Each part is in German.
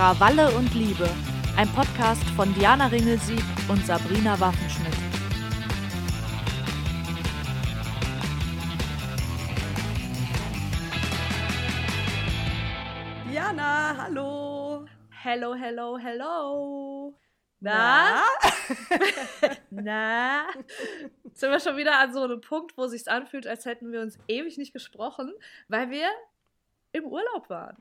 Krawalle und Liebe, ein Podcast von Diana Ringelsieg und Sabrina Waffenschmidt. Diana, hallo. Hello, hello, hello. Na? Na? Sind wir schon wieder an so einem Punkt, wo sich anfühlt, als hätten wir uns ewig nicht gesprochen, weil wir im Urlaub waren.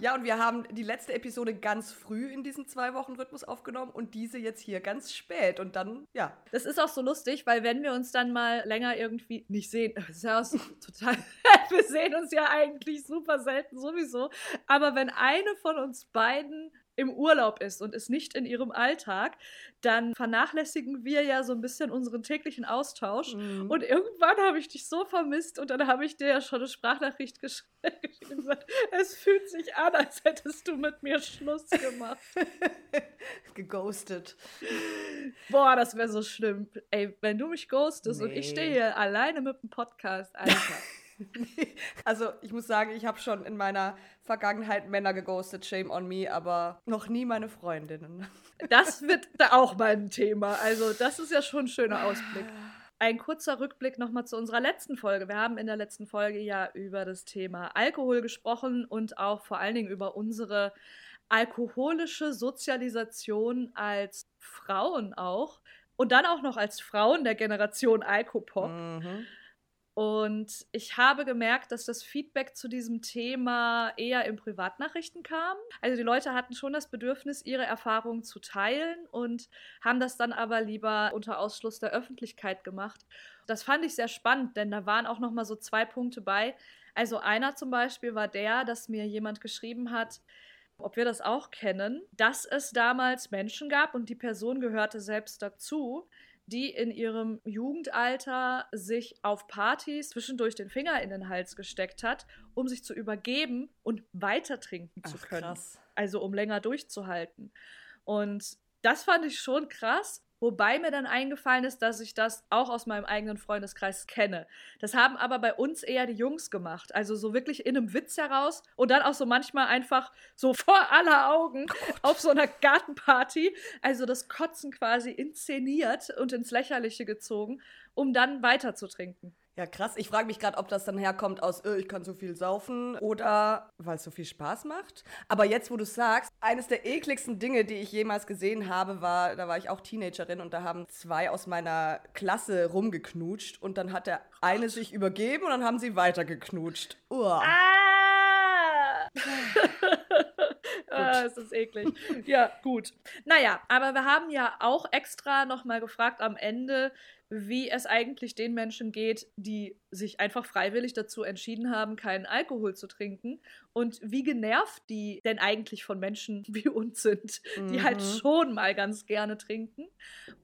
Ja, und wir haben die letzte Episode ganz früh in diesem Zwei-Wochen-Rhythmus aufgenommen und diese jetzt hier ganz spät. Und dann, ja. Das ist auch so lustig, weil wenn wir uns dann mal länger irgendwie nicht sehen, das ist ja auch so total. wir sehen uns ja eigentlich super selten sowieso. Aber wenn eine von uns beiden im Urlaub ist und ist nicht in ihrem Alltag, dann vernachlässigen wir ja so ein bisschen unseren täglichen Austausch. Mhm. Und irgendwann habe ich dich so vermisst und dann habe ich dir ja schon eine Sprachnachricht geschrieben und gesagt, es fühlt sich an, als hättest du mit mir Schluss gemacht. Geghostet. Boah, das wäre so schlimm. Ey, wenn du mich ghostest nee. und ich stehe hier alleine mit dem Podcast, Alter. also ich muss sagen, ich habe schon in meiner Vergangenheit Männer geghostet, shame on me, aber noch nie meine Freundinnen. Das wird da auch mal ein Thema. Also das ist ja schon ein schöner Ausblick. Ein kurzer Rückblick nochmal zu unserer letzten Folge. Wir haben in der letzten Folge ja über das Thema Alkohol gesprochen und auch vor allen Dingen über unsere alkoholische Sozialisation als Frauen auch. Und dann auch noch als Frauen der Generation Alkopop. Mhm. Und ich habe gemerkt, dass das Feedback zu diesem Thema eher in Privatnachrichten kam. Also die Leute hatten schon das Bedürfnis, ihre Erfahrungen zu teilen und haben das dann aber lieber unter Ausschluss der Öffentlichkeit gemacht. Das fand ich sehr spannend, denn da waren auch noch mal so zwei Punkte bei. Also einer zum Beispiel war der, dass mir jemand geschrieben hat, ob wir das auch kennen, dass es damals Menschen gab und die Person gehörte selbst dazu, die in ihrem Jugendalter sich auf Partys zwischendurch den Finger in den Hals gesteckt hat, um sich zu übergeben und weiter trinken zu Ach, können. Krass. Also um länger durchzuhalten. Und das fand ich schon krass. Wobei mir dann eingefallen ist, dass ich das auch aus meinem eigenen Freundeskreis kenne. Das haben aber bei uns eher die Jungs gemacht. Also so wirklich in einem Witz heraus und dann auch so manchmal einfach so vor aller Augen Gott. auf so einer Gartenparty. Also das Kotzen quasi inszeniert und ins Lächerliche gezogen, um dann weiter zu trinken. Ja, krass. Ich frage mich gerade, ob das dann herkommt aus, äh, ich kann so viel saufen oder weil es so viel Spaß macht. Aber jetzt, wo du sagst, eines der ekligsten Dinge, die ich jemals gesehen habe, war, da war ich auch Teenagerin und da haben zwei aus meiner Klasse rumgeknutscht und dann hat der eine sich übergeben und dann haben sie weitergeknutscht. Uah. Ah! ah, ist eklig. Ja, gut. Naja, aber wir haben ja auch extra nochmal gefragt am Ende, wie es eigentlich den Menschen geht, die sich einfach freiwillig dazu entschieden haben, keinen Alkohol zu trinken und wie genervt die denn eigentlich von Menschen wie uns sind, die halt mhm. halt schon mal ganz gerne trinken.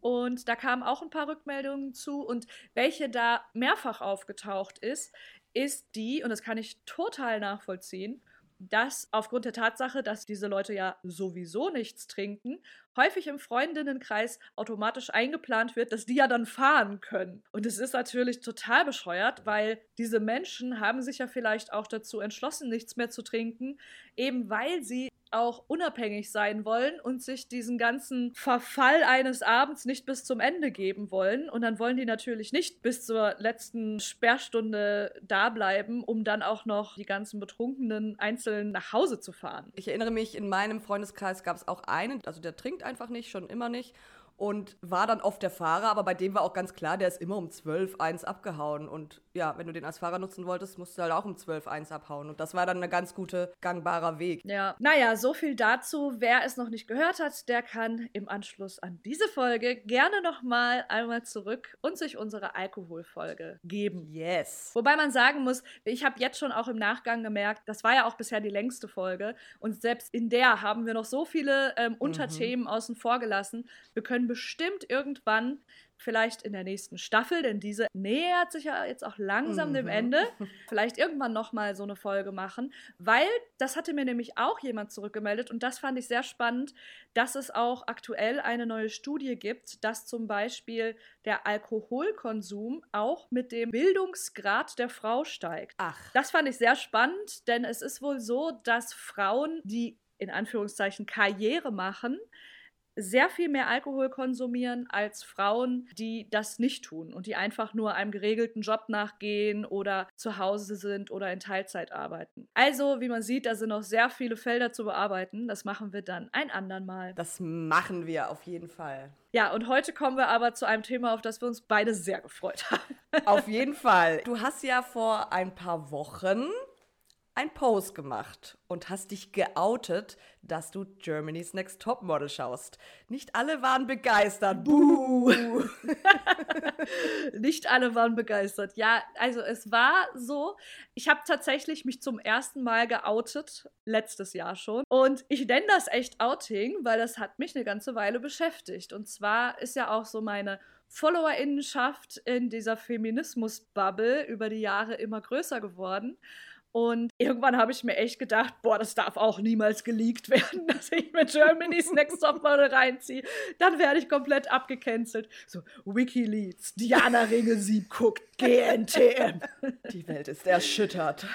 Und da kamen auch ein paar Rückmeldungen zu und welche da mehrfach aufgetaucht ist, ist die, und das kann ich total nachvollziehen, dass aufgrund der Tatsache, dass diese Leute ja sowieso nichts trinken, häufig im Freundinnenkreis automatisch eingeplant wird, dass die ja dann fahren können. Und es ist natürlich total bescheuert, weil diese Menschen haben sich ja vielleicht auch dazu entschlossen, nichts mehr zu trinken, eben weil sie auch unabhängig sein wollen und sich diesen ganzen Verfall eines Abends nicht bis zum Ende geben wollen. Und dann wollen die natürlich nicht bis zur letzten Sperrstunde da bleiben, um dann auch noch die ganzen Betrunkenen einzeln nach Hause zu fahren. Ich erinnere mich, in meinem Freundeskreis gab es auch einen, also der trinkt einfach nicht, schon immer nicht und war dann oft der Fahrer, aber bei dem war auch ganz klar, der ist immer um 12, 1 abgehauen. Und ja, wenn du den als Fahrer nutzen wolltest, musst du halt auch um 12, 1 abhauen. Und das war dann ein ganz guter, gangbarer Weg. Ja, naja, so viel dazu. Wer es noch nicht gehört hat, der kann im Anschluss an diese Folge gerne nochmal einmal zurück und sich unsere Alkoholfolge geben. Yes. Wobei man sagen muss, ich habe jetzt schon auch im Nachgang gemerkt, das war ja auch bisher die längste Folge. Und selbst in der haben wir noch so viele ähm, Unterthemen mhm. außen vor gelassen. Wir können bestimmt irgendwann, vielleicht in der nächsten Staffel, denn diese nähert sich ja jetzt auch langsam mhm. dem Ende, vielleicht irgendwann nochmal so eine Folge machen, weil das hatte mir nämlich auch jemand zurückgemeldet und das fand ich sehr spannend, dass es auch aktuell eine neue Studie gibt, dass zum Beispiel der Alkoholkonsum auch mit dem Bildungsgrad der Frau steigt. Ach. Das fand ich sehr spannend, denn es ist wohl so, dass Frauen, die in Anführungszeichen Karriere machen, sehr viel mehr Alkohol konsumieren als Frauen, die das nicht tun und die einfach nur einem geregelten Job nachgehen oder zu Hause sind oder in Teilzeit arbeiten. Also, wie man sieht, da sind noch sehr viele Felder zu bearbeiten. Das machen wir dann ein andern Mal. Das machen wir auf jeden Fall. Ja, und heute kommen wir aber zu einem Thema, auf das wir uns beide sehr gefreut haben. Auf jeden Fall. Du hast ja vor ein paar Wochen ein Post gemacht und hast dich geoutet, dass du Germany's Next Top Model schaust. Nicht alle waren begeistert. Buh. Nicht alle waren begeistert. Ja, also es war so, ich habe tatsächlich mich zum ersten Mal geoutet, letztes Jahr schon. Und ich nenne das echt Outing, weil das hat mich eine ganze Weile beschäftigt. Und zwar ist ja auch so meine Followerinnenschaft in dieser Feminismus-Bubble über die Jahre immer größer geworden. Und irgendwann habe ich mir echt gedacht, boah, das darf auch niemals geleakt werden, dass ich mir Germany's Next Topmodel reinziehe. Dann werde ich komplett abgecancelt. So, Wikileaks, Diana Ringelsieb guckt, GNTM. Die Welt ist erschüttert.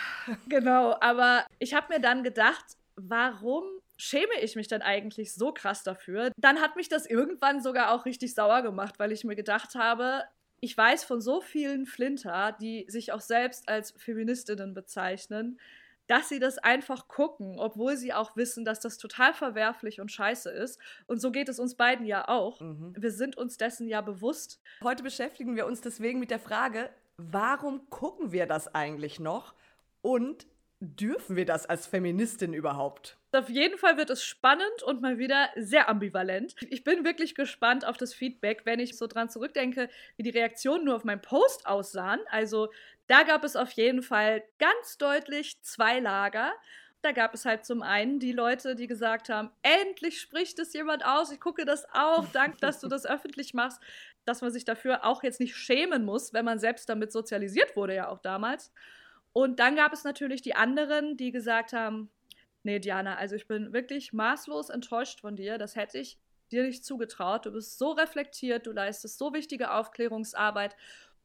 Genau, aber ich habe mir dann gedacht, warum schäme ich mich denn eigentlich so krass dafür? Dann hat mich das irgendwann sogar auch richtig sauer gemacht, weil ich mir gedacht habe, ich weiß von so vielen Flinter, die sich auch selbst als Feministinnen bezeichnen, dass sie das einfach gucken, obwohl sie auch wissen, dass das total verwerflich und scheiße ist. Und so geht es uns beiden ja auch. Mhm. Wir sind uns dessen ja bewusst. Heute beschäftigen wir uns deswegen mit der Frage, warum gucken wir das eigentlich noch? Und dürfen wir das als Feministin überhaupt? Auf jeden Fall wird es spannend und mal wieder sehr ambivalent. Ich bin wirklich gespannt auf das Feedback, wenn ich so dran zurückdenke, wie die Reaktionen nur auf meinen Post aussahen. Also da gab es auf jeden Fall ganz deutlich zwei Lager. Da gab es halt zum einen die Leute, die gesagt haben, endlich spricht es jemand aus, ich gucke das auch, danke, dass du das öffentlich machst, dass man sich dafür auch jetzt nicht schämen muss, wenn man selbst damit sozialisiert wurde, ja auch damals. Und dann gab es natürlich die anderen, die gesagt haben, nee, Diana, also ich bin wirklich maßlos enttäuscht von dir. Das hätte ich dir nicht zugetraut. Du bist so reflektiert, du leistest so wichtige Aufklärungsarbeit.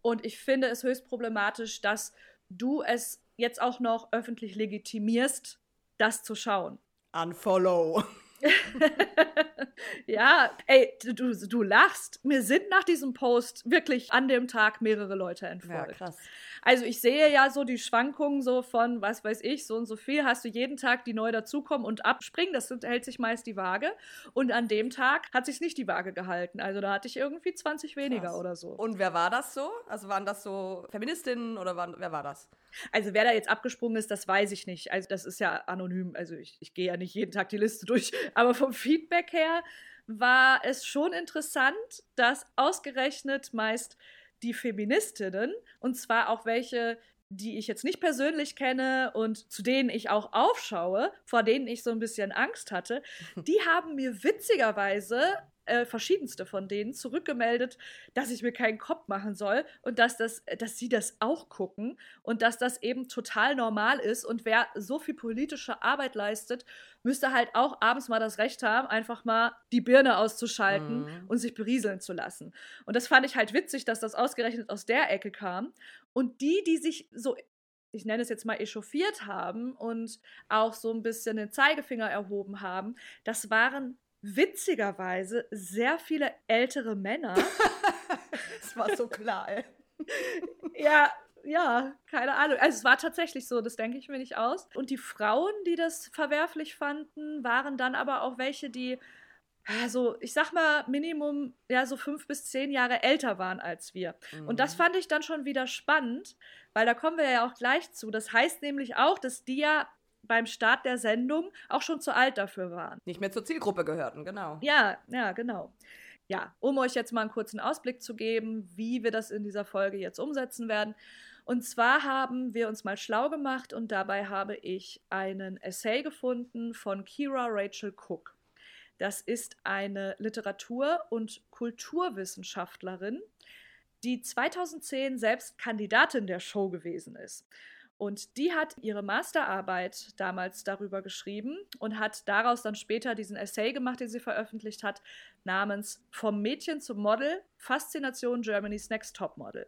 Und ich finde es höchst problematisch, dass du es jetzt auch noch öffentlich legitimierst, das zu schauen. Unfollow. ja, ey, du, du lachst. Mir sind nach diesem Post wirklich an dem Tag mehrere Leute entfolgt. Ja, krass. Also ich sehe ja so die Schwankungen so von, was weiß ich, so und so viel hast du jeden Tag, die neu dazukommen und abspringen. Das hält sich meist die Waage. Und an dem Tag hat sich nicht die Waage gehalten. Also da hatte ich irgendwie 20 weniger Krass. oder so. Und wer war das so? Also waren das so Feministinnen oder waren, wer war das? Also wer da jetzt abgesprungen ist, das weiß ich nicht. Also das ist ja anonym. Also ich, ich gehe ja nicht jeden Tag die Liste durch. Aber vom Feedback her war es schon interessant, dass ausgerechnet meist die Feministinnen, und zwar auch welche, die ich jetzt nicht persönlich kenne und zu denen ich auch aufschaue, vor denen ich so ein bisschen Angst hatte, die haben mir witzigerweise äh, verschiedenste von denen zurückgemeldet, dass ich mir keinen Kopf machen soll und dass, das, dass sie das auch gucken und dass das eben total normal ist. Und wer so viel politische Arbeit leistet, müsste halt auch abends mal das Recht haben, einfach mal die Birne auszuschalten mhm. und sich berieseln zu lassen. Und das fand ich halt witzig, dass das ausgerechnet aus der Ecke kam. Und die, die sich so ich nenne es jetzt mal echauffiert haben und auch so ein bisschen den Zeigefinger erhoben haben, das waren witzigerweise sehr viele ältere Männer. das war so klar, ey. ja, ja, keine Ahnung. Also es war tatsächlich so, das denke ich mir nicht aus. Und die Frauen, die das verwerflich fanden, waren dann aber auch welche, die also ich sag mal Minimum ja so fünf bis zehn Jahre älter waren als wir. Mhm. Und das mhm. fand ich dann schon wieder spannend, weil da kommen wir ja auch gleich zu. Das heißt nämlich auch, dass die ja beim Start der Sendung auch schon zu alt dafür waren. Nicht mehr zur Zielgruppe gehörten, genau. Ja, ja, genau. Ja, um euch jetzt mal einen kurzen Ausblick zu geben, wie wir das in dieser Folge jetzt umsetzen werden. Und zwar haben wir uns mal schlau gemacht und dabei habe ich einen Essay gefunden von Kira Rachel Cook. Das ist eine Literatur- und Kulturwissenschaftlerin, die 2010 selbst Kandidatin der Show gewesen ist. Und die hat ihre Masterarbeit damals darüber geschrieben und hat daraus dann später diesen Essay gemacht, den sie veröffentlicht hat, namens Vom Mädchen zum Model, Faszination Germany's Next Top Model.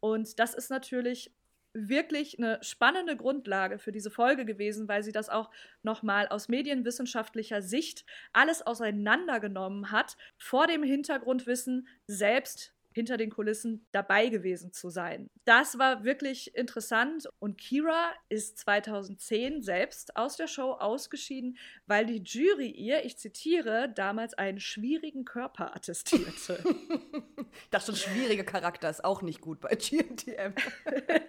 Und das ist natürlich wirklich eine spannende Grundlage für diese Folge gewesen, weil sie das auch nochmal aus medienwissenschaftlicher Sicht alles auseinandergenommen hat, vor dem Hintergrundwissen selbst hinter den Kulissen dabei gewesen zu sein. Das war wirklich interessant und Kira ist 2010 selbst aus der Show ausgeschieden, weil die Jury ihr, ich zitiere, damals einen schwierigen Körper attestierte. das schon schwieriger Charakter ist auch nicht gut bei GNTM.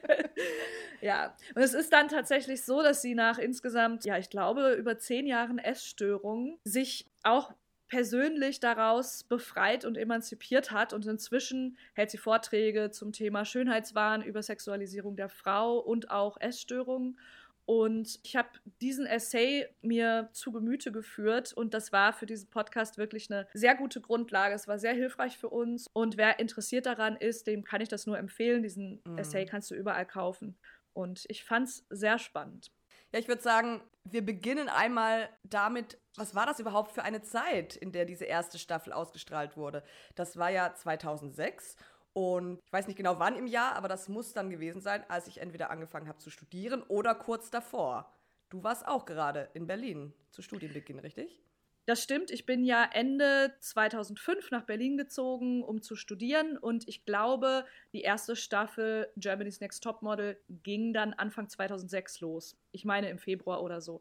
ja, und es ist dann tatsächlich so, dass sie nach insgesamt, ja, ich glaube, über zehn Jahren Essstörungen sich auch persönlich daraus befreit und emanzipiert hat. Und inzwischen hält sie Vorträge zum Thema Schönheitswahn, über Sexualisierung der Frau und auch Essstörungen. Und ich habe diesen Essay mir zu Gemüte geführt und das war für diesen Podcast wirklich eine sehr gute Grundlage. Es war sehr hilfreich für uns und wer interessiert daran ist, dem kann ich das nur empfehlen. Diesen mhm. Essay kannst du überall kaufen. Und ich fand es sehr spannend. Ja, ich würde sagen, wir beginnen einmal damit, was war das überhaupt für eine Zeit, in der diese erste Staffel ausgestrahlt wurde? Das war ja 2006 und ich weiß nicht genau wann im Jahr, aber das muss dann gewesen sein, als ich entweder angefangen habe zu studieren oder kurz davor. Du warst auch gerade in Berlin zu Studienbeginn, richtig? Das stimmt, ich bin ja Ende 2005 nach Berlin gezogen, um zu studieren und ich glaube, die erste Staffel Germany's Next Top Model ging dann Anfang 2006 los. Ich meine im Februar oder so.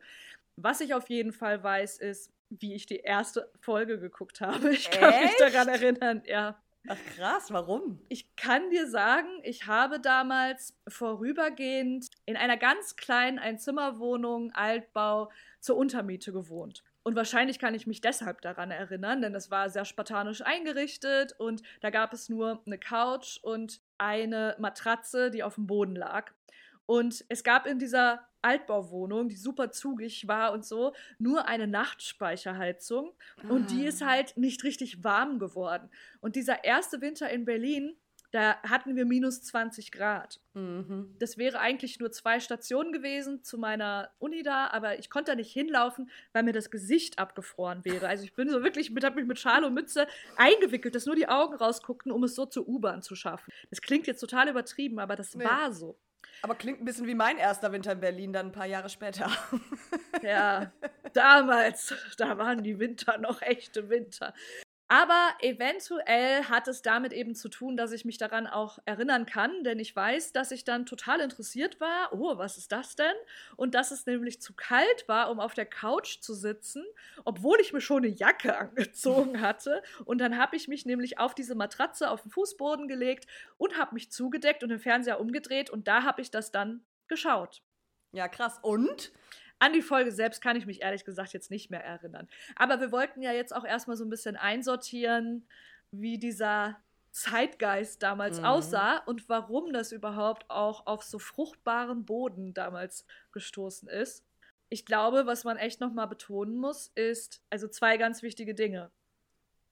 Was ich auf jeden Fall weiß, ist, wie ich die erste Folge geguckt habe. Ich kann Echt? mich daran erinnern, ja. Ach krass, warum? Ich kann dir sagen, ich habe damals vorübergehend in einer ganz kleinen Einzimmerwohnung, Altbau, zur Untermiete gewohnt. Und wahrscheinlich kann ich mich deshalb daran erinnern, denn es war sehr spartanisch eingerichtet und da gab es nur eine Couch und eine Matratze, die auf dem Boden lag. Und es gab in dieser Altbauwohnung, die super zugig war und so, nur eine Nachtspeicherheizung. Und die ist ah. halt nicht richtig warm geworden. Und dieser erste Winter in Berlin, da hatten wir minus 20 Grad. Mhm. Das wäre eigentlich nur zwei Stationen gewesen zu meiner Uni da, aber ich konnte da nicht hinlaufen, weil mir das Gesicht abgefroren wäre. Also ich bin so wirklich mit, habe mich mit Schal und Mütze eingewickelt, dass nur die Augen rausguckten, um es so zur U-Bahn zu schaffen. Das klingt jetzt total übertrieben, aber das nee. war so. Aber klingt ein bisschen wie mein erster Winter in Berlin, dann ein paar Jahre später. Ja, damals, da waren die Winter noch echte Winter. Aber eventuell hat es damit eben zu tun, dass ich mich daran auch erinnern kann, denn ich weiß, dass ich dann total interessiert war. Oh, was ist das denn? Und dass es nämlich zu kalt war, um auf der Couch zu sitzen, obwohl ich mir schon eine Jacke angezogen hatte. Und dann habe ich mich nämlich auf diese Matratze auf den Fußboden gelegt und habe mich zugedeckt und den Fernseher umgedreht und da habe ich das dann geschaut. Ja, krass. Und? An die Folge selbst kann ich mich ehrlich gesagt jetzt nicht mehr erinnern. Aber wir wollten ja jetzt auch erstmal so ein bisschen einsortieren, wie dieser Zeitgeist damals mhm. aussah und warum das überhaupt auch auf so fruchtbaren Boden damals gestoßen ist. Ich glaube, was man echt nochmal betonen muss, ist also zwei ganz wichtige Dinge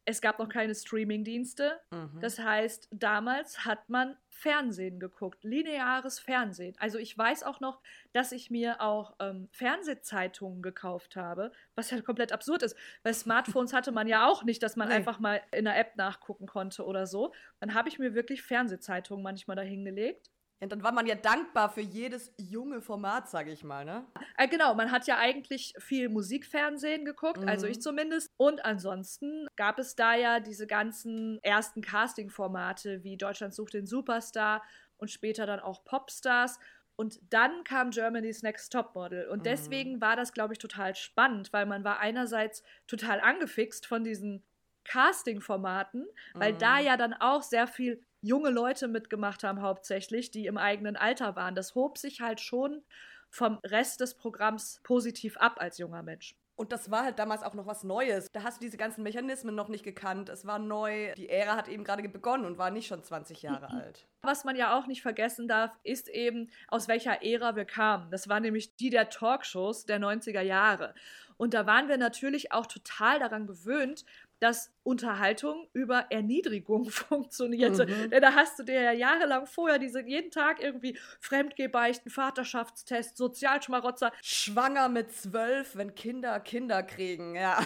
es gab noch keine Streaming-Dienste. Mhm. Das heißt, damals hat man Fernsehen geguckt, lineares Fernsehen. Also ich weiß auch noch, dass ich mir auch ähm, Fernsehzeitungen gekauft habe, was ja komplett absurd ist, weil Smartphones hatte man ja auch nicht, dass man nee. einfach mal in der App nachgucken konnte oder so. Dann habe ich mir wirklich Fernsehzeitungen manchmal dahingelegt und dann war man ja dankbar für jedes junge Format, sage ich mal, ne? Äh, genau, man hat ja eigentlich viel Musikfernsehen geguckt, also mhm. also ich zumindest. Und ansonsten gab es da ja diese ganzen ersten Casting-Formate wie Deutschland sucht den Superstar und später dann auch Popstars. Und dann kam Germany's Next Topmodel. Und mhm. deswegen war das, glaube ich, total spannend, weil man war einerseits total angefixt von diesen Casting-Formaten, weil mhm. da ja dann auch sehr viel junge Leute mitgemacht haben, hauptsächlich, die im eigenen Alter waren. Das hob sich halt schon vom Rest des Programms positiv ab als junger Mensch. Und das war halt damals auch noch was Neues. Da hast du diese ganzen Mechanismen noch nicht gekannt. Es war neu. Die Ära hat eben gerade begonnen und war nicht schon 20 Jahre alt. Was man ja auch nicht vergessen darf, ist eben, aus welcher Ära wir kamen. Das war nämlich die der Talkshows der 90er Jahre. Und da waren wir natürlich auch total daran gewöhnt, dass Unterhaltung über Erniedrigung funktionierte. Mhm. Denn da hast du dir ja jahrelang vorher diese jeden Tag irgendwie Fremdgebeichten, Vaterschaftstest, Sozialschmarotzer. Schwanger mit zwölf, wenn Kinder Kinder kriegen, ja.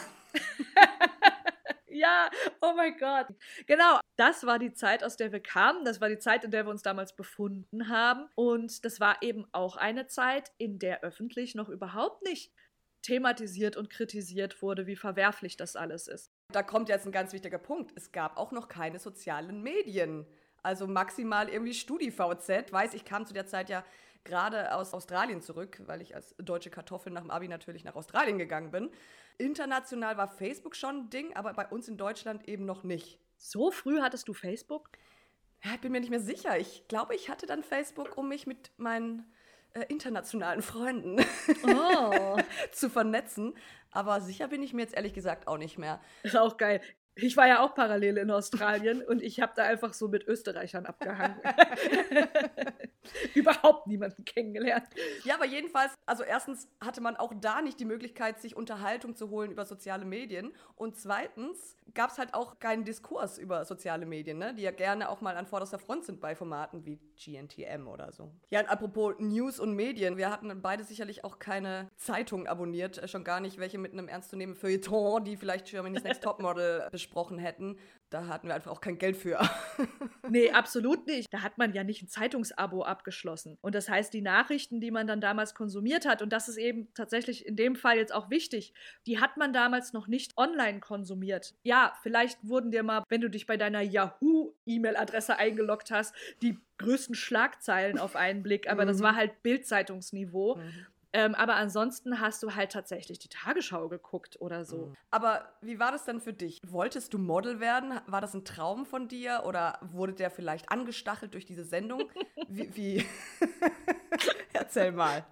ja, ja, oh mein Gott. Genau, das war die Zeit, aus der wir kamen. Das war die Zeit, in der wir uns damals befunden haben. Und das war eben auch eine Zeit, in der öffentlich noch überhaupt nicht thematisiert und kritisiert wurde, wie verwerflich das alles ist. Da kommt jetzt ein ganz wichtiger Punkt. Es gab auch noch keine sozialen Medien. Also maximal irgendwie StudiVZ. Weiß, ich kam zu der Zeit ja gerade aus Australien zurück, weil ich als deutsche Kartoffel nach dem Abi natürlich nach Australien gegangen bin. International war Facebook schon ein Ding, aber bei uns in Deutschland eben noch nicht. So früh hattest du Facebook? Ja, ich bin mir nicht mehr sicher. Ich glaube, ich hatte dann Facebook, um mich mit meinen äh, internationalen Freunden oh. zu vernetzen. Aber sicher bin ich mir jetzt ehrlich gesagt auch nicht mehr. Ist auch geil. Ich war ja auch parallel in Australien und ich habe da einfach so mit Österreichern abgehangen. Überhaupt niemanden kennengelernt. Ja, aber jedenfalls, also erstens hatte man auch da nicht die Möglichkeit, sich Unterhaltung zu holen über soziale Medien. Und zweitens gab es halt auch keinen Diskurs über soziale Medien, ne? die ja gerne auch mal an vorderster Front sind bei Formaten wie GNTM oder so. Ja, und apropos News und Medien, wir hatten beide sicherlich auch keine Zeitung abonniert, äh, schon gar nicht welche mit einem ernstzunehmenden Feuilleton, die vielleicht Germany's Next Topmodel besprochen hätten. Da hatten wir einfach auch kein Geld für. nee, absolut nicht. Da hat man ja nicht ein Zeitungsabo abgeschlossen. Und das heißt, die Nachrichten, die man dann damals konsumiert hat, und das ist eben tatsächlich in dem Fall jetzt auch wichtig, die hat man damals noch nicht online konsumiert. Ja, vielleicht wurden dir mal, wenn du dich bei deiner Yahoo-E-Mail-Adresse eingeloggt hast, die größten Schlagzeilen auf einen Blick, aber mhm. das war halt Bildzeitungsniveau. Mhm. Ähm, aber ansonsten hast du halt tatsächlich die Tagesschau geguckt oder so. Mhm. Aber wie war das dann für dich? Wolltest du Model werden? War das ein Traum von dir oder wurde der vielleicht angestachelt durch diese Sendung? wie? wie? Erzähl mal.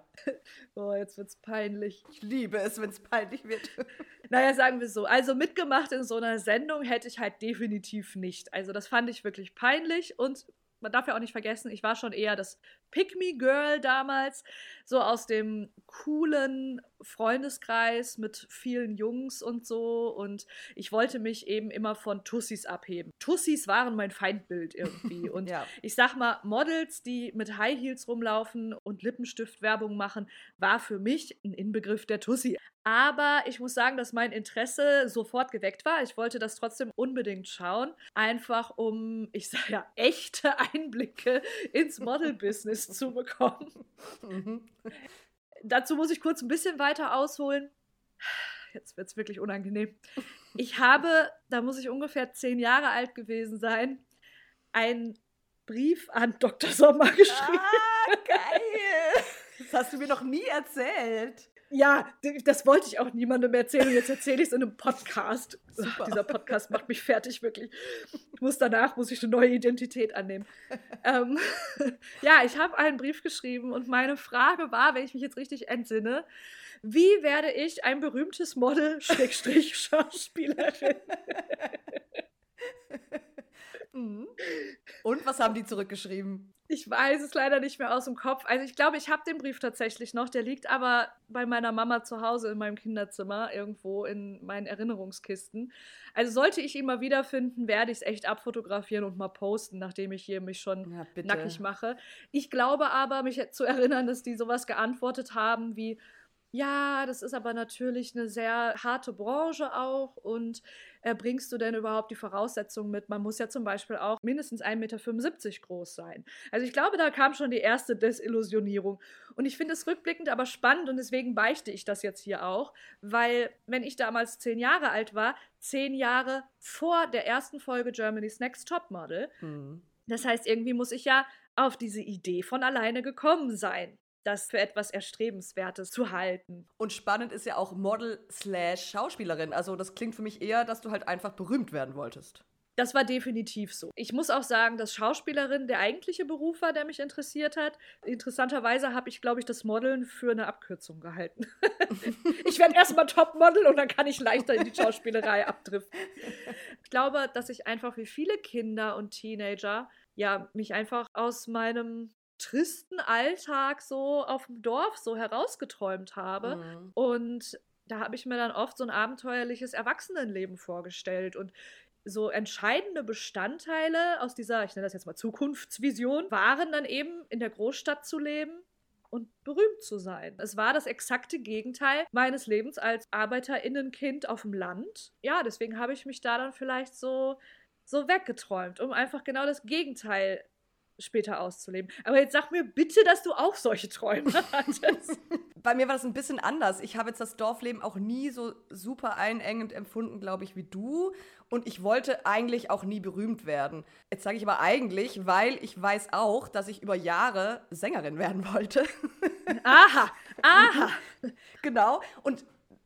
Oh, jetzt wird's peinlich. Ich liebe es, wenn es peinlich wird. naja, sagen wir so. Also mitgemacht in so einer Sendung hätte ich halt definitiv nicht. Also das fand ich wirklich peinlich und man darf ja auch nicht vergessen, ich war schon eher das Pick-Me-Girl damals, so aus dem coolen Freundeskreis mit vielen Jungs und so. Und ich wollte mich eben immer von Tussis abheben. Tussis waren mein Feindbild irgendwie. Und ja. ich sag mal, Models, die mit High Heels rumlaufen und Lippenstiftwerbung machen, war für mich ein Inbegriff der Tussi. Aber ich muss sagen, dass mein Interesse sofort geweckt war. Ich wollte das trotzdem unbedingt schauen. Einfach um, ich sage ja, echte Einblicke ins Model-Business zu bekommen. Mhm. Dazu muss ich kurz ein bisschen weiter ausholen. Jetzt wird es wirklich unangenehm. Ich habe, da muss ich ungefähr zehn Jahre alt gewesen sein, einen Brief an Dr. Sommer geschrieben. Ah, geil! Das hast du mir noch nie erzählt. Ja, das wollte ich auch niemandem erzählen. Und jetzt erzähle ich es in einem Podcast. Ach, dieser Podcast macht mich fertig, wirklich. Ich muss danach, muss ich eine neue Identität annehmen. ähm, ja, ich habe einen Brief geschrieben und meine Frage war, wenn ich mich jetzt richtig entsinne, wie werde ich ein berühmtes Model, Schrägstrich, Schauspielerin? Mhm. Und was haben die zurückgeschrieben? Ich weiß es leider nicht mehr aus dem Kopf. Also ich glaube, ich habe den Brief tatsächlich noch. Der liegt aber bei meiner Mama zu Hause in meinem Kinderzimmer irgendwo in meinen Erinnerungskisten. Also sollte ich ihn mal wiederfinden, werde ich es echt abfotografieren und mal posten, nachdem ich hier mich schon ja, nackig mache. Ich glaube aber, mich zu erinnern, dass die sowas geantwortet haben wie ja, das ist aber natürlich eine sehr harte Branche auch und erbringst du denn überhaupt die Voraussetzungen mit? Man muss ja zum Beispiel auch mindestens 1,75 Meter groß sein. Also ich glaube, da kam schon die erste Desillusionierung. Und ich finde es rückblickend aber spannend und deswegen beichte ich das jetzt hier auch, weil wenn ich damals zehn Jahre alt war, zehn Jahre vor der ersten Folge Germany's Next Topmodel, mhm. das heißt, irgendwie muss ich ja auf diese Idee von alleine gekommen sein das für etwas Erstrebenswertes zu halten. Und spannend ist ja auch Model slash Schauspielerin. Also das klingt für mich eher, dass du halt einfach berühmt werden wolltest. Das war definitiv so. Ich muss auch sagen, dass Schauspielerin der eigentliche Beruf war, der mich interessiert hat. Interessanterweise habe ich, glaube ich, das Modeln für eine Abkürzung gehalten. ich werde erstmal Topmodel und dann kann ich leichter in die Schauspielerei abdriften. Ich glaube, dass ich einfach wie viele Kinder und Teenager ja mich einfach aus meinem tristen Alltag so auf dem Dorf so herausgeträumt habe. Mhm. Und da habe ich mir dann oft so ein abenteuerliches Erwachsenenleben vorgestellt und so entscheidende Bestandteile aus dieser, ich nenne das jetzt mal Zukunftsvision, waren dann eben in der Großstadt zu leben, und berühmt zu sein. Es war das exakte Gegenteil meines Lebens als Arbeiterinnenkind auf dem Land. Ja, deswegen habe ich mich da dann vielleicht so so weggeträumt, um einfach genau das Gegenteil später auszuleben. Aber jetzt sag mir bitte, dass du auch solche Träume hattest. Bei mir war das ein bisschen anders. Ich habe jetzt das Dorfleben auch nie so super einengend empfunden, glaube ich, wie du. Und ich wollte eigentlich auch nie berühmt werden. Jetzt sage ich aber eigentlich, weil ich weiß auch, dass ich über Jahre Sängerin werden wollte. Aha, aha. genau. Und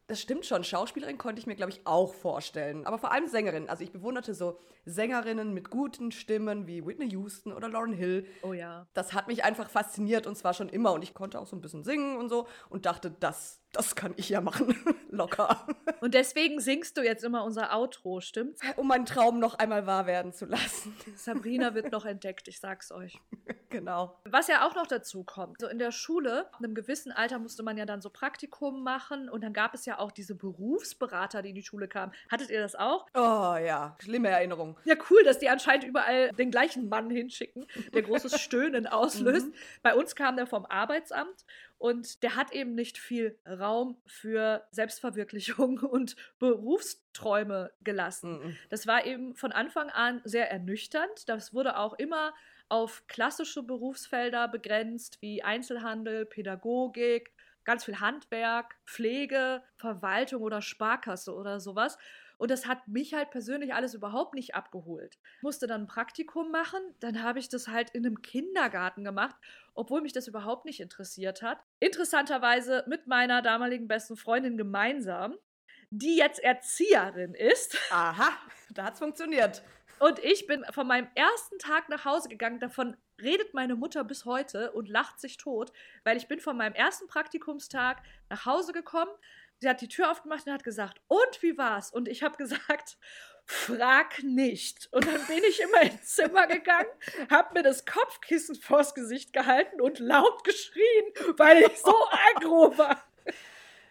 das stimmt schon. Schauspielerin konnte ich mir, glaube ich, auch vorstellen. Aber vor allem Sängerin. Also ich bewunderte so Sängerinnen mit guten Stimmen wie Whitney Houston oder Lauren Hill. Oh ja. Das hat mich einfach fasziniert und zwar schon immer. Und ich konnte auch so ein bisschen singen und so und dachte, das, das kann ich ja machen. Locker. Und deswegen singst du jetzt immer unser Outro, stimmt's? Um meinen Traum noch einmal wahr werden zu lassen. Sabrina wird noch entdeckt, ich sag's euch. Genau. Was ja auch noch dazu kommt, so in der Schule, in einem gewissen Alter musste man ja dann so Praktikum machen und dann gab es ja auch diese Berufsberater, die in die Schule kamen. Hattet ihr das auch? Oh ja, schlimme Erinnerung. Ja, cool, dass die anscheinend überall den gleichen Mann hinschicken, der großes Stöhnen auslöst. Bei uns kam der vom Arbeitsamt und der hat eben nicht viel Raum für Selbstverwirklichung und Berufsträume gelassen. Mhm. Das war eben von Anfang an sehr ernüchternd. Das wurde auch immer auf klassische Berufsfelder begrenzt, wie Einzelhandel, Pädagogik, ganz viel Handwerk, Pflege, Verwaltung oder Sparkasse oder sowas. Und das hat mich halt persönlich alles überhaupt nicht abgeholt. Ich musste dann ein Praktikum machen, dann habe ich das halt in einem Kindergarten gemacht, obwohl mich das überhaupt nicht interessiert hat. Interessanterweise mit meiner damaligen besten Freundin gemeinsam, die jetzt Erzieherin ist. Aha, da hat's funktioniert. Und ich bin von meinem ersten Tag nach Hause gegangen. Davon redet meine Mutter bis heute und lacht sich tot, weil ich bin von meinem ersten Praktikumstag nach Hause gekommen. Sie hat die Tür aufgemacht und hat gesagt, und wie war's? Und ich habe gesagt, frag nicht. Und dann bin ich in mein Zimmer gegangen, habe mir das Kopfkissen vors Gesicht gehalten und laut geschrien, weil ich so aggro war.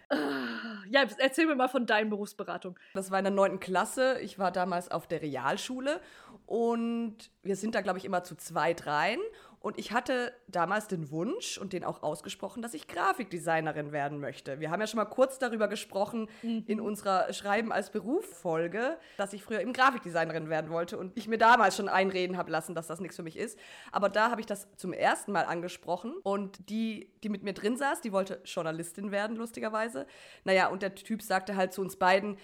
Ah, Ja, erzähl mir mal von deinen Berufsberatung. Das war in der neunten Klasse. Ich war damals auf der Realschule und wir sind da, glaube ich, immer zu zweit rein. Und ich hatte damals den Wunsch und den auch ausgesprochen, dass ich Grafikdesignerin werden möchte. Wir haben ja schon mal kurz darüber gesprochen in unserer Schreiben als Beruf-Folge, dass ich früher eben Grafikdesignerin werden wollte und ich mir damals schon einreden habe lassen, dass das nichts für mich ist. Aber da habe ich das zum ersten Mal angesprochen und die, die mit mir drin saß, die wollte Journalistin werden, lustigerweise. Naja, und der Typ sagte halt zu uns beiden,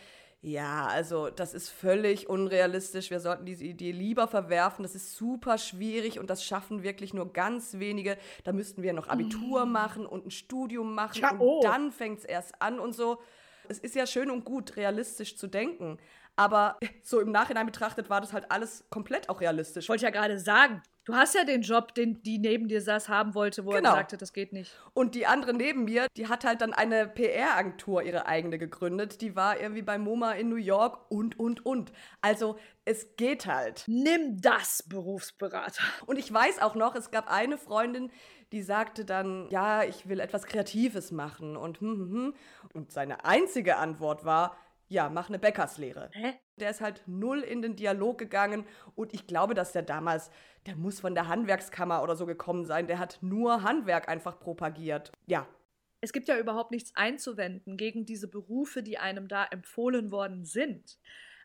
ja, also das ist völlig unrealistisch. Wir sollten diese Idee lieber verwerfen. Das ist super schwierig und das schaffen wirklich nur ganz wenige. Da müssten wir noch Abitur machen und ein Studium machen und oh. dann fängt es erst an und so. Es ist ja schön und gut, realistisch zu denken. Aber so im Nachhinein betrachtet war das halt alles komplett auch realistisch. Ich wollte ja gerade sagen, du hast ja den Job, den die neben dir saß, haben wollte, wo Genau. er gesagt hat, das geht nicht. Und die andere neben mir, die hat halt dann eine PR-Agentur, ihre eigene gegründet. Die war irgendwie bei MoMA in New York und, und, und. Also es geht halt. Nimm das, Berufsberater. Und ich weiß auch noch, es gab eine Freundin, die sagte dann, ja, ich will etwas Kreatives machen. Und, hm, hm, hm. und seine einzige Antwort war, ja, mach eine Bäckerslehre. Hä? Der ist halt null in den Dialog gegangen und ich glaube, dass der damals, der muss von der Handwerkskammer oder so gekommen sein, der hat nur Handwerk einfach propagiert. Ja, Es gibt ja überhaupt nichts einzuwenden gegen diese Berufe, die einem da empfohlen worden sind.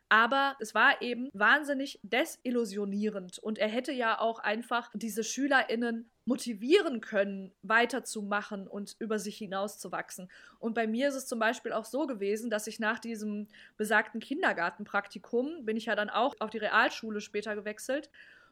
Aber es war eben wahnsinnig desillusionierend und er hätte ja auch einfach diese SchülerInnen motivieren können, weiterzumachen und über sich hinauszuwachsen. Und bei mir ist es zum Beispiel auch so gewesen, dass ich nach diesem besagten Kindergartenpraktikum, bin ich ja dann auch auf die Realschule später gewechselt,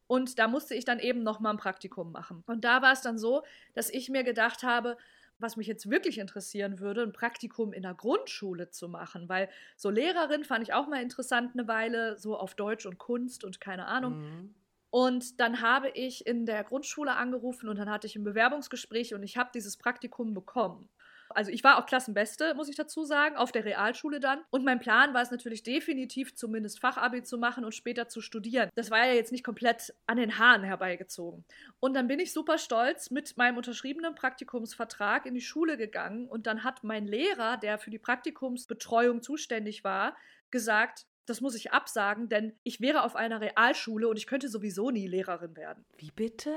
und da musste ich dann eben nochmal ein Praktikum machen. Und da war es dann so, dass ich mir gedacht habe, was mich jetzt wirklich interessieren würde, ein Praktikum in der Grundschule zu machen, weil so Lehrerin fand ich auch mal interessant eine Weile, so auf Deutsch und Kunst und keine Ahnung. Mhm. Und dann habe ich in der Grundschule angerufen und dann hatte ich ein Bewerbungsgespräch und ich habe dieses Praktikum bekommen. Also ich war auch Klassenbeste, muss ich dazu sagen, auf der Realschule dann. Und mein Plan war es natürlich definitiv, zumindest Fachabi zu machen und später zu studieren. Das war ja jetzt nicht komplett an den Haaren herbeigezogen. Und dann bin ich super stolz mit meinem unterschriebenen Praktikumsvertrag in die Schule gegangen und dann hat mein Lehrer, der für die Praktikumsbetreuung zuständig war, gesagt, das muss ich absagen, denn ich wäre auf einer Realschule und ich könnte sowieso nie Lehrerin werden. Wie bitte?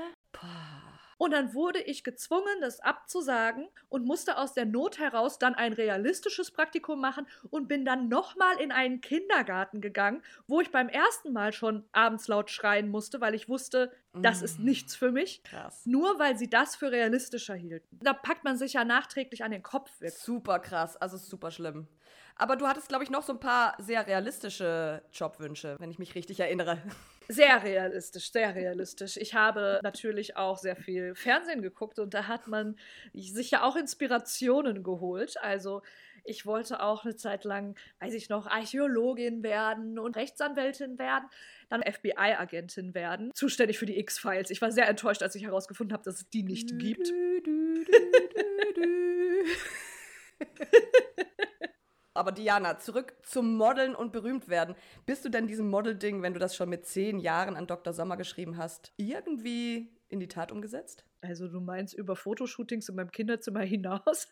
Und dann wurde ich gezwungen, das abzusagen und musste aus der Not heraus dann ein realistisches Praktikum machen und bin dann nochmal in einen Kindergarten gegangen, wo ich beim ersten Mal schon abends laut schreien musste, weil ich wusste, das ist mm. nichts für mich. Krass. Nur weil sie das für realistischer hielten. Da packt man sich ja nachträglich an den Kopf. Wirklich. Super krass, also super schlimm. Aber du hattest, glaube ich, noch so ein paar sehr realistische Jobwünsche, wenn ich mich richtig erinnere. Sehr realistisch, sehr realistisch. Ich habe natürlich auch sehr viel Fernsehen geguckt und da hat man sich ja auch Inspirationen geholt. Also ich wollte auch eine Zeit lang, weiß ich noch, Archäologin werden und Rechtsanwältin werden, dann FBI-Agentin werden, zuständig für die X-Files. Ich war sehr enttäuscht, als ich herausgefunden habe, dass es die nicht gibt. Aber Diana, zurück zum Modeln und berühmt werden. Bist du denn diesem Model-Ding, wenn du das schon mit zehn Jahren an Dr. Sommer geschrieben hast, irgendwie in die Tat umgesetzt? Also du meinst über Fotoshootings in meinem Kinderzimmer hinaus?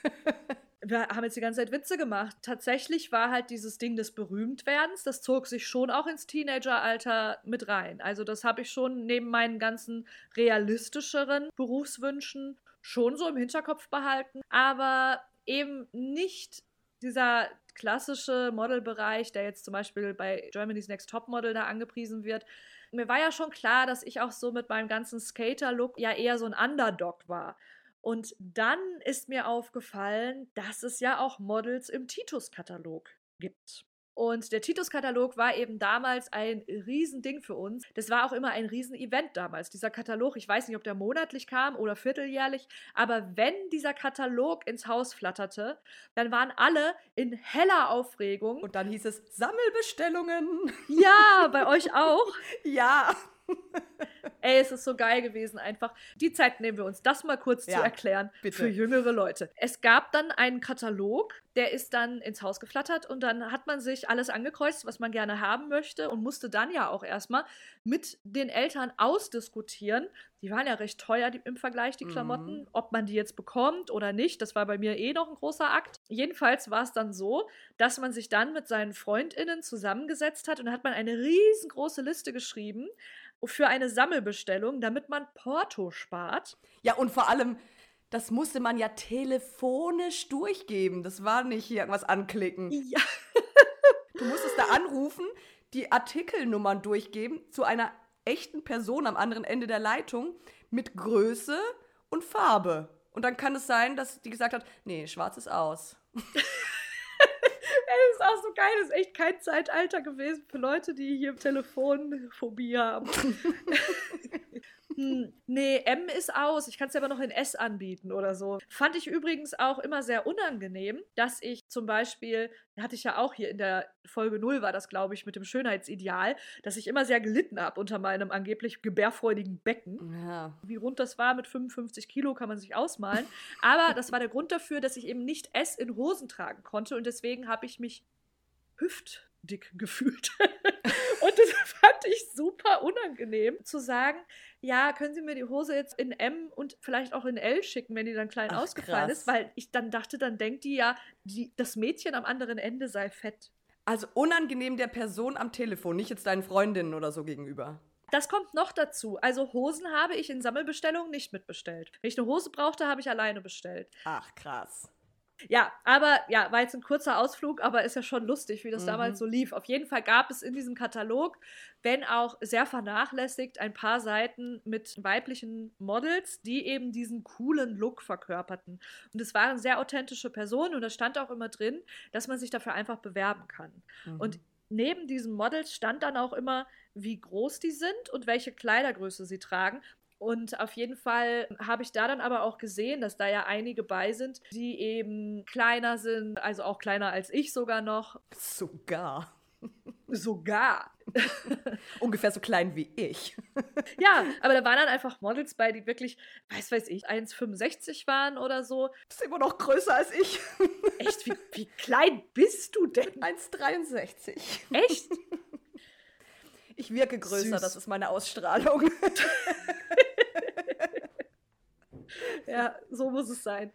wir haben jetzt die ganze Zeit Witze gemacht. Tatsächlich war halt dieses Ding des Berühmtwerdens, das zog sich schon auch ins Teenageralter mit rein. Also das habe ich schon neben meinen ganzen realistischeren Berufswünschen schon so im Hinterkopf behalten, aber eben nicht dieser klassische Modelbereich, der jetzt zum Beispiel bei Germany's Next Top Model da angepriesen wird, mir war ja schon klar, dass ich auch so mit meinem ganzen Skater-Look ja eher so ein Underdog war. Und dann ist mir aufgefallen, dass es ja auch Models im Titus-Katalog gibt. Und der Titus-Katalog war eben damals ein Riesending für uns. Das war auch immer ein Riesen-Event damals. Dieser Katalog, ich weiß nicht, ob der monatlich kam oder vierteljährlich, aber wenn dieser Katalog ins Haus flatterte, dann waren alle in heller Aufregung. Und dann hieß es Sammelbestellungen. Ja, bei euch auch? ja. Ey, es ist so geil gewesen einfach. Die Zeit nehmen wir uns, das mal kurz ja, zu erklären bitte. für jüngere Leute. Es gab dann einen Katalog, der ist dann ins Haus geflattert und dann hat man sich alles angekreuzt, was man gerne haben möchte und musste dann ja auch erstmal mit den Eltern ausdiskutieren. Die waren ja recht teuer die, im Vergleich, die Klamotten, mhm. ob man die jetzt bekommt oder nicht. Das war bei mir eh noch ein großer Akt. Jedenfalls war es dann so, dass man sich dann mit seinen FreundInnen zusammengesetzt hat und da hat man eine riesengroße Liste geschrieben für eine Sammelbestellung, damit man Porto spart. Ja, und vor allem, das musste man ja telefonisch durchgeben. Das war nicht hier irgendwas anklicken. Ja. du musstest da anrufen, die Artikelnummern durchgeben zu einer echten Person am anderen Ende der Leitung mit Größe und Farbe. Und dann kann es sein, dass die gesagt hat, nee, schwarz ist aus. Ey, das ist auch so geil. Das ist echt kein Zeitalter gewesen für Leute, die hier Telefonphobie haben. hm, nee, M ist aus. Ich kann es aber noch in S anbieten oder so. Fand ich übrigens auch immer sehr unangenehm, dass ich zum Beispiel, hatte ich ja auch hier in der Folge 0 war das, glaube ich, mit dem Schönheitsideal, dass ich immer sehr gelitten habe unter meinem angeblich gebärfreudigen Becken. Ja. Wie rund das war mit 55 Kilo, kann man sich ausmalen. Aber das war der Grund dafür, dass ich eben nicht S in Hosen tragen konnte und deswegen habe ich mich hüftdick gefühlt. fand ich super unangenehm zu sagen, ja, können Sie mir die Hose jetzt in M und vielleicht auch in L schicken, wenn die dann klein Ach, ausgefallen krass. ist, weil ich dann dachte, dann denkt die ja, die, das Mädchen am anderen Ende sei fett. Also unangenehm der Person am Telefon, nicht jetzt deinen Freundinnen oder so gegenüber. Das kommt noch dazu. Also Hosen habe ich in Sammelbestellungen nicht mitbestellt. Wenn ich eine Hose brauchte, habe ich alleine bestellt. Ach, krass. Ja, aber ja, war jetzt ein kurzer Ausflug, aber ist ja schon lustig, wie das mhm. damals so lief. Auf jeden Fall gab es in diesem Katalog, wenn auch sehr vernachlässigt, ein paar Seiten mit weiblichen Models, die eben diesen coolen Look verkörperten. Und es waren sehr authentische Personen und da stand auch immer drin, dass man sich dafür einfach bewerben kann. Mhm. Und neben diesen Models stand dann auch immer, wie groß die sind und welche Kleidergröße sie tragen. Und auf jeden Fall habe ich da dann aber auch gesehen, dass da ja einige bei sind, die eben kleiner sind, also auch kleiner als ich sogar noch. Sogar. Sogar. Ungefähr so klein wie ich. ja, aber da waren dann einfach Models bei, die wirklich, weiß weiß ich, 1,65 waren oder so. Das ist immer noch größer als ich. Echt? Wie, wie klein bist du denn? 1,63. Echt? Ich wirke größer, Süß. das ist meine Ausstrahlung. ja, so muss es sein.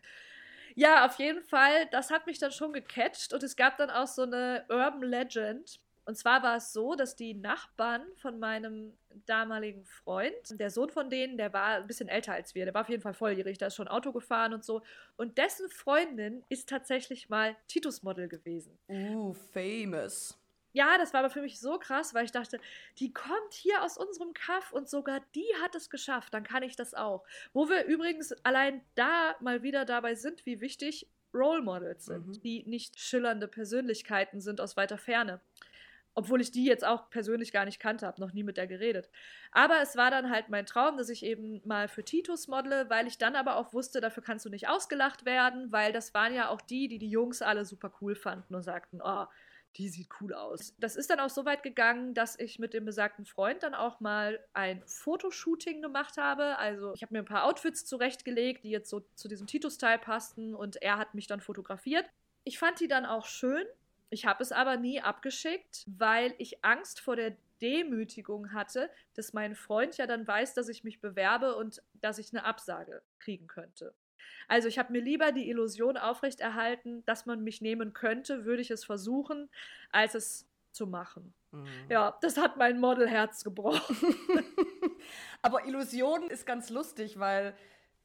Ja, auf jeden Fall, das hat mich dann schon gecatcht und es gab dann auch so eine Urban Legend, Und zwar war es so, dass die Nachbarn von meinem damaligen Freund, der Sohn von denen, der war ein bisschen älter als wir, der war auf jeden Fall volljährig, der ist schon Auto gefahren und so. Und dessen Freundin ist tatsächlich mal Titus-Model gewesen. Uh, famous. Ja, das war aber für mich so krass, weil ich dachte, die kommt hier aus unserem Kaff und sogar die hat es geschafft, dann kann ich das auch. Wo wir übrigens allein da mal wieder dabei sind, wie wichtig Role Models sind, mhm. die nicht schillernde Persönlichkeiten sind aus weiter Ferne. Obwohl ich die jetzt auch persönlich gar nicht kannte, habe noch nie mit der geredet. Aber es war dann halt mein Traum, dass ich eben mal für Titus modele, weil ich dann aber auch wusste, dafür kannst du nicht ausgelacht werden, weil das waren ja auch die, die die Jungs alle super cool fanden und sagten, oh, die sieht cool aus. Das ist dann auch so weit gegangen, dass ich mit dem besagten Freund dann auch mal ein Fotoshooting gemacht habe. Also ich habe mir ein paar Outfits zurechtgelegt, die jetzt so zu diesem Titus-Style passten und er hat mich dann fotografiert. Ich fand die dann auch schön. Ich habe es aber nie abgeschickt, weil ich Angst vor der Demütigung hatte, dass mein Freund ja dann weiß, dass ich mich bewerbe und dass ich eine Absage kriegen könnte. Also ich habe mir lieber die Illusion aufrechterhalten, dass man mich nehmen könnte, würde ich es versuchen, als es zu machen. Mhm. Ja, das hat mein Modelherz gebrochen. Aber Illusion ist ganz lustig, weil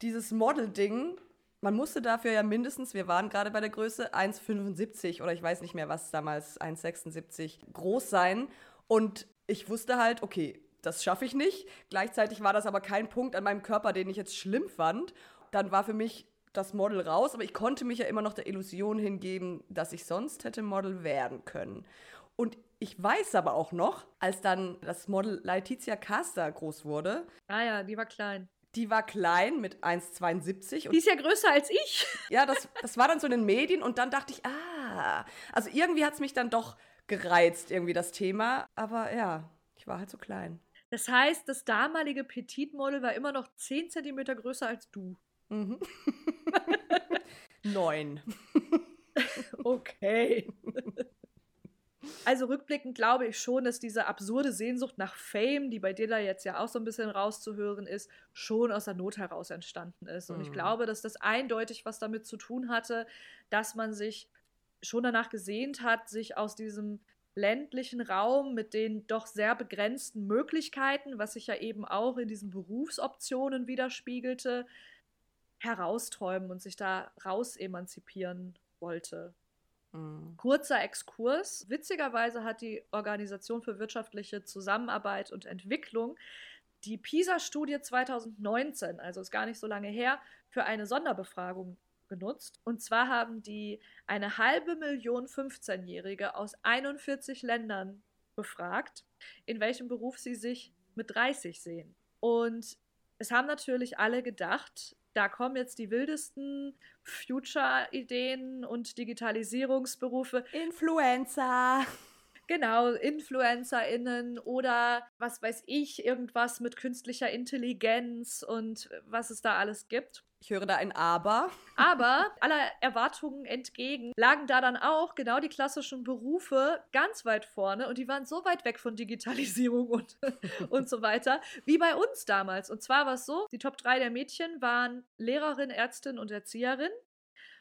dieses Model-Ding, man musste dafür ja mindestens, wir waren gerade bei der Größe 1,75 oder ich weiß nicht mehr, was damals 1,76 groß sein. Und ich wusste halt, okay, das schaffe ich nicht. Gleichzeitig war das aber kein Punkt an meinem Körper, den ich jetzt schlimm fand dann war für mich das Model raus, aber ich konnte mich ja immer noch der Illusion hingeben, dass ich sonst hätte Model werden können. Und ich weiß aber auch noch, als dann das Model Laetitia Caster groß wurde. Ah ja, die war klein. Die war klein mit 1,72. Die ist ja größer als ich. Ja, das, das war dann so in den Medien und dann dachte ich, ah, also irgendwie hat es mich dann doch gereizt, irgendwie das Thema. Aber ja, ich war halt so klein. Das heißt, das damalige Petit-Model war immer noch 10 cm größer als du. Mhm. Neun. okay. Also rückblickend glaube ich schon, dass diese absurde Sehnsucht nach Fame, die bei dir da jetzt ja auch so ein bisschen rauszuhören ist, schon aus der Not heraus entstanden ist. Und mhm. ich glaube, dass das eindeutig was damit zu tun hatte, dass man sich schon danach gesehnt hat, sich aus diesem ländlichen Raum mit den doch sehr begrenzten Möglichkeiten, was sich ja eben auch in diesen Berufsoptionen widerspiegelte, herausträumen und sich da raus emanzipieren wollte. Mhm. Kurzer Exkurs. Witzigerweise hat die Organisation für wirtschaftliche Zusammenarbeit und Entwicklung die PISA-Studie 2019, also ist gar nicht so lange her, für eine Sonderbefragung genutzt. Und zwar haben die eine halbe Million 15-Jährige aus 41 Ländern befragt, in welchem Beruf sie sich mit 30 sehen. Und es haben natürlich alle gedacht, da kommen jetzt die wildesten Future-Ideen und Digitalisierungsberufe. Influencer. Genau, InfluencerInnen oder was weiß ich, irgendwas mit künstlicher Intelligenz und was es da alles gibt. Ich höre da ein Aber. Aber aller Erwartungen entgegen lagen da dann auch genau die klassischen Berufe ganz weit vorne und die waren so weit weg von Digitalisierung und, und so weiter, wie bei uns damals. Und zwar war es so, die Top 3 der Mädchen waren Lehrerin, Ärztin und Erzieherin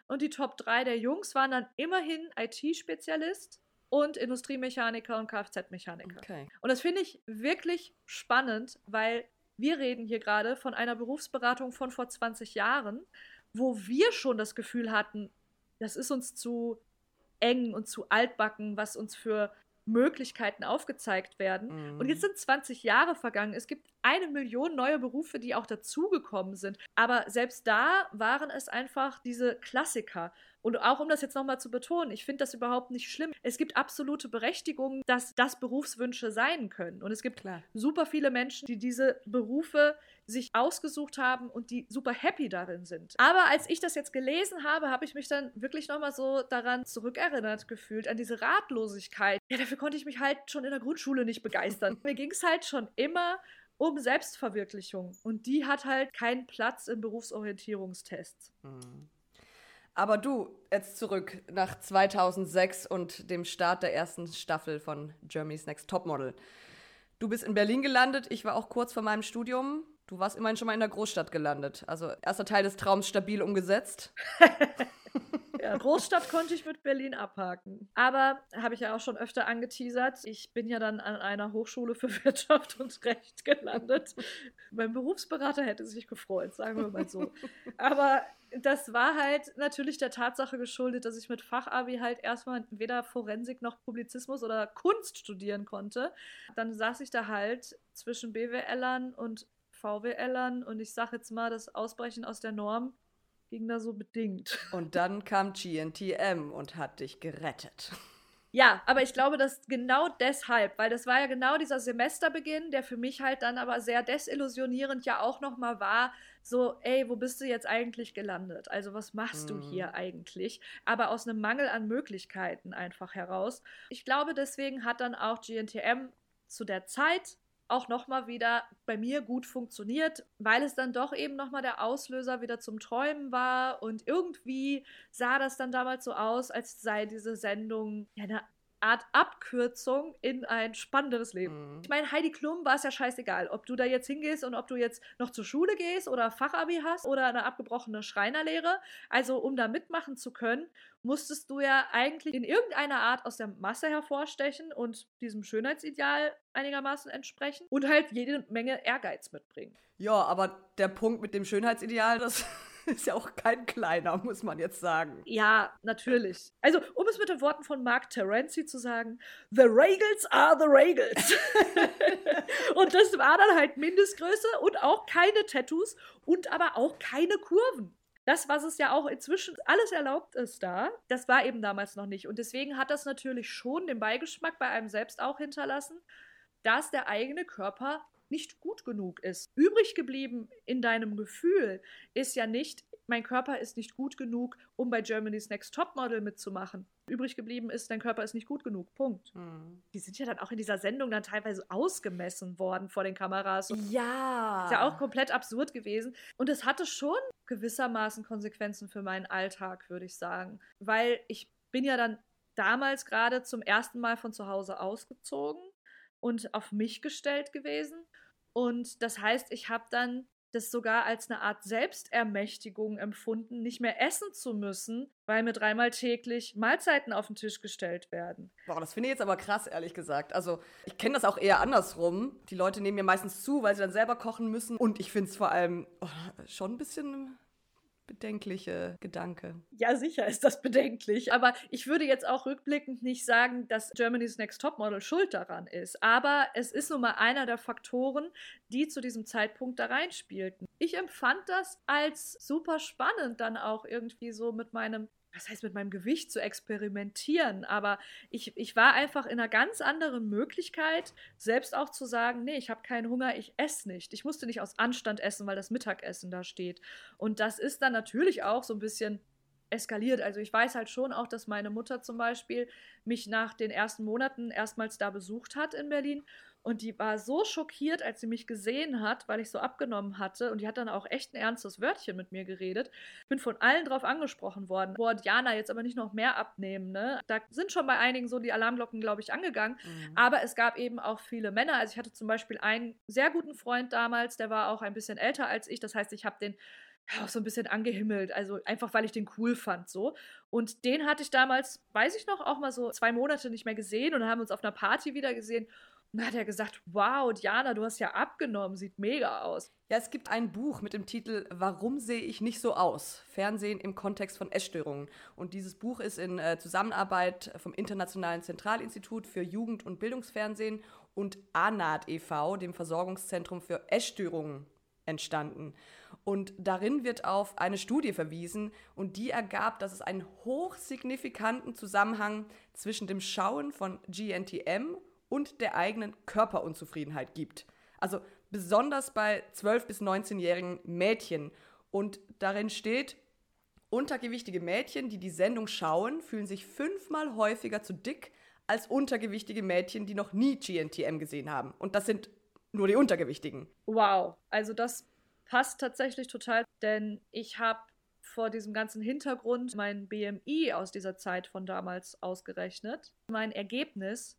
und die Top 3 der Jungs waren dann immerhin IT-Spezialist und Industriemechaniker und Kfz-Mechaniker. Okay. Und das finde ich wirklich spannend, weil wir reden hier gerade von einer Berufsberatung von vor 20 Jahren, wo wir schon das Gefühl hatten, das ist uns zu eng und zu altbacken, was uns für Möglichkeiten aufgezeigt werden. Mhm. Und jetzt sind 20 Jahre vergangen. Es gibt eine Million neue Berufe, die auch dazugekommen sind. Aber selbst da waren es einfach diese Klassiker. Und auch um das jetzt nochmal zu betonen, ich finde das überhaupt nicht schlimm. Es gibt absolute Berechtigung, dass das Berufswünsche sein können. Und es gibt Klar. super viele Menschen, die diese Berufe sich ausgesucht haben und die super happy darin sind. Aber als ich das jetzt gelesen habe, habe ich mich dann wirklich nochmal so daran zurückerinnert gefühlt, an diese Ratlosigkeit. Ja, dafür konnte ich mich halt schon in der Grundschule nicht begeistern. Mir ging es halt schon immer um Selbstverwirklichung. Und die hat halt keinen Platz in Berufsorientierungstests. Mhm. Aber du, jetzt zurück nach 2006 und dem Start der ersten Staffel von Germany's Next Topmodel. Du bist in Berlin gelandet, ich war auch kurz vor meinem Studium. Du warst immerhin schon mal in der Großstadt gelandet. Also erster Teil des Traums stabil umgesetzt. Ja, Großstadt konnte ich mit Berlin abhaken. Aber habe ich ja auch schon öfter angeteasert. Ich bin ja dann an einer Hochschule für Wirtschaft und Recht gelandet. mein Berufsberater hätte sich gefreut, sagen wir mal so. Aber das war halt natürlich der Tatsache geschuldet, dass ich mit Fachabi halt erstmal weder Forensik noch Publizismus oder Kunst studieren konnte. Dann saß ich da halt zwischen BWLern und VWLern und ich sag jetzt mal, das Ausbrechen aus der Norm ging da so bedingt. Und dann kam GNTM und hat dich gerettet. Ja, aber ich glaube, dass genau deshalb, weil das war ja genau dieser Semesterbeginn, der für mich halt dann aber sehr desillusionierend ja auch nochmal war, so, ey, wo bist du jetzt eigentlich gelandet? Also was machst mhm. du hier eigentlich? Aber aus einem Mangel an Möglichkeiten einfach heraus. Ich glaube, deswegen hat dann auch GNTM zu der Zeit auch nochmal wieder bei mir gut funktioniert, weil es dann doch eben nochmal der Auslöser wieder zum Träumen war. Und irgendwie sah das dann damals so aus, als sei diese Sendung ja, eine Art Abkürzung in ein spannenderes Leben. Mhm. Ich meine, Heidi Klum war es ja scheißegal, ob du da jetzt hingehst und ob du jetzt noch zur Schule gehst oder Fachabi hast oder eine abgebrochene Schreinerlehre. Also, um da mitmachen zu können, musstest du ja eigentlich in irgendeiner Art aus der Masse hervorstechen und diesem Schönheitsideal einigermaßen entsprechen und halt jede Menge Ehrgeiz mitbringen. Ja, aber der Punkt mit dem Schönheitsideal, das ist ja auch kein kleiner, muss man jetzt sagen. Ja, natürlich. Also, um es mit den Worten von Mark Terenzi zu sagen, The Regals are the Regals. und das war dann halt Mindestgröße und auch keine Tattoos und aber auch keine Kurven. Das, was es ja auch inzwischen alles erlaubt ist da, das war eben damals noch nicht. Und deswegen hat das natürlich schon den Beigeschmack bei einem selbst auch hinterlassen, dass der eigene Körper nicht gut genug ist. Übrig geblieben in deinem Gefühl ist ja nicht, mein Körper ist nicht gut genug, um bei Germany's Next Topmodel mitzumachen. Übrig geblieben ist, dein Körper ist nicht gut genug. Punkt. Mhm. Die sind ja dann auch in dieser Sendung dann teilweise ausgemessen worden vor den Kameras. ja. Ist ja auch komplett absurd gewesen. Und es hatte schon gewissermaßen Konsequenzen für meinen Alltag, würde ich sagen. Weil ich bin ja dann damals gerade zum ersten Mal von zu Hause ausgezogen und auf mich gestellt gewesen. Und das heißt, ich habe dann das sogar als eine Art Selbstermächtigung empfunden, nicht mehr essen zu müssen, weil mir dreimal täglich Mahlzeiten auf den Tisch gestellt werden. Boah, das finde ich jetzt aber krass, ehrlich gesagt. Also, ich kenne das auch eher andersrum. Die Leute nehmen mir meistens zu, weil sie dann selber kochen müssen. Und ich finde es vor allem oh, schon ein bisschen bedenkliche Gedanke. Ja, sicher ist das bedenklich. Aber ich würde jetzt auch rückblickend nicht sagen, dass Germany's Next Topmodel schuld daran ist. Aber es ist nun mal einer der Faktoren, die zu diesem Zeitpunkt da reinspielten. Ich empfand das als super spannend, dann auch irgendwie so mit meinem was heißt mit meinem Gewicht zu experimentieren, aber ich, ich war einfach in einer ganz anderen Möglichkeit, selbst auch zu sagen, nee, ich habe keinen Hunger, ich esse nicht. Ich musste nicht aus Anstand essen, weil das Mittagessen da steht. Und das ist dann natürlich auch so ein bisschen eskaliert. Also ich weiß halt schon auch, dass meine Mutter zum Beispiel mich nach den ersten Monaten erstmals da besucht hat in Berlin und die war so schockiert, als sie mich gesehen hat, weil ich so abgenommen hatte. Und die hat dann auch echt ein ernstes Wörtchen mit mir geredet. Ich bin von allen drauf angesprochen worden. Boah, Diana, jetzt aber nicht noch mehr abnehmen, ne? Da sind schon bei einigen so die Alarmglocken, glaube ich, angegangen. Mhm. Aber es gab eben auch viele Männer. Also ich hatte zum Beispiel einen sehr guten Freund damals, der war auch ein bisschen älter als ich. Das heißt, ich habe den auch so ein bisschen angehimmelt, also einfach weil ich den cool fand so. Und den hatte ich damals, weiß ich noch, auch mal so zwei Monate nicht mehr gesehen und haben uns auf einer Party wieder gesehen. Und dann hat er gesagt, wow, Diana, du hast ja abgenommen, sieht mega aus. Ja, es gibt ein Buch mit dem Titel Warum sehe ich nicht so aus? Fernsehen im Kontext von Essstörungen. Und dieses Buch ist in äh, Zusammenarbeit vom Internationalen Zentralinstitut für Jugend- und Bildungsfernsehen und ANAD e.V., dem Versorgungszentrum für Essstörungen, entstanden. Und darin wird auf eine Studie verwiesen und die ergab, dass es einen hochsignifikanten Zusammenhang zwischen dem Schauen von GNTM und der eigenen Körperunzufriedenheit gibt. Also besonders bei 12- bis 19-jährigen Mädchen. Und darin steht, untergewichtige Mädchen, die die Sendung schauen, fühlen sich fünfmal häufiger zu dick als untergewichtige Mädchen, die noch nie GNTM gesehen haben. Und das sind nur die Untergewichtigen. Wow, also das passt tatsächlich total, denn ich habe vor diesem ganzen Hintergrund mein BMI aus dieser Zeit von damals ausgerechnet. Mein Ergebnis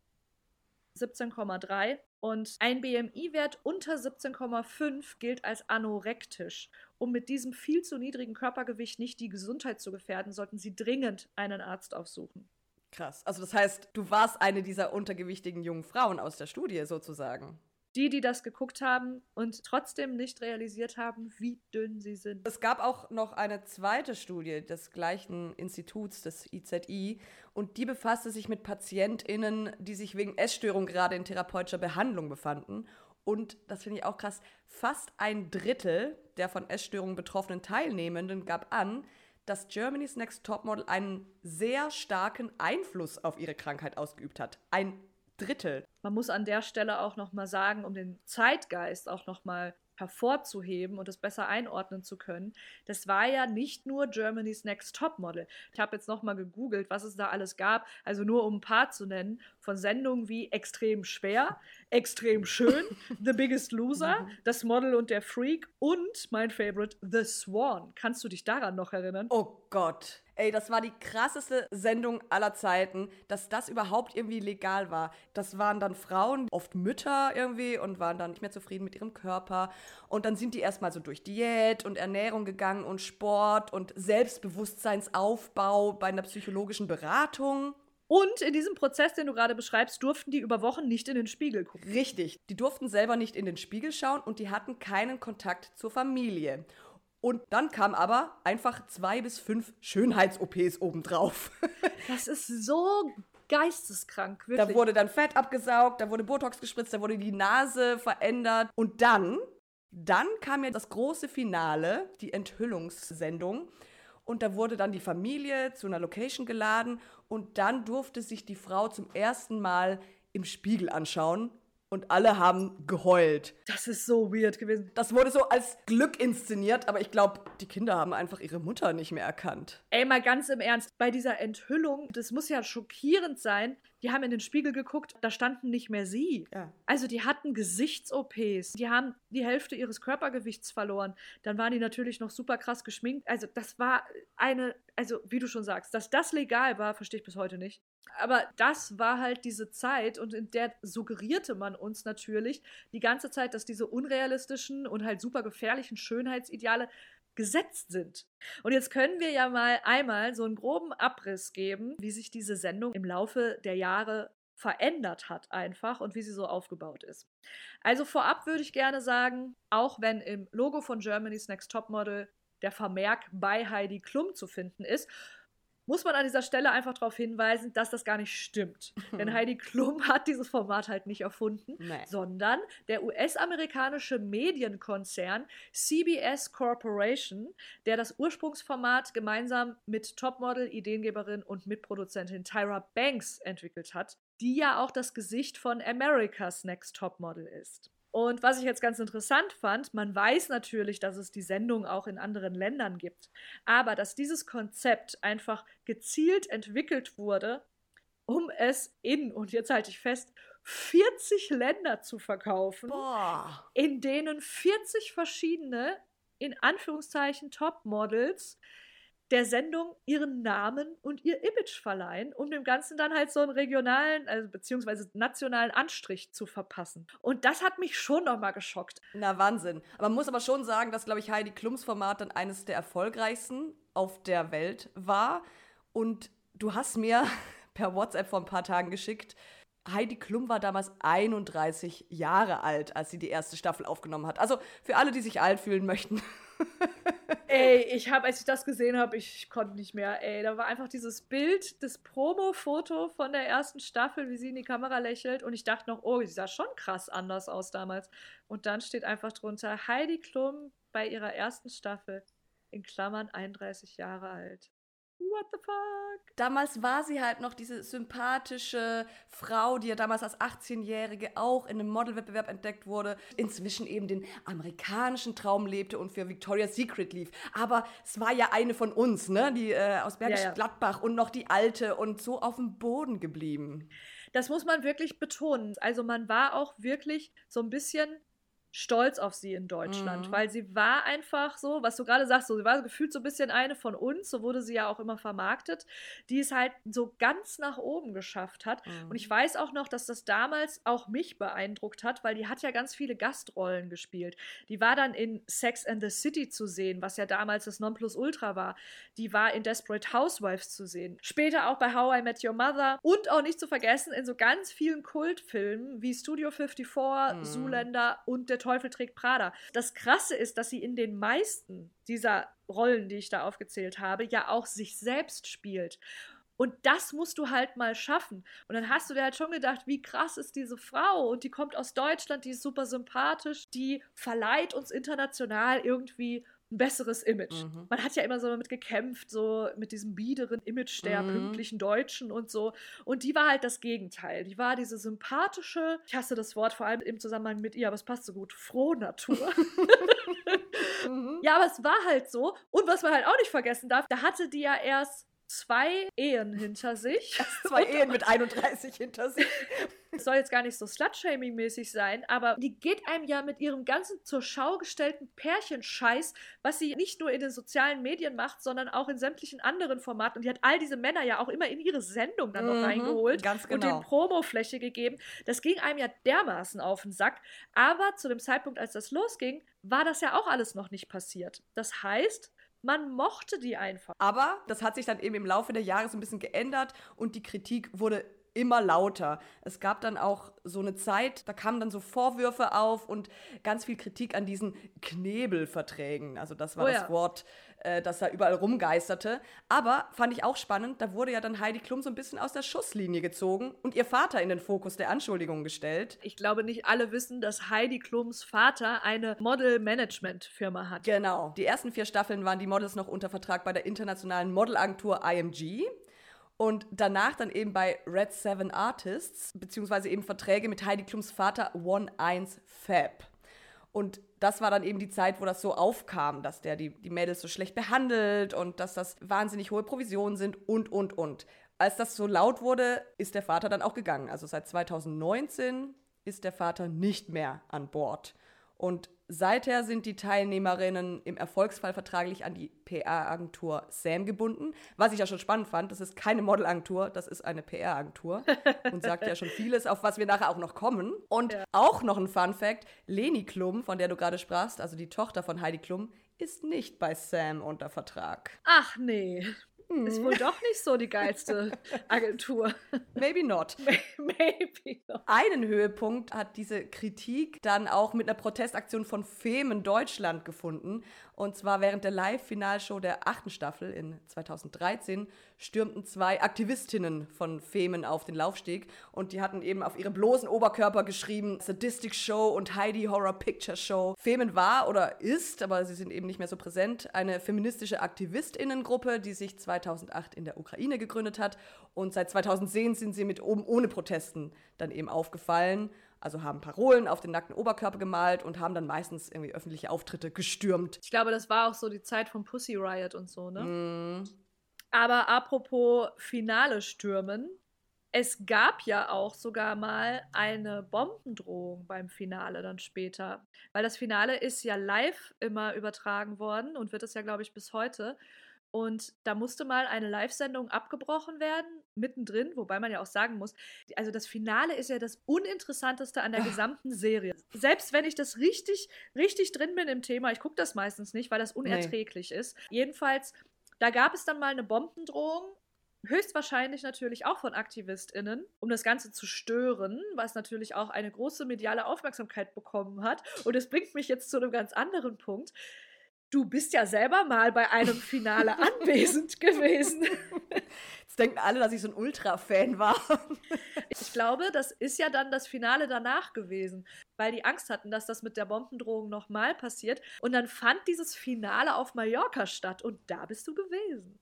17,3 und ein BMI-Wert unter 17,5 gilt als anorektisch. Um mit diesem viel zu niedrigen Körpergewicht nicht die Gesundheit zu gefährden, sollten Sie dringend einen Arzt aufsuchen. Krass. Also das heißt, du warst eine dieser untergewichtigen jungen Frauen aus der Studie sozusagen. Die, die das geguckt haben und trotzdem nicht realisiert haben, wie dünn sie sind. Es gab auch noch eine zweite Studie des gleichen Instituts, des IZI, und die befasste sich mit PatientInnen, die sich wegen Essstörung gerade in therapeutischer Behandlung befanden. Und das finde ich auch krass, fast ein Drittel der von Essstörungen betroffenen Teilnehmenden gab an, dass Germany's Next Topmodel einen sehr starken Einfluss auf ihre Krankheit ausgeübt hat. Ein Drittel. Man muss an der Stelle auch noch mal sagen, um den Zeitgeist auch noch mal hervorzuheben und es besser einordnen zu können. Das war ja nicht nur Germany's Next Topmodel. Ich habe jetzt noch mal gegoogelt, was es da alles gab. Also nur um ein paar zu nennen, von Sendungen wie Extrem schwer, Extrem schön, The Biggest Loser, mhm. Das Model und der Freak und mein Favorite, The Swan. Kannst du dich daran noch erinnern? Oh Gott. Ey, das war die krasseste Sendung aller Zeiten, dass das überhaupt irgendwie legal war. Das waren dann Frauen, oft Mütter irgendwie und waren dann nicht mehr zufrieden mit ihrem Körper. Und dann sind die erstmal so durch Diät und Ernährung gegangen und Sport und Selbstbewusstseinsaufbau bei einer psychologischen Beratung. Und in diesem Prozess, den du gerade beschreibst, durften die über Wochen nicht in den Spiegel gucken. Richtig. Die durften selber nicht in den Spiegel schauen und die hatten keinen Kontakt zur Familie. Und dann kam aber einfach zwei bis fünf Schönheits-OPs obendrauf. das ist so geisteskrank, wirklich. Da wurde dann Fett abgesaugt, da wurde Botox gespritzt, da wurde die Nase verändert. Und dann, dann kam ja das große Finale, die Enthüllungssendung. Und da wurde dann die Familie zu einer Location geladen und dann durfte sich die Frau zum ersten Mal im Spiegel anschauen und alle haben geheult. Das ist so weird gewesen. Das wurde so als Glück inszeniert, aber ich glaube, die Kinder haben einfach ihre Mutter nicht mehr erkannt. Ey, mal ganz im Ernst, bei dieser Enthüllung, das muss ja schockierend sein. Die haben in den Spiegel geguckt, da standen nicht mehr sie. Ja. Also die hatten Gesichts-OPs, die haben die Hälfte ihres Körpergewichts verloren. Dann waren die natürlich noch super krass geschminkt. Also das war eine, also wie du schon sagst, dass das legal war, verstehe ich bis heute nicht. Aber das war halt diese Zeit und in der suggerierte man uns natürlich die ganze Zeit, dass diese unrealistischen und halt super gefährlichen Schönheitsideale gesetzt sind. Und jetzt können wir ja mal einmal so einen groben Abriss geben, wie sich diese Sendung im Laufe der Jahre verändert hat einfach und wie sie so aufgebaut ist. Also vorab würde ich gerne sagen, auch wenn im Logo von Germany's Next Topmodel der Vermerk bei Heidi Klum zu finden ist, muss man an dieser Stelle einfach darauf hinweisen, dass das gar nicht stimmt. Denn Heidi Klum hat dieses Format halt nicht erfunden, nee. sondern der US-amerikanische Medienkonzern CBS Corporation, der das Ursprungsformat gemeinsam mit Topmodel, Ideengeberin und Mitproduzentin Tyra Banks entwickelt hat, die ja auch das Gesicht von America's Next Topmodel ist. Und was ich jetzt ganz interessant fand, man weiß natürlich, dass es die Sendung auch in anderen Ländern gibt, aber dass dieses Konzept einfach gezielt entwickelt wurde, um es in, und jetzt halte ich fest, 40 Länder zu verkaufen, Boah. in denen 40 verschiedene, in Anführungszeichen, Topmodels der Sendung ihren Namen und ihr Image verleihen, um dem Ganzen dann halt so einen regionalen, also beziehungsweise nationalen Anstrich zu verpassen. Und das hat mich schon nochmal geschockt. Na, Wahnsinn. Aber man muss aber schon sagen, dass, glaube ich, Heidi Klums Format dann eines der erfolgreichsten auf der Welt war. Und du hast mir per WhatsApp vor ein paar Tagen geschickt, Heidi Klum war damals 31 Jahre alt, als sie die erste Staffel aufgenommen hat. Also für alle, die sich alt fühlen möchten. Ey, ich habe, als ich das gesehen habe, ich konnte nicht mehr. Ey, da war einfach dieses Bild, das Promo-Foto von der ersten Staffel, wie sie in die Kamera lächelt. Und ich dachte noch, oh, sie sah schon krass anders aus damals. Und dann steht einfach drunter Heidi Klum bei ihrer ersten Staffel in Klammern 31 Jahre alt. What the fuck? Damals war sie halt noch diese sympathische Frau, die ja damals als 18-Jährige auch in einem Modelwettbewerb entdeckt wurde, inzwischen eben den amerikanischen Traum lebte und für Victoria's Secret lief. Aber es war ja eine von uns, ne? Die äh, aus Bergisch ja, ja. Gladbach und noch die alte und so auf dem Boden geblieben. Das muss man wirklich betonen. Also man war auch wirklich so ein bisschen stolz auf sie in Deutschland, Mhm. weil sie war einfach so, was du gerade sagst, so, sie war gefühlt so ein bisschen eine von uns, so wurde sie ja auch immer vermarktet, die es halt so ganz nach oben geschafft hat. Mhm. Und ich weiß auch noch, dass das damals auch mich beeindruckt hat, weil die hat ja ganz viele Gastrollen gespielt. Die war dann in Sex and the City zu sehen, was ja damals das Nonplusultra war. Die war in Desperate Housewives zu sehen. Später auch bei How I Met Your Mother und auch nicht zu vergessen in so ganz vielen Kultfilmen wie Studio 54, Mhm. Zoolander und Der Teufel trägt Prada. Das Krasse ist, dass sie in den meisten dieser Rollen, die ich da aufgezählt habe, ja auch sich selbst spielt. Und das musst du halt mal schaffen. Und dann hast du dir halt schon gedacht, wie krass ist diese Frau? Und die kommt aus Deutschland, die ist super sympathisch, die verleiht uns international irgendwie ein besseres Image. Mhm. Man hat ja immer so damit gekämpft, so mit diesem biederen Image der Mhm. pünktlichen Deutschen und so. Und die war halt das Gegenteil. Die war diese sympathische, ich hasse das Wort vor allem im Zusammenhang mit ihr, aber es passt so gut, Frohnatur. Mhm. Ja, aber es war halt so. Und was man halt auch nicht vergessen darf, da hatte die ja erst zwei Ehen hinter sich. Zwei Ehen mit 31 hinter sich. Es soll jetzt gar nicht so Slut-Shaming-mäßig sein, aber die geht einem ja mit ihrem ganzen zur Schau gestellten Pärchenscheiß, was sie nicht nur in den sozialen Medien macht, sondern auch in sämtlichen anderen Formaten. Und die hat all diese Männer ja auch immer in ihre Sendung dann noch Mhm, reingeholt ganz und genau. denen Promofläche gegeben. Das ging einem ja dermaßen auf den Sack. Aber zu dem Zeitpunkt, als das losging, war das ja auch alles noch nicht passiert. Das heißt, man mochte die einfach. Aber das hat sich dann eben im Laufe der Jahre so ein bisschen geändert und die Kritik wurde immer lauter. Es gab dann auch so eine Zeit, da kamen dann so Vorwürfe auf und ganz viel Kritik an diesen Knebelverträgen. Also das war Oh das ja. Wort, äh, das da überall rumgeisterte. Aber fand ich auch spannend, da wurde ja dann Heidi Klum so ein bisschen aus der Schusslinie gezogen und ihr Vater in den Fokus der Anschuldigungen gestellt. Ich glaube, nicht alle wissen, dass Heidi Klums Vater eine Model-Management-Firma hat. Genau. Die ersten vier Staffeln waren die Models noch unter Vertrag bei der internationalen Modelagentur IMG. Und danach dann eben bei Red Seven Artists, beziehungsweise eben Verträge mit Heidi Klums Vater One Eins Fab. Und das war dann eben die Zeit, wo das so aufkam, dass der die, die Mädels so schlecht behandelt und dass das wahnsinnig hohe Provisionen sind und, und, und. Als das so laut wurde, ist der Vater dann auch gegangen. Also seit 2019 ist der Vater nicht mehr an Bord. Und seither sind die Teilnehmerinnen im Erfolgsfall vertraglich an die PR-Agentur Sam gebunden. Was ich ja schon spannend fand, das ist keine Modelagentur, das ist eine PR-Agentur. Und sagt ja schon vieles, auf was wir nachher auch noch kommen. Und auch noch ein Fun-Fact: Leni Klum, von der du gerade sprachst, also die Tochter von Heidi Klum, ist nicht bei Sam unter Vertrag. Ach nee. Ist wohl doch nicht so die geilste Agentur. Maybe not. Maybe. not. Einen Höhepunkt hat diese Kritik dann auch mit einer Protestaktion von Femen Deutschland gefunden. Und zwar während der Live-Finalshow der achten Staffel in 2013 stürmten zwei Aktivistinnen von Femen auf den Laufsteg und die hatten eben auf ihre bloßen Oberkörper geschrieben Sadistic Show und Heidi Horror Picture Show. Femen war oder ist, aber sie sind eben nicht mehr so präsent, eine feministische Aktivistinnengruppe, die sich 2008 in der Ukraine gegründet hat und seit 2010 sind sie mit oben ohne Protesten dann eben aufgefallen. Also haben Parolen auf den nackten Oberkörper gemalt und haben dann meistens irgendwie öffentliche Auftritte gestürmt. Ich glaube, das war auch so die Zeit vom Pussy Riot und so, ne? Mm, Aber apropos Finale stürmen. Es gab ja auch sogar mal eine Bombendrohung beim Finale dann später. Weil das Finale ist ja live immer übertragen worden und wird es ja, glaube ich, bis heute. Und da musste mal eine Live-Sendung abgebrochen werden, mittendrin, wobei man ja auch sagen muss, also das Finale ist ja das Uninteressanteste an der gesamten Serie. Selbst wenn ich das richtig, richtig drin bin im Thema, ich gucke das meistens nicht, weil das unerträglich ist. Jedenfalls, da gab es dann mal eine Bombendrohung, höchstwahrscheinlich natürlich auch von AktivistInnen, um das Ganze zu stören, was natürlich auch eine große mediale Aufmerksamkeit bekommen hat. Und es bringt mich jetzt zu einem ganz anderen Punkt. Du bist ja selber mal bei einem Finale anwesend gewesen. Jetzt denken alle, dass ich so ein Ultra-Fan war. Ich glaube, das ist ja dann das Finale danach gewesen, weil die Angst hatten, dass das mit der Bombendrohung nochmal passiert. Und dann fand dieses Finale auf Mallorca statt und da bist du gewesen.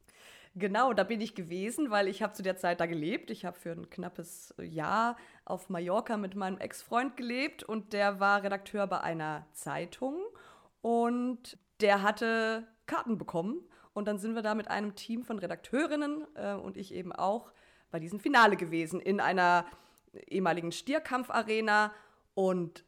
Genau, da bin ich gewesen, weil ich habe zu der Zeit da gelebt. Ich habe für ein knappes Jahr auf Mallorca mit meinem Ex-Freund gelebt und der war Redakteur bei einer Zeitung und der hatte Karten bekommen und dann sind wir da mit einem Team von Redakteurinnen äh, und ich eben auch bei diesem Finale gewesen in einer ehemaligen Stierkampfarena und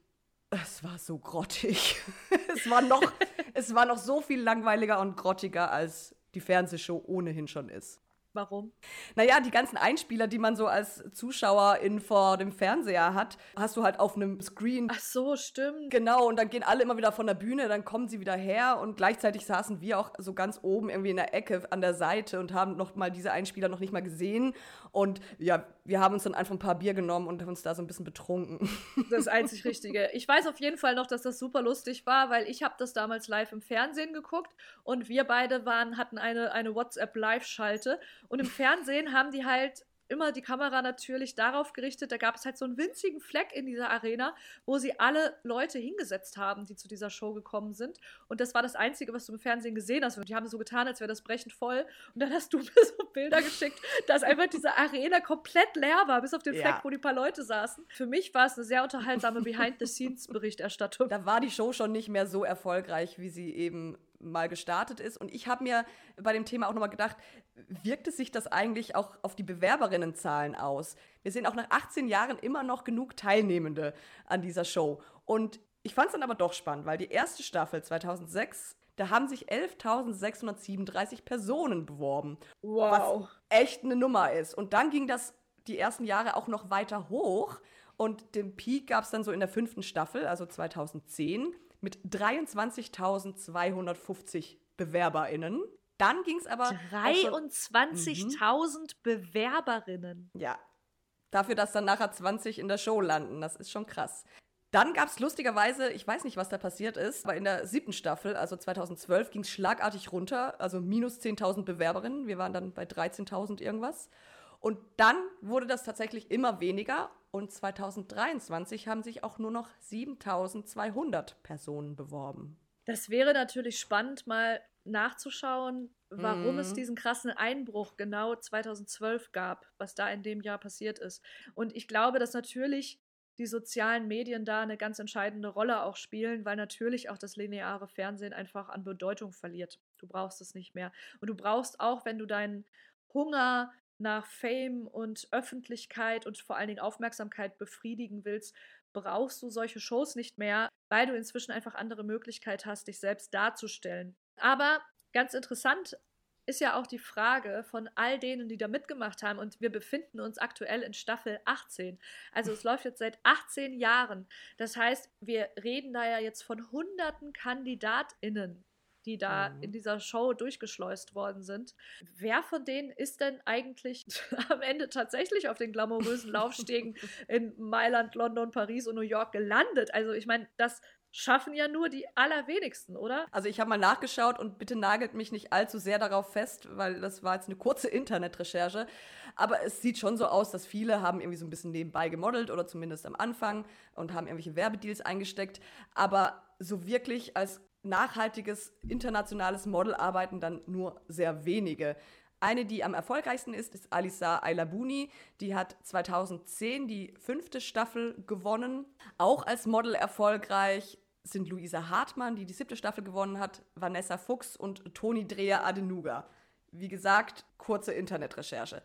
Es war so grottig. es, war noch, es war noch so viel langweiliger und grottiger, als die Fernsehshow ohnehin schon ist. Warum? Naja, die ganzen Einspieler, die man so als Zuschauerin vor dem Fernseher hat, hast du halt auf einem Screen. Ach so, stimmt. Genau, und dann gehen alle immer wieder von der Bühne, dann kommen sie wieder her und gleichzeitig saßen wir auch so ganz oben irgendwie in der Ecke an der Seite und haben noch mal diese Einspieler noch nicht mal gesehen. Und ja, wir haben uns dann einfach ein paar Bier genommen und haben uns da so ein bisschen betrunken. Das einzig Richtige. Ich weiß auf jeden Fall noch, dass das super lustig war, weil ich habe das damals live im Fernsehen geguckt und wir beide waren, hatten eine, eine WhatsApp-Live-Schalte und im Fernsehen haben die halt immer die Kamera natürlich darauf gerichtet. Da gab es halt so einen winzigen Fleck in dieser Arena, wo sie alle Leute hingesetzt haben, die zu dieser Show gekommen sind. Und das war das Einzige, was du im Fernsehen gesehen hast. Und die haben so getan, als wäre das brechend voll. Und dann hast du mir so Bilder geschickt, dass einfach diese Arena komplett leer war, bis auf den ja. Fleck, wo die paar Leute saßen. Für mich war es eine sehr unterhaltsame Behind-the-Scenes-Berichterstattung. Da war die Show schon nicht mehr so erfolgreich, wie sie eben mal gestartet ist. Und ich habe mir bei dem Thema auch nochmal gedacht, wirkt es sich das eigentlich auch auf die Bewerberinnenzahlen aus? Wir sehen auch nach 18 Jahren immer noch genug Teilnehmende an dieser Show. Und ich fand es dann aber doch spannend, weil die erste Staffel 2006 da haben sich 11.637 Personen beworben. Wow. Was echt eine Nummer ist. Und dann ging das die ersten Jahre auch noch weiter hoch. Und den Peak gab es dann so in der fünften Staffel, also 2010 mit 23.250 BewerberInnen. Dann ging es aber. 23.000 mhm. Bewerberinnen. Ja. Dafür, dass dann nachher 20 in der Show landen. Das ist schon krass. Dann gab es lustigerweise, ich weiß nicht, was da passiert ist, aber in der siebten Staffel, also 2012, ging es schlagartig runter, also minus 10.000 Bewerberinnen. Wir waren dann bei 13.000 irgendwas. Und dann wurde das tatsächlich immer weniger und 2023 haben sich auch nur noch 7200 Personen beworben. Das wäre natürlich spannend, mal nachzuschauen, warum mm. es mhm. diesen krassen Einbruch genau 2012 gab, was da in dem Jahr passiert ist. Und ich glaube, dass natürlich die sozialen Medien da eine ganz entscheidende Rolle auch spielen, weil natürlich auch das lineare Fernsehen einfach an Bedeutung verliert. Du brauchst es nicht mehr. Und du brauchst auch, wenn du deinen Hunger nach Fame und Öffentlichkeit und vor allen Dingen Aufmerksamkeit befriedigen willst, brauchst du solche Shows nicht mehr, weil du inzwischen einfach andere Möglichkeit hast, dich selbst darzustellen. Aber ganz interessant ist ja auch die Frage von all denen, die da mitgemacht haben. Und wir befinden uns aktuell in Staffel 18. Also es läuft jetzt seit 18 Jahren. Das heißt, wir reden da ja jetzt von hunderten KandidatInnen die da mhm. in dieser Show durchgeschleust worden sind. Wer von denen ist denn eigentlich am Ende tatsächlich auf den glamourösen Laufstegen in Mailand, London, Paris und New York gelandet? Also ich meine, das schaffen ja nur die allerwenigsten, oder? Also ich habe mal nachgeschaut und bitte nagelt mich nicht allzu sehr darauf fest, weil das war jetzt eine kurze Internetrecherche. Aber es sieht schon so aus, dass viele haben irgendwie so ein bisschen nebenbei gemodelt oder zumindest am Anfang und haben irgendwelche Werbedeals eingesteckt. Aber so wirklich als nachhaltiges internationales Model arbeiten dann nur sehr wenige. Eine, die am erfolgreichsten ist, ist Alisa Ailabuni. Die hat 2010 die fünfte Staffel gewonnen. Auch als Model erfolgreich sind Luisa Hartmann, die die siebte Staffel gewonnen hat, Vanessa Fuchs und Toni Dreher Adenuga. Wie gesagt, kurze Internetrecherche.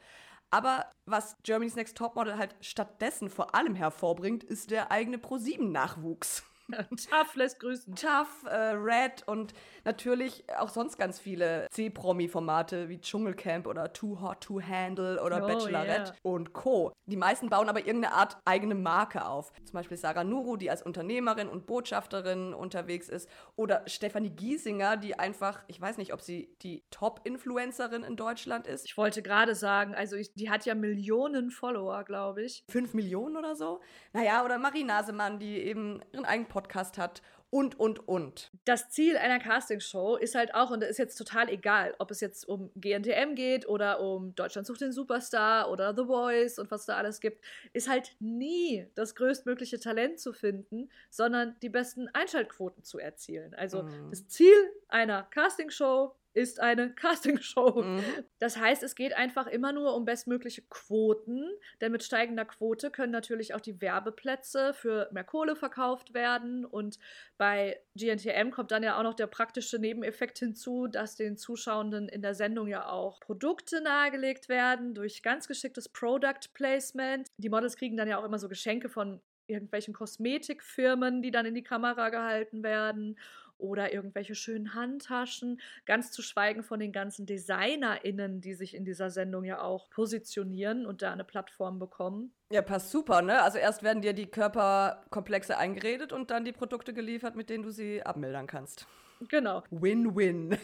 Aber was Germany's Next Topmodel halt stattdessen vor allem hervorbringt, ist der eigene ProSieben-Nachwuchs. Tough lässt grüßen. Tough, äh, Red und natürlich auch sonst ganz viele C-Promi-Formate wie Dschungelcamp oder Too Hot to Handle oder oh, Bachelorette yeah. und Co. Die meisten bauen aber irgendeine Art eigene Marke auf. Zum Beispiel Sarah Nuru, die als Unternehmerin und Botschafterin unterwegs ist. Oder Stefanie Giesinger, die einfach, ich weiß nicht, ob sie die Top-Influencerin in Deutschland ist. Ich wollte gerade sagen, also ich, die hat ja Millionen Follower, glaube ich. Fünf Millionen oder so? Naja, oder Marie Nasemann, die eben ihren eigenen Podcast hat und, und, und. Das Ziel einer Castingshow ist halt auch, und da ist jetzt total egal, ob es jetzt um GNTM geht oder um Deutschland sucht den Superstar oder The Voice und was da alles gibt, ist halt nie das größtmögliche Talent zu finden, sondern die besten Einschaltquoten zu erzielen. Also mhm. das Ziel einer Castingshow ist eine Castingshow. Mhm. Das heißt, es geht einfach immer nur um bestmögliche Quoten, denn mit steigender Quote können natürlich auch die Werbeplätze für mehr Kohle verkauft werden und bei GNTM kommt dann ja auch noch der praktische Nebeneffekt hinzu, dass den Zuschauenden in der Sendung ja auch Produkte nahegelegt werden durch ganz geschicktes Product Placement. Die Models kriegen dann ja auch immer so Geschenke von irgendwelchen Kosmetikfirmen, die dann in die Kamera gehalten werden oder irgendwelche schönen Handtaschen, ganz zu schweigen von den ganzen DesignerInnen, die sich in dieser Sendung ja auch positionieren und da eine Plattform bekommen. Ja, passt super, ne? Also erst werden dir die Körperkomplexe eingeredet und dann die Produkte geliefert, mit denen du sie abmildern kannst. Genau. Win-win.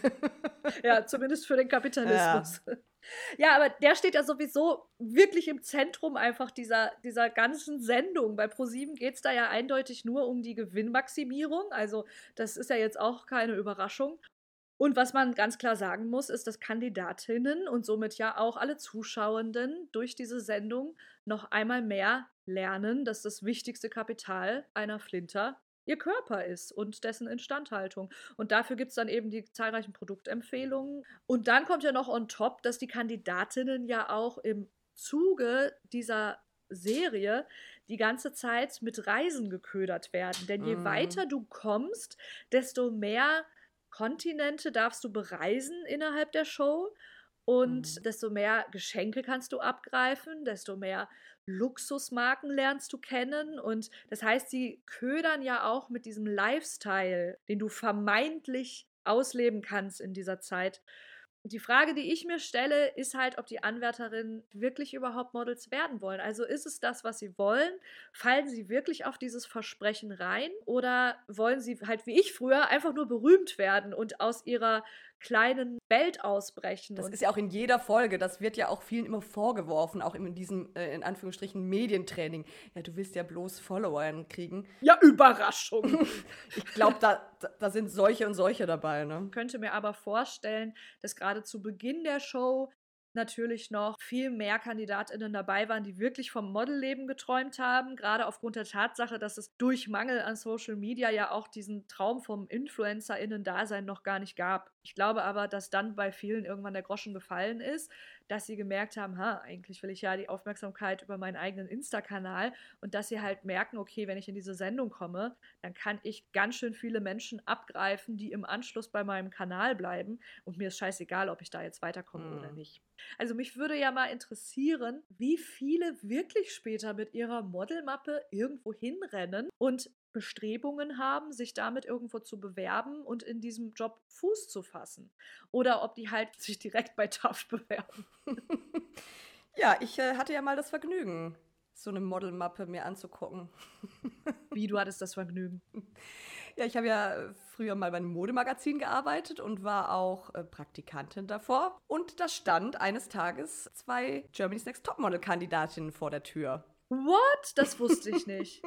ja, zumindest für den Kapitalismus. Ja. Ja, aber der steht ja sowieso wirklich im Zentrum einfach dieser, dieser ganzen Sendung. Bei ProSieben geht es da ja eindeutig nur um die Gewinnmaximierung. Also, das ist ja jetzt auch keine Überraschung. Und was man ganz klar sagen muss, ist, dass Kandidatinnen und somit ja auch alle Zuschauenden durch diese Sendung noch einmal mehr lernen, dass das wichtigste Kapital einer Flinter ihr Körper ist und dessen Instandhaltung. Und dafür gibt es dann eben die zahlreichen Produktempfehlungen. Und dann kommt ja noch on top, dass die Kandidatinnen ja auch im Zuge dieser Serie die ganze Zeit mit Reisen geködert werden. Denn je mhm. weiter du kommst, desto mehr Kontinente darfst du bereisen innerhalb der Show. Und mhm. desto mehr Geschenke kannst du abgreifen, desto mehr Luxusmarken lernst du kennen. Und das heißt, sie ködern ja auch mit diesem Lifestyle, den du vermeintlich ausleben kannst in dieser Zeit. Die Frage, die ich mir stelle, ist halt, ob die Anwärterinnen wirklich überhaupt Models werden wollen. Also ist es das, was sie wollen? Fallen sie wirklich auf dieses Versprechen rein? Oder wollen sie halt wie ich früher einfach nur berühmt werden und aus ihrer kleinen Welt ausbrechen. Das ist ja auch in jeder Folge, das wird ja auch vielen immer vorgeworfen, auch in diesem, äh, in Anführungsstrichen, Medientraining. Ja, du willst ja bloß Follower kriegen. Ja, Überraschung. ich glaube, da, da sind solche und solche dabei. Ne? Ich könnte mir aber vorstellen, dass gerade zu Beginn der Show natürlich noch viel mehr KandidatInnen dabei waren, die wirklich vom Modelleben geträumt haben, gerade aufgrund der Tatsache, dass es durch Mangel an Social Media ja auch diesen Traum vom InfluencerInnen-Dasein noch gar nicht gab. Ich glaube aber, dass dann bei vielen irgendwann der Groschen gefallen ist, dass sie gemerkt haben, ha, eigentlich will ich ja die Aufmerksamkeit über meinen eigenen Insta-Kanal und dass sie halt merken, okay, wenn ich in diese Sendung komme, dann kann ich ganz schön viele Menschen abgreifen, die im Anschluss bei meinem Kanal bleiben und mir ist scheißegal, ob ich da jetzt weiterkomme mhm. oder nicht. Also mich würde ja mal interessieren, wie viele wirklich später mit ihrer Modelmappe irgendwo hinrennen und Bestrebungen haben, sich damit irgendwo zu bewerben und in diesem Job Fuß zu fassen. Oder ob die halt sich direkt bei TAF bewerben. ja, ich äh, hatte ja mal das Vergnügen, so eine Modelmappe mir anzugucken. Wie, du hattest das Vergnügen? Ja, ich habe ja früher mal bei einem Modemagazin gearbeitet und war auch äh, Praktikantin davor. Und da stand eines Tages zwei Germany's Next Topmodel-Kandidatinnen vor der Tür. What? Das wusste ich nicht.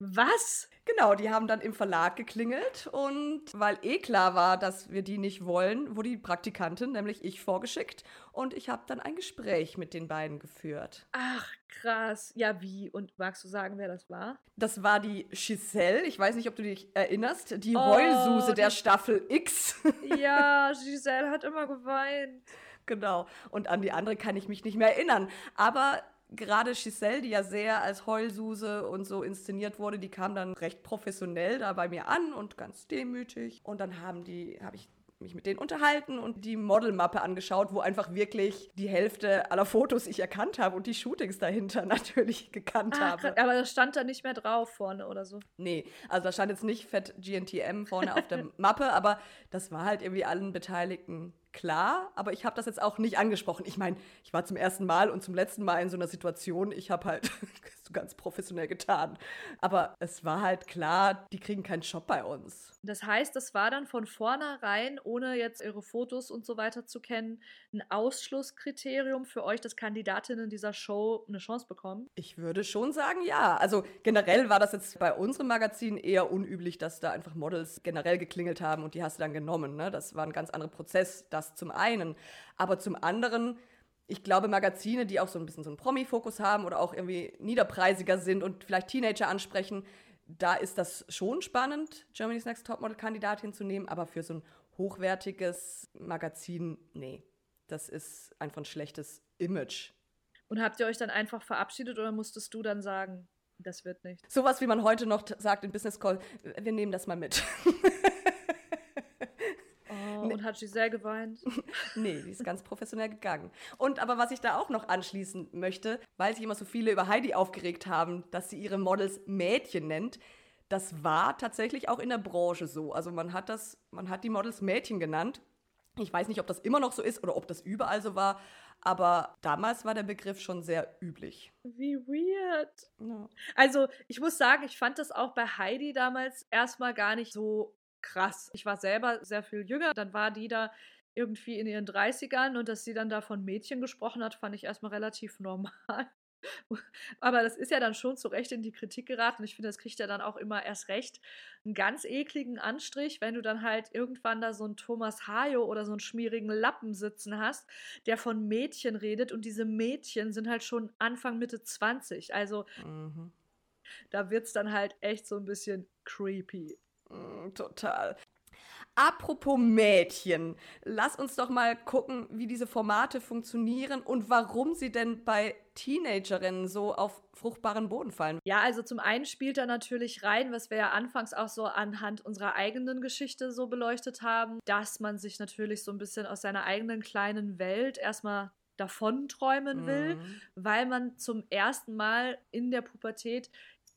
Was? Genau, die haben dann im Verlag geklingelt und weil eh klar war, dass wir die nicht wollen, wurde die Praktikantin, nämlich ich, vorgeschickt und ich habe dann ein Gespräch mit den beiden geführt. Ach, krass. Ja, wie? Und magst du sagen, wer das war? Das war die Giselle. Ich weiß nicht, ob du dich erinnerst. Die oh, Heulsuse der Staffel X. Ja, Giselle hat immer geweint. Genau. Und an die andere kann ich mich nicht mehr erinnern. Aber gerade Giselle, die ja sehr als Heulsuse und so inszeniert wurde, die kam dann recht professionell da bei mir an und ganz demütig. Und dann haben die, habe ich mich mit denen unterhalten und die Modelmappe angeschaut, wo einfach wirklich die Hälfte aller Fotos ich erkannt habe und die Shootings dahinter natürlich gekannt Ach, habe. Aber das stand da nicht mehr drauf vorne oder so. Nee, also da stand jetzt nicht fett GNTM vorne auf der Mappe, aber das war halt irgendwie allen Beteiligten klar, aber ich habe das jetzt auch nicht angesprochen. Ich meine, ich war zum ersten Mal und zum letzten Mal in so einer Situation, ich habe halt so ganz professionell getan. Aber es war halt klar, die kriegen keinen Job bei uns. Das heißt, das war dann von vornherein, ohne jetzt ihre Fotos und so weiter zu kennen, ein Ausschlusskriterium für euch, dass Kandidatinnen dieser Show eine Chance bekommen? Ich würde schon sagen, ja. Also generell war das jetzt bei unserem Magazin eher unüblich, dass da einfach Models generell geklingelt haben und die hast du dann genommen. Ne? Das war ein ganz anderer Prozess, das zum einen. Aber zum anderen ich glaube, Magazine, die auch so ein bisschen so einen Promi-Fokus haben oder auch irgendwie niederpreisiger sind und vielleicht Teenager ansprechen, da ist das schon spannend, Germany's Next Topmodel-Kandidatin zu nehmen, aber für so ein hochwertiges Magazin, nee. Das ist einfach ein schlechtes Image. Und habt ihr euch dann einfach verabschiedet oder musstest du dann sagen, das wird nicht? Sowas, wie man heute noch sagt in Business Call, wir nehmen das mal mit. Und hat Giselle geweint? nee, die ist ganz professionell gegangen. Und aber was ich da auch noch anschließen möchte, weil sich immer so viele über Heidi aufgeregt haben, dass sie ihre Models Mädchen nennt, das war tatsächlich auch in der Branche so. Also man hat das, man hat die Models Mädchen genannt. Ich weiß nicht, ob das immer noch so ist oder ob das überall so war, aber damals war der Begriff schon sehr üblich. Wie weird. Ja. Also, ich muss sagen, ich fand das auch bei Heidi damals erstmal gar nicht so krass. Ich war selber sehr viel jünger, dann war die da irgendwie in ihren 30ern und dass sie dann da von Mädchen gesprochen hat, fand ich erstmal relativ normal. Aber das ist ja dann schon zu Recht in die Kritik geraten. Ich finde, das kriegt ja dann auch immer erst recht einen ganz ekligen Anstrich, wenn du dann halt irgendwann da so einen Thomas Hayo oder so einen schmierigen Lappen sitzen hast, der von Mädchen redet und diese Mädchen sind halt schon Anfang, Mitte 20. Also mhm. da wird es dann halt echt so ein bisschen creepy. Mm, total. Apropos Mädchen, lass uns doch mal gucken, wie diese Formate funktionieren und warum sie denn bei Teenagerinnen so auf fruchtbaren Boden fallen. Ja, also zum einen spielt da natürlich rein, was wir ja anfangs auch so anhand unserer eigenen Geschichte so beleuchtet haben, dass man sich natürlich so ein bisschen aus seiner eigenen kleinen Welt erstmal davon träumen will, mhm. weil man zum ersten Mal in der Pubertät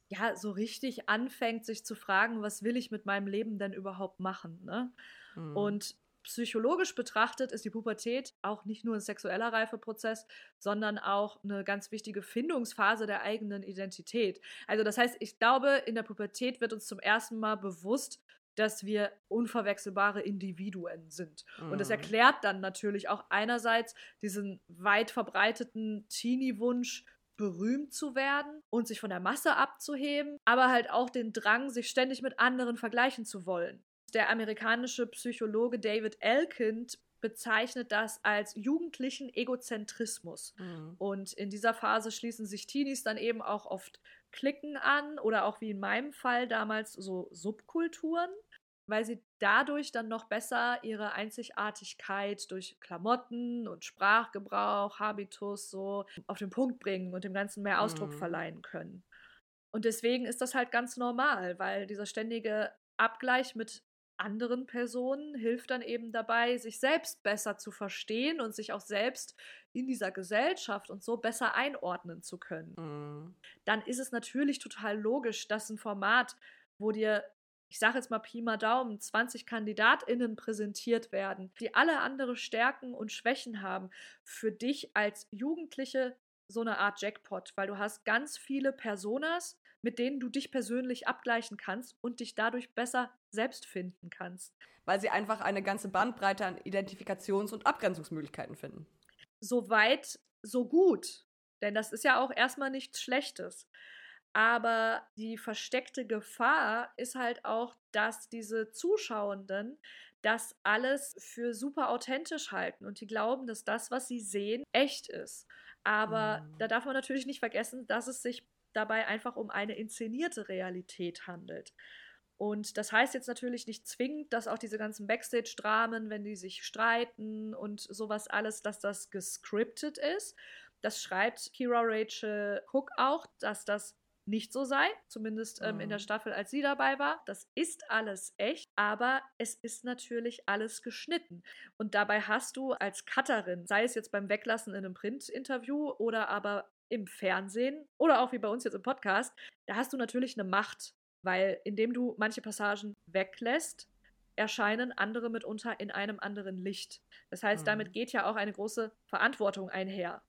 ja, so richtig anfängt, sich zu fragen, was will ich mit meinem Leben denn überhaupt machen? Ne? Mhm. Und psychologisch betrachtet ist die Pubertät auch nicht nur ein sexueller Reifeprozess, sondern auch eine ganz wichtige Findungsphase der eigenen Identität. Also das heißt, ich glaube, in der Pubertät wird uns zum ersten Mal bewusst, dass wir unverwechselbare Individuen sind. Mhm. Und das mhm. erklärt dann natürlich auch einerseits diesen weit verbreiteten Teenie-Wunsch berühmt zu werden und sich von der Masse abzuheben, aber halt auch den Drang, sich ständig mit anderen vergleichen zu wollen. Der amerikanische Psychologe David Elkind bezeichnet das als jugendlichen Egozentrismus. Mhm. Und in dieser Phase schließen sich Teenies dann eben auch oft Klicken an oder auch wie in meinem Fall damals so Subkulturen weil sie dadurch dann noch besser ihre Einzigartigkeit durch Klamotten und Sprachgebrauch, Habitus so auf den Punkt bringen und dem Ganzen mehr Ausdruck mhm. verleihen können. Und deswegen ist das halt ganz normal, weil dieser ständige Abgleich mit anderen Personen hilft dann eben dabei, sich selbst besser zu verstehen und sich auch selbst in dieser Gesellschaft und so besser einordnen zu können. Mhm. Dann ist es natürlich total logisch, dass ein Format, wo dir ich sage jetzt mal Pi mal Daumen, 20 KandidatInnen präsentiert werden, die alle andere Stärken und Schwächen haben, für dich als Jugendliche so eine Art Jackpot, weil du hast ganz viele Personas, mit denen du dich persönlich abgleichen kannst und dich dadurch besser selbst finden kannst. Weil sie einfach eine ganze Bandbreite an Identifikations- und Abgrenzungsmöglichkeiten finden. So weit, so gut. Denn das ist ja auch erstmal nichts Schlechtes. Aber die versteckte Gefahr ist halt auch, dass diese Zuschauenden das alles für super authentisch halten und die glauben, dass das, was sie sehen, echt ist. Aber mhm. da darf man natürlich nicht vergessen, dass es sich dabei einfach um eine inszenierte Realität handelt. Und das heißt jetzt natürlich nicht zwingend, dass auch diese ganzen Backstage-Dramen, wenn die sich streiten und sowas alles, dass das gescriptet ist. Das schreibt Kira Rachel Cook auch, dass das nicht so sei, zumindest ähm, mhm. in der mhm. Staffel, als sie dabei war. Das ist alles echt, aber es ist natürlich alles geschnitten. Und dabei hast du als Cutterin, sei es jetzt beim Weglassen in einem Print-Interview oder aber im Fernsehen oder auch wie bei uns jetzt im Podcast, da hast du natürlich eine Macht, weil indem du manche Passagen weglässt, erscheinen andere mitunter in einem anderen Licht. Das heißt, mhm. damit geht ja auch eine große Verantwortung einher.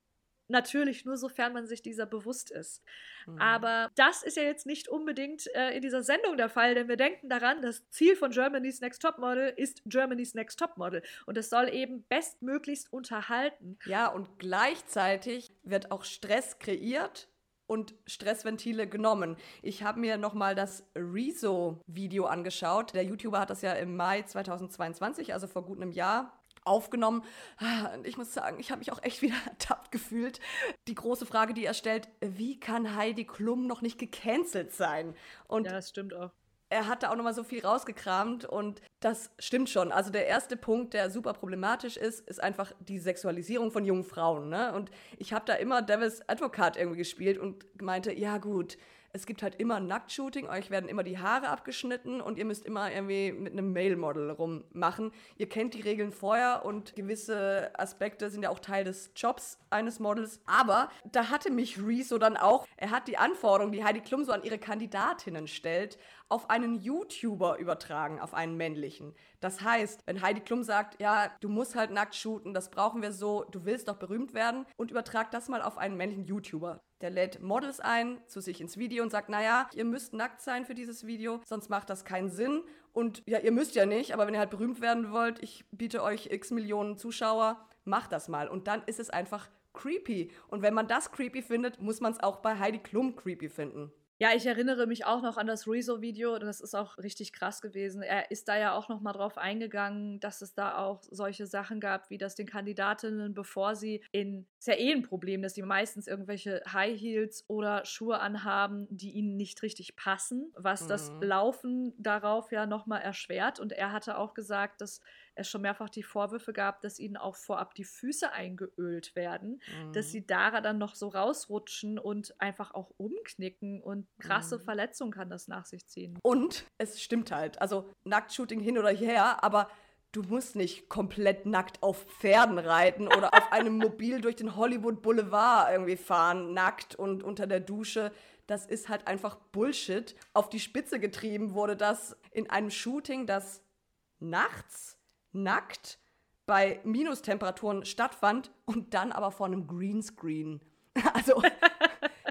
Natürlich nur sofern man sich dieser bewusst ist. Mhm. Aber das ist ja jetzt nicht unbedingt äh, in dieser Sendung der Fall, denn wir denken daran, das Ziel von Germany's Next Topmodel ist Germany's Next Topmodel. Und es soll eben bestmöglichst unterhalten. Ja, und gleichzeitig wird auch Stress kreiert und Stressventile genommen. Ich habe mir nochmal das Rezo-Video angeschaut. Der YouTuber hat das ja im Mai 2022, also vor gut einem Jahr, aufgenommen. Ah, und ich muss sagen, ich habe mich auch echt wieder ertappt gefühlt. Die große Frage, die er stellt, wie kann Heidi Klum noch nicht gecancelt sein? Und ja, das stimmt auch. Er hat da auch nochmal so viel rausgekramt und das stimmt schon. Also der erste Punkt, der super problematisch ist, ist einfach die Sexualisierung von jungen Frauen. Ne? Und ich habe da immer Devil's Advocate irgendwie gespielt und meinte, ja gut, es gibt halt immer Nacktshooting, euch werden immer die Haare abgeschnitten und ihr müsst immer irgendwie mit einem Male-Model rummachen. Ihr kennt die Regeln vorher und gewisse Aspekte sind ja auch Teil des Jobs eines Models. Aber da hatte mich Rezo dann auch, er hat die Anforderungen, die Heidi Klum so an ihre Kandidatinnen stellt, auf einen YouTuber übertragen, auf einen männlichen. Das heißt, wenn Heidi Klum sagt, ja, du musst halt nackt shooten, das brauchen wir so, du willst doch berühmt werden und übertrag das mal auf einen männlichen YouTuber. Der lädt Models ein zu sich ins Video und sagt, naja, ihr müsst nackt sein für dieses Video, sonst macht das keinen Sinn. Und ja, ihr müsst ja nicht, aber wenn ihr halt berühmt werden wollt, ich biete euch x Millionen Zuschauer, macht das mal. Und dann ist es einfach creepy. Und wenn man das creepy findet, muss man es auch bei Heidi Klum creepy finden. Ja, ich erinnere mich auch noch an das Rezo-Video. Das ist auch richtig krass gewesen. Er ist da ja auch noch mal drauf eingegangen, dass es da auch solche Sachen gab, wie das den Kandidatinnen, bevor sie in, ist ja eh ein Problem, dass die meistens irgendwelche High Heels oder Schuhe anhaben, die ihnen nicht richtig passen, was mhm. das Laufen darauf ja noch mal erschwert. Und er hatte auch gesagt, dass es schon mehrfach die Vorwürfe gab, dass ihnen auch vorab die Füße eingeölt werden, mhm. dass sie daran dann noch so rausrutschen und einfach auch umknicken und krasse mhm. Verletzungen kann das nach sich ziehen. Und es stimmt halt, also Nacktshooting hin oder her, aber du musst nicht komplett nackt auf Pferden reiten oder auf einem Mobil durch den Hollywood Boulevard irgendwie fahren, nackt und unter der Dusche. Das ist halt einfach Bullshit. Auf die Spitze getrieben wurde das in einem Shooting, das nachts nackt bei Minustemperaturen stattfand und dann aber vor einem Greenscreen. Also,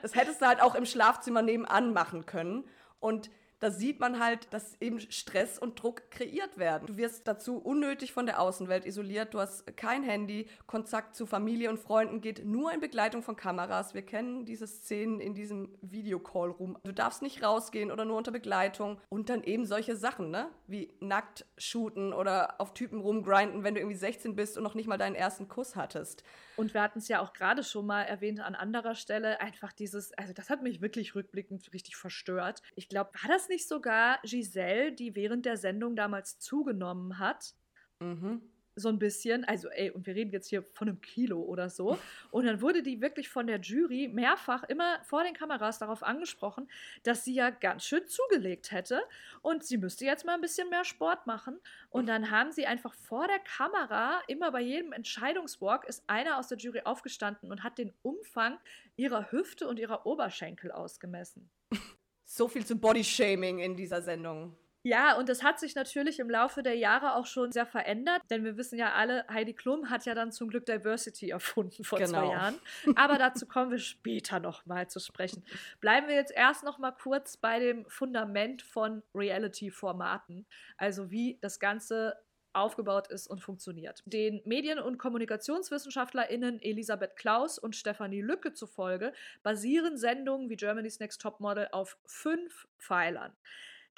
das hättest du halt auch im Schlafzimmer nebenan machen können. Und da sieht man halt, dass eben Stress und Druck kreiert werden. Du wirst dazu unnötig von der Außenwelt isoliert, du hast kein Handy, Kontakt zu Familie und Freunden geht nur in Begleitung von Kameras. Wir kennen diese Szenen in diesem Videocall-Room. Du darfst nicht rausgehen oder nur unter Begleitung und dann eben solche Sachen, ne? Wie nackt shooten oder auf Typen rumgrinden, wenn du irgendwie 16 bist und noch nicht mal deinen ersten Kuss hattest. Und wir hatten es ja auch gerade schon mal erwähnt an anderer Stelle, einfach dieses, also das hat mich wirklich rückblickend richtig verstört. Ich glaube, war das nicht sogar Giselle, die während der Sendung damals zugenommen hat? Mhm so ein bisschen. Also, ey, und wir reden jetzt hier von einem Kilo oder so. Und dann wurde die wirklich von der Jury mehrfach immer vor den Kameras darauf angesprochen, dass sie ja ganz schön zugelegt hätte und sie müsste jetzt mal ein bisschen mehr Sport machen. Und dann haben sie einfach vor der Kamera, immer bei jedem Entscheidungswalk, ist einer aus der Jury aufgestanden und hat den Umfang ihrer Hüfte und ihrer Oberschenkel ausgemessen. So viel zu Bodyshaming in dieser Sendung. Ja, und das hat sich natürlich im Laufe der Jahre auch schon sehr verändert, denn wir wissen ja alle, Heidi Klum hat ja dann zum Glück Diversity erfunden vor genau. zwei Jahren. Aber dazu kommen wir später nochmal zu sprechen. Bleiben wir jetzt erst nochmal kurz bei dem Fundament von Reality-Formaten, also wie das Ganze aufgebaut ist und funktioniert. Den Medien- und KommunikationswissenschaftlerInnen Elisabeth Klaus und Stefanie Lücke zufolge basieren Sendungen wie Germany's Next Topmodel auf fünf Pfeilern.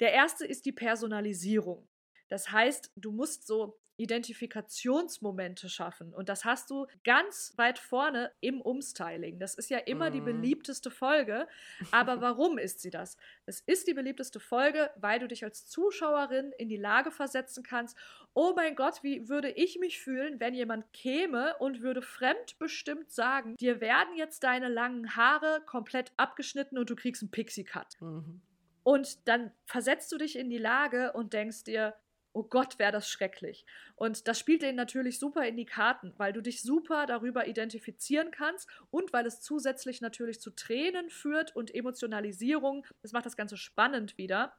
Der erste ist die Personalisierung. Das heißt, du musst so Identifikationsmomente schaffen. Und das hast du ganz weit vorne im Umstyling. Das ist ja immer mm. die mhm. beliebteste Folge. Aber warum ist sie das? Es ist die beliebteste Folge, weil du dich als Zuschauerin in die Lage versetzen kannst, oh mein Gott, wie würde ich mich fühlen, wenn jemand käme und würde fremdbestimmt sagen, dir werden jetzt deine langen Haare komplett abgeschnitten und du kriegst einen Pixie-Cut. Mhm. Und dann versetzt du dich in die Lage und denkst dir, oh Gott, wäre das schrecklich. Und das spielt denen natürlich super in die Karten, weil du dich super darüber identifizieren kannst und weil es zusätzlich natürlich zu Tränen führt und Emotionalisierung. Das macht das Ganze spannend wieder.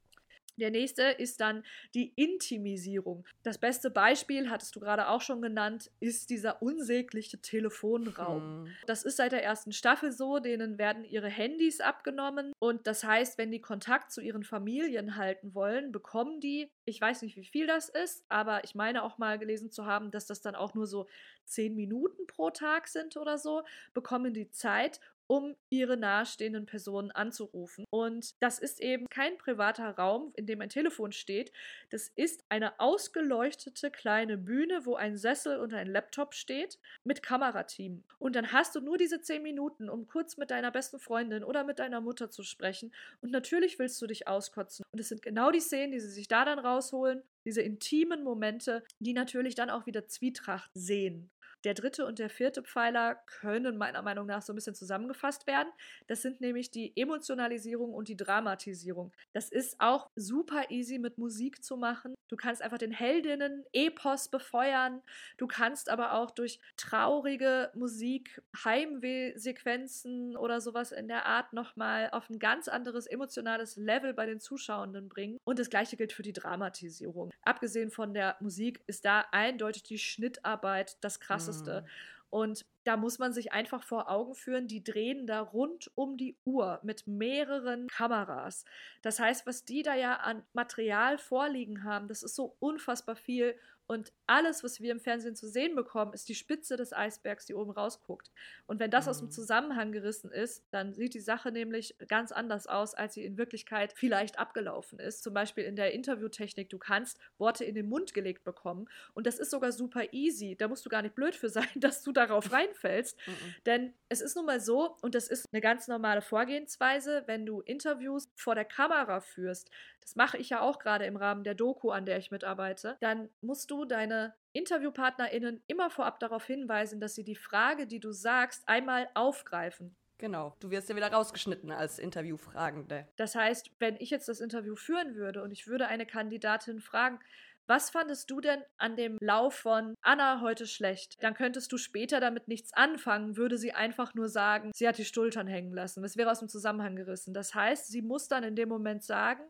Der nächste ist dann die Intimisierung. Das beste Beispiel, hattest du gerade auch schon genannt, ist dieser unsägliche Telefonraum. Hm. Das ist seit der ersten Staffel so, denen werden ihre Handys abgenommen und das heißt, wenn die Kontakt zu ihren Familien halten wollen, bekommen die, ich weiß nicht, wie viel das ist, aber ich meine auch mal gelesen zu haben, dass das dann auch nur so zehn Minuten pro Tag sind oder so, bekommen die Zeit, um ihre nahestehenden Personen anzurufen. Und das ist eben kein privater Raum, in dem ein Telefon steht. Das ist eine ausgeleuchtete kleine Bühne, wo ein Sessel und ein Laptop steht mit Kamerateam. Und dann hast du nur diese zehn Minuten, um kurz mit deiner besten Freundin oder mit deiner Mutter zu sprechen. Und natürlich willst du dich auskotzen. Und es sind genau die Szenen, die sie sich da dann rausholen, diese intimen Momente, die natürlich dann auch wieder Zwietracht sehen. Der dritte und der vierte Pfeiler können meiner Meinung nach so ein bisschen zusammengefasst werden. Das sind nämlich die Emotionalisierung und die Dramatisierung. Das ist auch super easy mit Musik zu machen. Du kannst einfach den Heldinnen Epos befeuern. Du kannst aber auch durch traurige Musik, Heimwehsequenzen oder sowas in der Art nochmal auf ein ganz anderes emotionales Level bei den Zuschauenden bringen. Und das gleiche gilt für die Dramatisierung. Abgesehen von der Musik ist da eindeutig die Schnittarbeit das krasseste. Mhm. Und da muss man sich einfach vor Augen führen, die drehen da rund um die Uhr mit mehreren Kameras. Das heißt, was die da ja an Material vorliegen haben, das ist so unfassbar viel und alles, was wir im Fernsehen zu sehen bekommen, ist die Spitze des Eisbergs, die oben rausguckt. Und wenn das mhm. aus dem mhm. Zusammenhang gerissen ist, dann sieht die Sache nämlich ganz anders aus, als sie in Wirklichkeit vielleicht abgelaufen ist. Zum Beispiel in der Interviewtechnik, du kannst Worte in den Mund gelegt bekommen. Und das ist sogar super easy. Da musst du gar nicht blöd für sein, dass du darauf reinfällst. Mhm. Denn es ist nun mal so, und das ist eine ganz normale Vorgehensweise, wenn du Interviews vor der Kamera führst, das mache ich ja auch gerade im Rahmen der Doku, an der ich mitarbeite, dann musst du deine InterviewpartnerInnen immer vorab darauf hinweisen, dass sie die Frage, die du sagst, einmal aufgreifen. Genau, du wirst ja wieder rausgeschnitten als Interviewfragende. Das heißt, wenn ich jetzt das Interview führen würde und ich würde eine Kandidatin fragen, was fandest du denn an dem Lauf von Anna heute schlecht? Dann könntest du später damit nichts anfangen, würde sie einfach nur sagen, sie hat die Schultern hängen lassen. Das wäre aus dem Zusammenhang gerissen. Das heißt, sie muss dann in dem Moment sagen,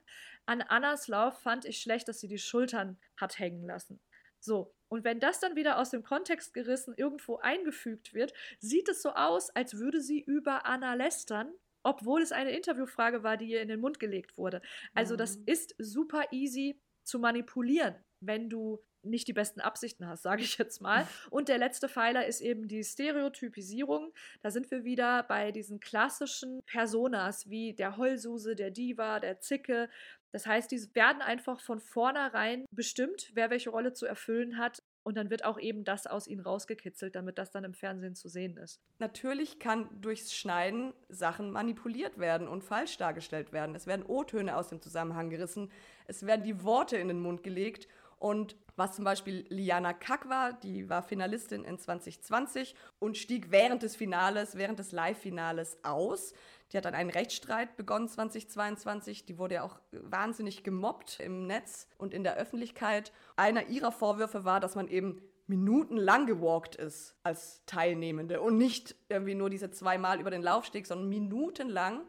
an Annas Lauf fand ich schlecht, dass sie die Schultern hat hängen lassen. So, und wenn das dann wieder aus dem Kontext gerissen irgendwo eingefügt wird, sieht es so aus, als würde sie über Anna lästern, obwohl es eine Interviewfrage war, die ihr in den Mund gelegt wurde. Also das mhm. ist super easy zu manipulieren, wenn du nicht die besten Absichten hast, sage ich jetzt mal. Und der letzte Pfeiler ist eben die Stereotypisierung. Da sind wir wieder bei diesen klassischen Personas wie der Heulsuse, der Diva, der Zicke. Das heißt, die werden einfach von vornherein bestimmt, wer welche Rolle zu erfüllen hat. Und dann wird auch eben das aus ihnen rausgekitzelt, damit das dann im Fernsehen zu sehen ist. Natürlich kann durchs Schneiden Sachen manipuliert werden und falsch dargestellt werden. Es werden O-Töne aus dem Zusammenhang gerissen, es werden die Worte in den Mund gelegt und was zum Beispiel Liana Kack war, die war Finalistin in 2020 und stieg während des Finales, während des Live-Finales aus. Die hat dann einen Rechtsstreit begonnen 2022. Die wurde ja auch wahnsinnig gemobbt im Netz und in der Öffentlichkeit. Einer ihrer Vorwürfe war, dass man eben minutenlang gewalkt ist als Teilnehmende und nicht irgendwie nur diese zweimal über den Laufsteg, sondern minutenlang.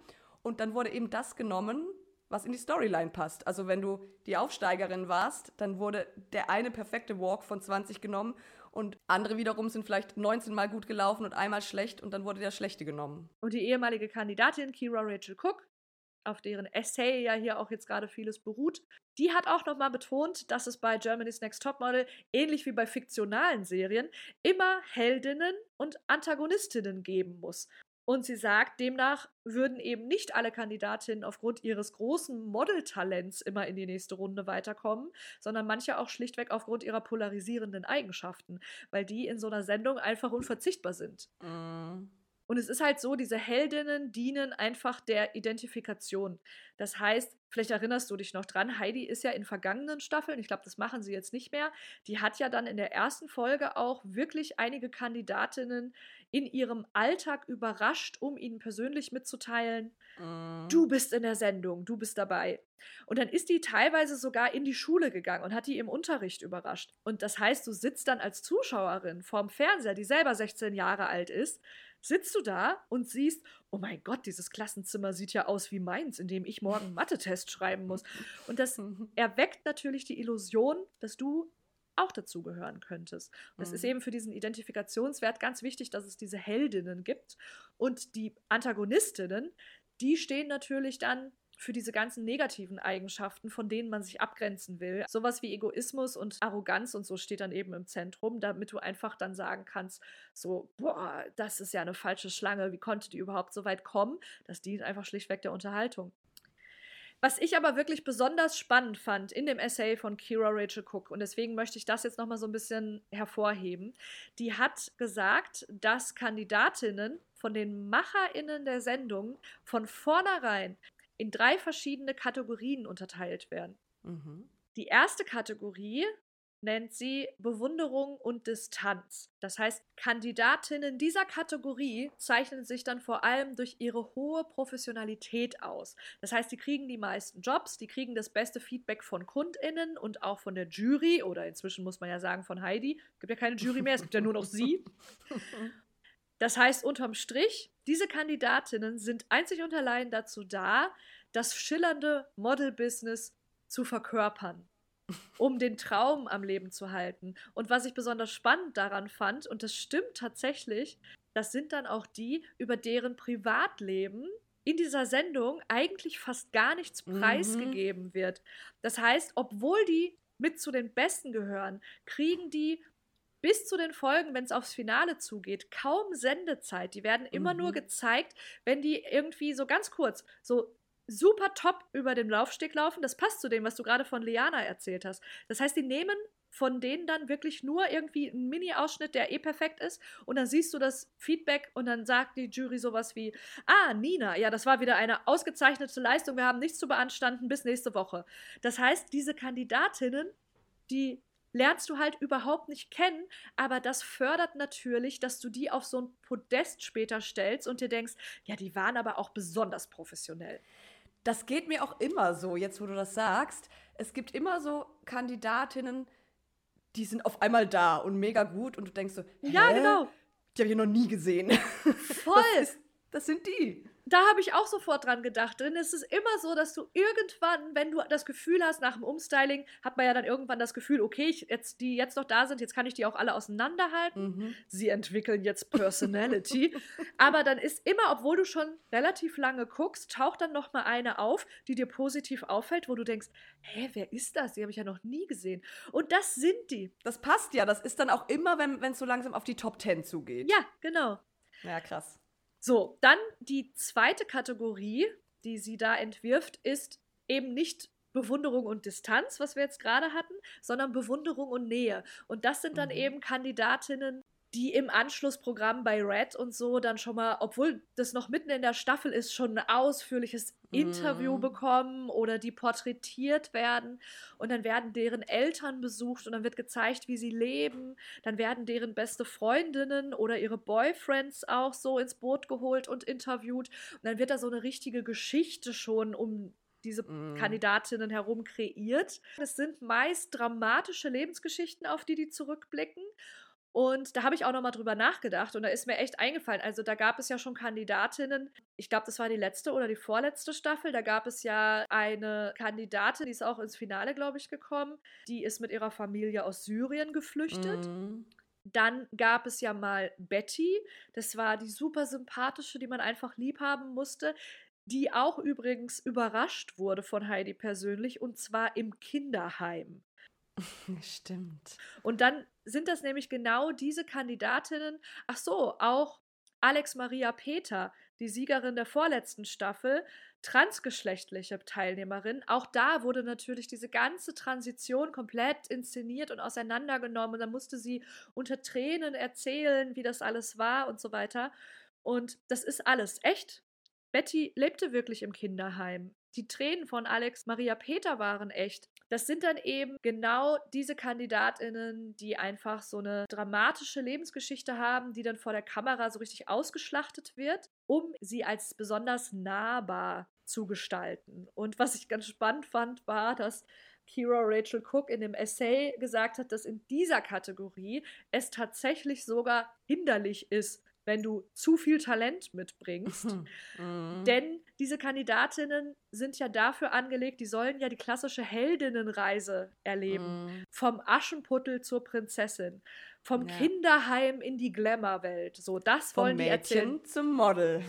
Und dann wurde eben das genommen, was in die Storyline passt. Also wenn du die Aufsteigerin warst, dann wurde der eine perfekte Walk von 20 genommen und andere wiederum sind vielleicht 19 Mal gut gelaufen und einmal schlecht und dann wurde der schlechte genommen. Und die ehemalige Kandidatin Kira Rachel Cook, auf deren Essay ja hier auch jetzt gerade vieles beruht, die hat auch nochmal betont, dass es bei Germany's Next Topmodel, ähnlich wie bei fiktionalen Serien, immer Heldinnen und Antagonistinnen geben muss. Und sie sagt, demnach würden eben nicht alle Kandidatinnen aufgrund ihres großen Modeltalents immer in die nächste Runde weiterkommen, sondern manche auch schlichtweg aufgrund ihrer polarisierenden Eigenschaften, weil die in so einer Sendung einfach unverzichtbar sind. Mm. Und es ist halt so, diese Heldinnen dienen einfach der Identifikation. Das heißt, vielleicht erinnerst du dich noch dran, Heidi ist ja in vergangenen Staffeln, ich glaube, das machen sie jetzt nicht mehr, die hat ja dann in der ersten Folge auch wirklich einige Kandidatinnen in ihrem Alltag überrascht, um ihnen persönlich mitzuteilen, mm. du bist in der Sendung, du bist dabei. Und dann ist die teilweise sogar in die Schule gegangen und hat die im Unterricht überrascht. Und das heißt, du sitzt dann als Zuschauerin vorm Fernseher, die selber 16 Jahre alt ist, sitzt du da und siehst, oh mein Gott, dieses Klassenzimmer sieht ja aus wie meins, in dem ich morgen einen Mathe-Test schreiben muss. Und das erweckt natürlich die Illusion, dass du auch dazugehören könntest. Es mhm. ist eben für diesen Identifikationswert ganz wichtig, dass es diese Heldinnen gibt. Und die Antagonistinnen, die stehen natürlich dann für diese ganzen negativen Eigenschaften, von denen man sich abgrenzen will. Sowas wie Egoismus und Arroganz und so steht dann eben im Zentrum, damit du einfach dann sagen kannst, so, boah, das ist ja eine falsche Schlange, wie konnte die überhaupt so weit kommen? Das dient einfach schlichtweg der Unterhaltung. Was ich aber wirklich besonders spannend fand in dem Essay von Kira Rachel Cook, und deswegen möchte ich das jetzt nochmal so ein bisschen hervorheben, die hat gesagt, dass Kandidatinnen von den MacherInnen der Sendung von vornherein in drei verschiedene Kategorien unterteilt werden. Mhm. Die erste Kategorie nennt sie Bewunderung und Distanz. Das heißt, Kandidatinnen dieser Kategorie zeichnen sich dann vor allem durch ihre hohe Professionalität aus. Das heißt, sie kriegen die meisten Jobs, die kriegen das beste Feedback von KundInnen und auch von der Jury oder inzwischen muss man ja sagen von Heidi. Es gibt ja keine Jury mehr, es gibt ja nur noch sie. Das heißt, unterm Strich, diese Kandidatinnen sind einzig und allein dazu da, das schillernde Model-Business zu verkörpern, um den Traum am Leben zu halten. Und was ich besonders spannend daran fand, und das stimmt tatsächlich, das sind dann auch die, über deren Privatleben in dieser Sendung eigentlich fast gar nichts mhm. preisgegeben mhm. wird. Das heißt, obwohl die mit zu den Besten gehören, kriegen die bis zu den Folgen, wenn es aufs Finale zugeht, kaum Sendezeit. Die werden immer mhm. nur gezeigt, wenn die irgendwie so ganz kurz, so super top über den Laufsteg laufen. Das passt zu dem, was du gerade von Liana erzählt hast. Das heißt, die nehmen von denen dann wirklich nur irgendwie einen Mini-Ausschnitt, der eh perfekt ist. Und dann siehst du das Feedback und dann sagt die Jury sowas wie: Ah, Nina, ja, das war wieder eine ausgezeichnete Leistung. Wir haben nichts zu beanstanden. Bis nächste Woche. Das heißt, diese Kandidatinnen, die lernst du halt überhaupt nicht kennen, aber das fördert natürlich, dass du die auf so ein Podest später stellst und dir denkst, ja, die waren aber auch besonders professionell. Das geht mir auch immer so, jetzt wo du das sagst. Es gibt immer so Kandidatinnen, die sind auf einmal da und mega gut und du denkst so, Hä? ja, genau. Die habe ich noch nie gesehen. Voll. Das, ist, das sind die da habe ich auch sofort dran gedacht. Denn es ist immer so, dass du irgendwann, wenn du das Gefühl hast, nach dem Umstyling, hat man ja dann irgendwann das Gefühl, okay, ich, jetzt, die jetzt noch da sind, jetzt kann ich die auch alle auseinanderhalten. Mhm. Sie entwickeln jetzt Personality. Aber dann ist immer, obwohl du schon relativ lange guckst, taucht dann noch mal eine auf, die dir positiv auffällt, wo du denkst, hä, wer ist das? Die habe ich ja noch nie gesehen. Und das sind die. Das passt ja. Das ist dann auch immer, wenn es so langsam auf die Top Ten zugeht. Ja, genau. Ja, krass. So, dann die zweite Kategorie, die sie da entwirft, ist eben nicht Bewunderung und Distanz, was wir jetzt gerade hatten, sondern Bewunderung und Nähe. Und das sind dann mhm. eben Kandidatinnen, die im Anschlussprogramm bei Red und so dann schon mal, obwohl das noch mitten in der Staffel ist, schon ein ausführliches Interview mm. bekommen oder die porträtiert werden und dann werden deren Eltern besucht und dann wird gezeigt, wie sie leben. Dann werden deren beste Freundinnen oder ihre Boyfriends auch so ins Boot geholt und interviewt und dann wird da so eine richtige Geschichte schon um diese mm. Kandidatinnen herum kreiert. Es sind meist dramatische Lebensgeschichten, auf die die zurückblicken und da habe ich auch nochmal drüber nachgedacht und da ist mir echt eingefallen. Also da gab es ja schon Kandidatinnen. Ich glaube, das war die letzte oder die vorletzte Staffel. Da gab es ja eine Kandidatin, die ist auch ins Finale, glaube ich, gekommen. Die ist mit ihrer Familie aus Syrien geflüchtet. Mhm. Dann gab es ja mal Betty. Das war die super sympathische, die man einfach lieb haben musste die auch übrigens überrascht wurde von Heidi persönlich und zwar im Kinderheim. Stimmt. Und dann sind das nämlich genau diese Kandidatinnen. Ach so, auch Alex Maria Peter, die Siegerin der vorletzten Staffel, transgeschlechtliche Teilnehmerin. Auch da wurde natürlich diese ganze Transition komplett inszeniert und auseinandergenommen. Dann musste sie unter Tränen erzählen, wie das alles war und so weiter. Und das ist alles echt. Betty lebte wirklich im Kinderheim. Die Tränen von Alex Maria Peter waren echt. Das sind dann eben genau diese Kandidatinnen, die einfach so eine dramatische Lebensgeschichte haben, die dann vor der Kamera so richtig ausgeschlachtet wird, um sie als besonders nahbar zu gestalten. Und was ich ganz spannend fand, war, dass Kira Rachel Cook in dem Essay gesagt hat, dass in dieser Kategorie es tatsächlich sogar hinderlich ist, wenn du zu viel Talent mitbringst. Mhm. Denn diese Kandidatinnen sind ja dafür angelegt, die sollen ja die klassische Heldinnenreise erleben. Mhm. Vom Aschenputtel zur Prinzessin. Vom ja. Kinderheim in die Glamour-Welt. So, das wollen Vom die erzählen. Mädchen zum Model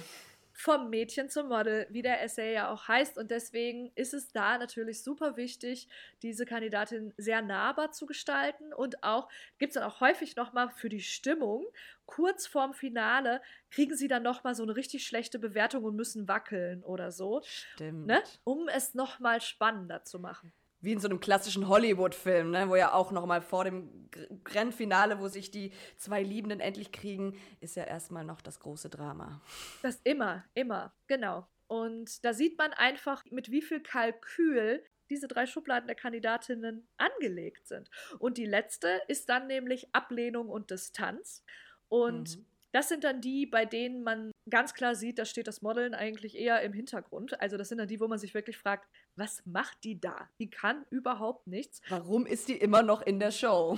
vom Mädchen zum Model, wie der Essay ja auch heißt. Und deswegen ist es da natürlich super wichtig, diese Kandidatin sehr nahbar zu gestalten. Und auch gibt es dann auch häufig nochmal für die Stimmung, kurz vorm Finale, kriegen sie dann nochmal so eine richtig schlechte Bewertung und müssen wackeln oder so. Stimmt. Ne? Um es nochmal spannender zu machen wie in so einem klassischen Hollywood-Film, ne, wo ja auch noch mal vor dem Rennfinale, wo sich die zwei Liebenden endlich kriegen, ist ja erstmal noch das große Drama. Das immer, immer, genau. Und da sieht man einfach, mit wie viel Kalkül diese drei Schubladen der Kandidatinnen angelegt sind. Und die letzte ist dann nämlich Ablehnung und Distanz. Und mhm. das sind dann die, bei denen man ganz klar sieht, da steht das Modeln eigentlich eher im Hintergrund. Also das sind dann die, wo man sich wirklich fragt, was macht die da? Die kann überhaupt nichts. Warum ist die immer noch in der Show?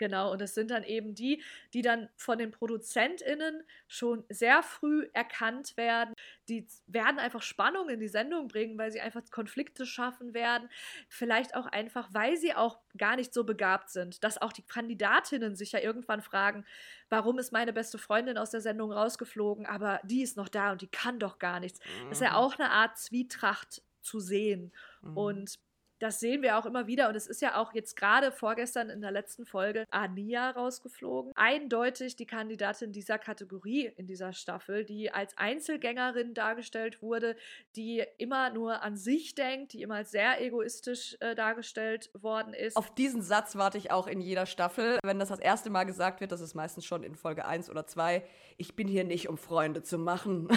Genau, und es sind dann eben die, die dann von den ProduzentInnen schon sehr früh erkannt werden. Die werden einfach Spannung in die Sendung bringen, weil sie einfach Konflikte schaffen werden. Vielleicht auch einfach, weil sie auch gar nicht so begabt sind, dass auch die Kandidatinnen sich ja irgendwann fragen, warum ist meine beste Freundin aus der Sendung rausgeflogen, aber die ist noch da und die kann doch gar nichts. Das ist ja mhm. auch eine Art Zwietracht zu sehen. Mhm. Und das sehen wir auch immer wieder und es ist ja auch jetzt gerade vorgestern in der letzten Folge Ania rausgeflogen. Eindeutig die Kandidatin dieser Kategorie in dieser Staffel, die als Einzelgängerin dargestellt wurde, die immer nur an sich denkt, die immer als sehr egoistisch äh, dargestellt worden ist. Auf diesen Satz warte ich auch in jeder Staffel. Wenn das das erste Mal gesagt wird, das ist meistens schon in Folge 1 oder 2, ich bin hier nicht, um Freunde zu machen.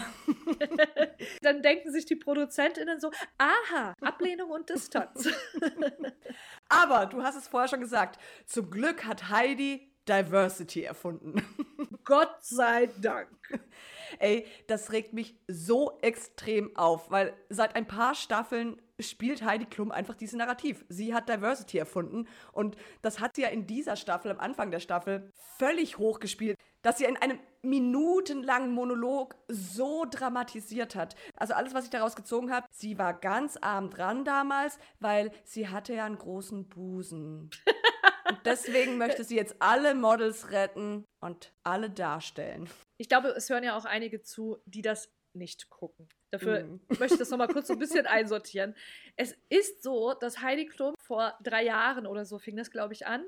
Dann denken sich die ProduzentInnen so, aha, Ablehnung und Distanz. Aber du hast es vorher schon gesagt, zum Glück hat Heidi Diversity erfunden. Gott sei Dank. Ey, das regt mich so extrem auf, weil seit ein paar Staffeln spielt Heidi Klum einfach dieses Narrativ. Sie hat Diversity erfunden und das hat sie ja in dieser Staffel, am Anfang der Staffel, völlig hochgespielt dass sie in einem minutenlangen Monolog so dramatisiert hat. Also alles, was ich daraus gezogen habe, sie war ganz arm dran damals, weil sie hatte ja einen großen Busen. und deswegen möchte sie jetzt alle Models retten und alle darstellen. Ich glaube, es hören ja auch einige zu, die das nicht gucken. Dafür mm. möchte ich das nochmal kurz so ein bisschen einsortieren. Es ist so, dass Heidi Klum vor drei Jahren oder so fing das, glaube ich, an,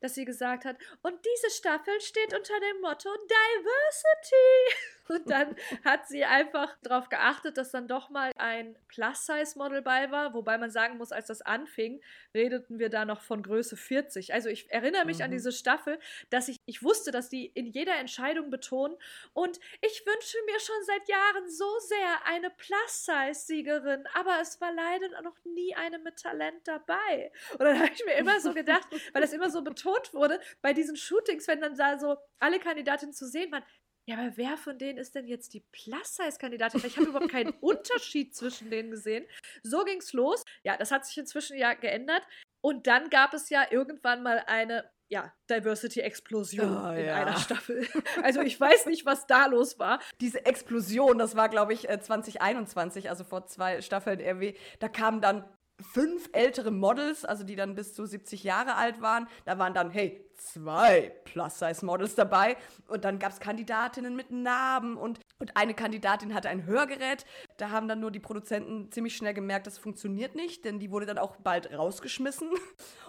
dass sie gesagt hat, und diese Staffel steht unter dem Motto Diversity. Und dann hat sie einfach darauf geachtet, dass dann doch mal ein Plus-Size-Model bei war, wobei man sagen muss, als das anfing, redeten wir da noch von Größe 40. Also ich erinnere mich mhm. an diese Staffel, dass ich, ich wusste, dass die in jeder Entscheidung betonen und ich wünsche mir schon seit Jahren so sehr eine Plus-Size-Siegerin, aber es war leider noch nie eine mit Talent dabei. Und dann habe ich mir immer so gedacht, weil das immer so betont wurde, bei diesen Shootings, wenn dann da so alle Kandidatinnen zu sehen waren, ja, aber wer von denen ist denn jetzt die Plus-Size-Kandidatin? Ich habe überhaupt keinen Unterschied zwischen denen gesehen. So ging es los. Ja, das hat sich inzwischen ja geändert. Und dann gab es ja irgendwann mal eine ja, Diversity-Explosion oh, in ja. einer Staffel. Also ich weiß nicht, was da los war. Diese Explosion, das war, glaube ich, 2021, äh, also vor zwei Staffeln RW, da kamen dann fünf ältere Models, also die dann bis zu 70 Jahre alt waren. Da waren dann, hey, zwei Plus-Size-Models dabei. Und dann gab es Kandidatinnen mit Narben und, und eine Kandidatin hatte ein Hörgerät. Da haben dann nur die Produzenten ziemlich schnell gemerkt, das funktioniert nicht, denn die wurde dann auch bald rausgeschmissen.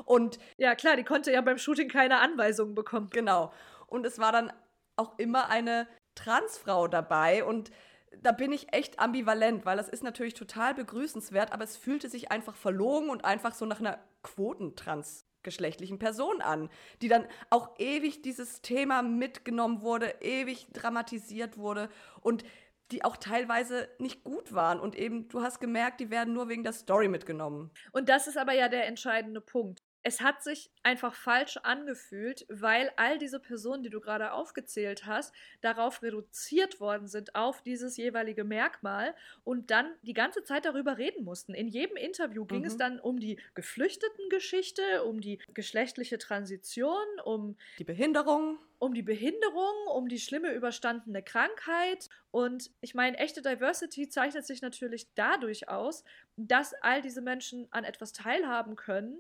Und ja, klar, die konnte ja beim Shooting keine Anweisungen bekommen. Genau. Und es war dann auch immer eine Transfrau dabei und da bin ich echt ambivalent, weil das ist natürlich total begrüßenswert, aber es fühlte sich einfach verlogen und einfach so nach einer quotentransgeschlechtlichen Person an, die dann auch ewig dieses Thema mitgenommen wurde, ewig dramatisiert wurde und die auch teilweise nicht gut waren und eben du hast gemerkt, die werden nur wegen der Story mitgenommen. Und das ist aber ja der entscheidende Punkt es hat sich einfach falsch angefühlt, weil all diese Personen, die du gerade aufgezählt hast, darauf reduziert worden sind, auf dieses jeweilige Merkmal und dann die ganze Zeit darüber reden mussten. In jedem Interview ging mhm. es dann um die Geflüchteten-Geschichte, um die geschlechtliche Transition, um die Behinderung. Um die Behinderung, um die schlimme überstandene Krankheit. Und ich meine, echte Diversity zeichnet sich natürlich dadurch aus, dass all diese Menschen an etwas teilhaben können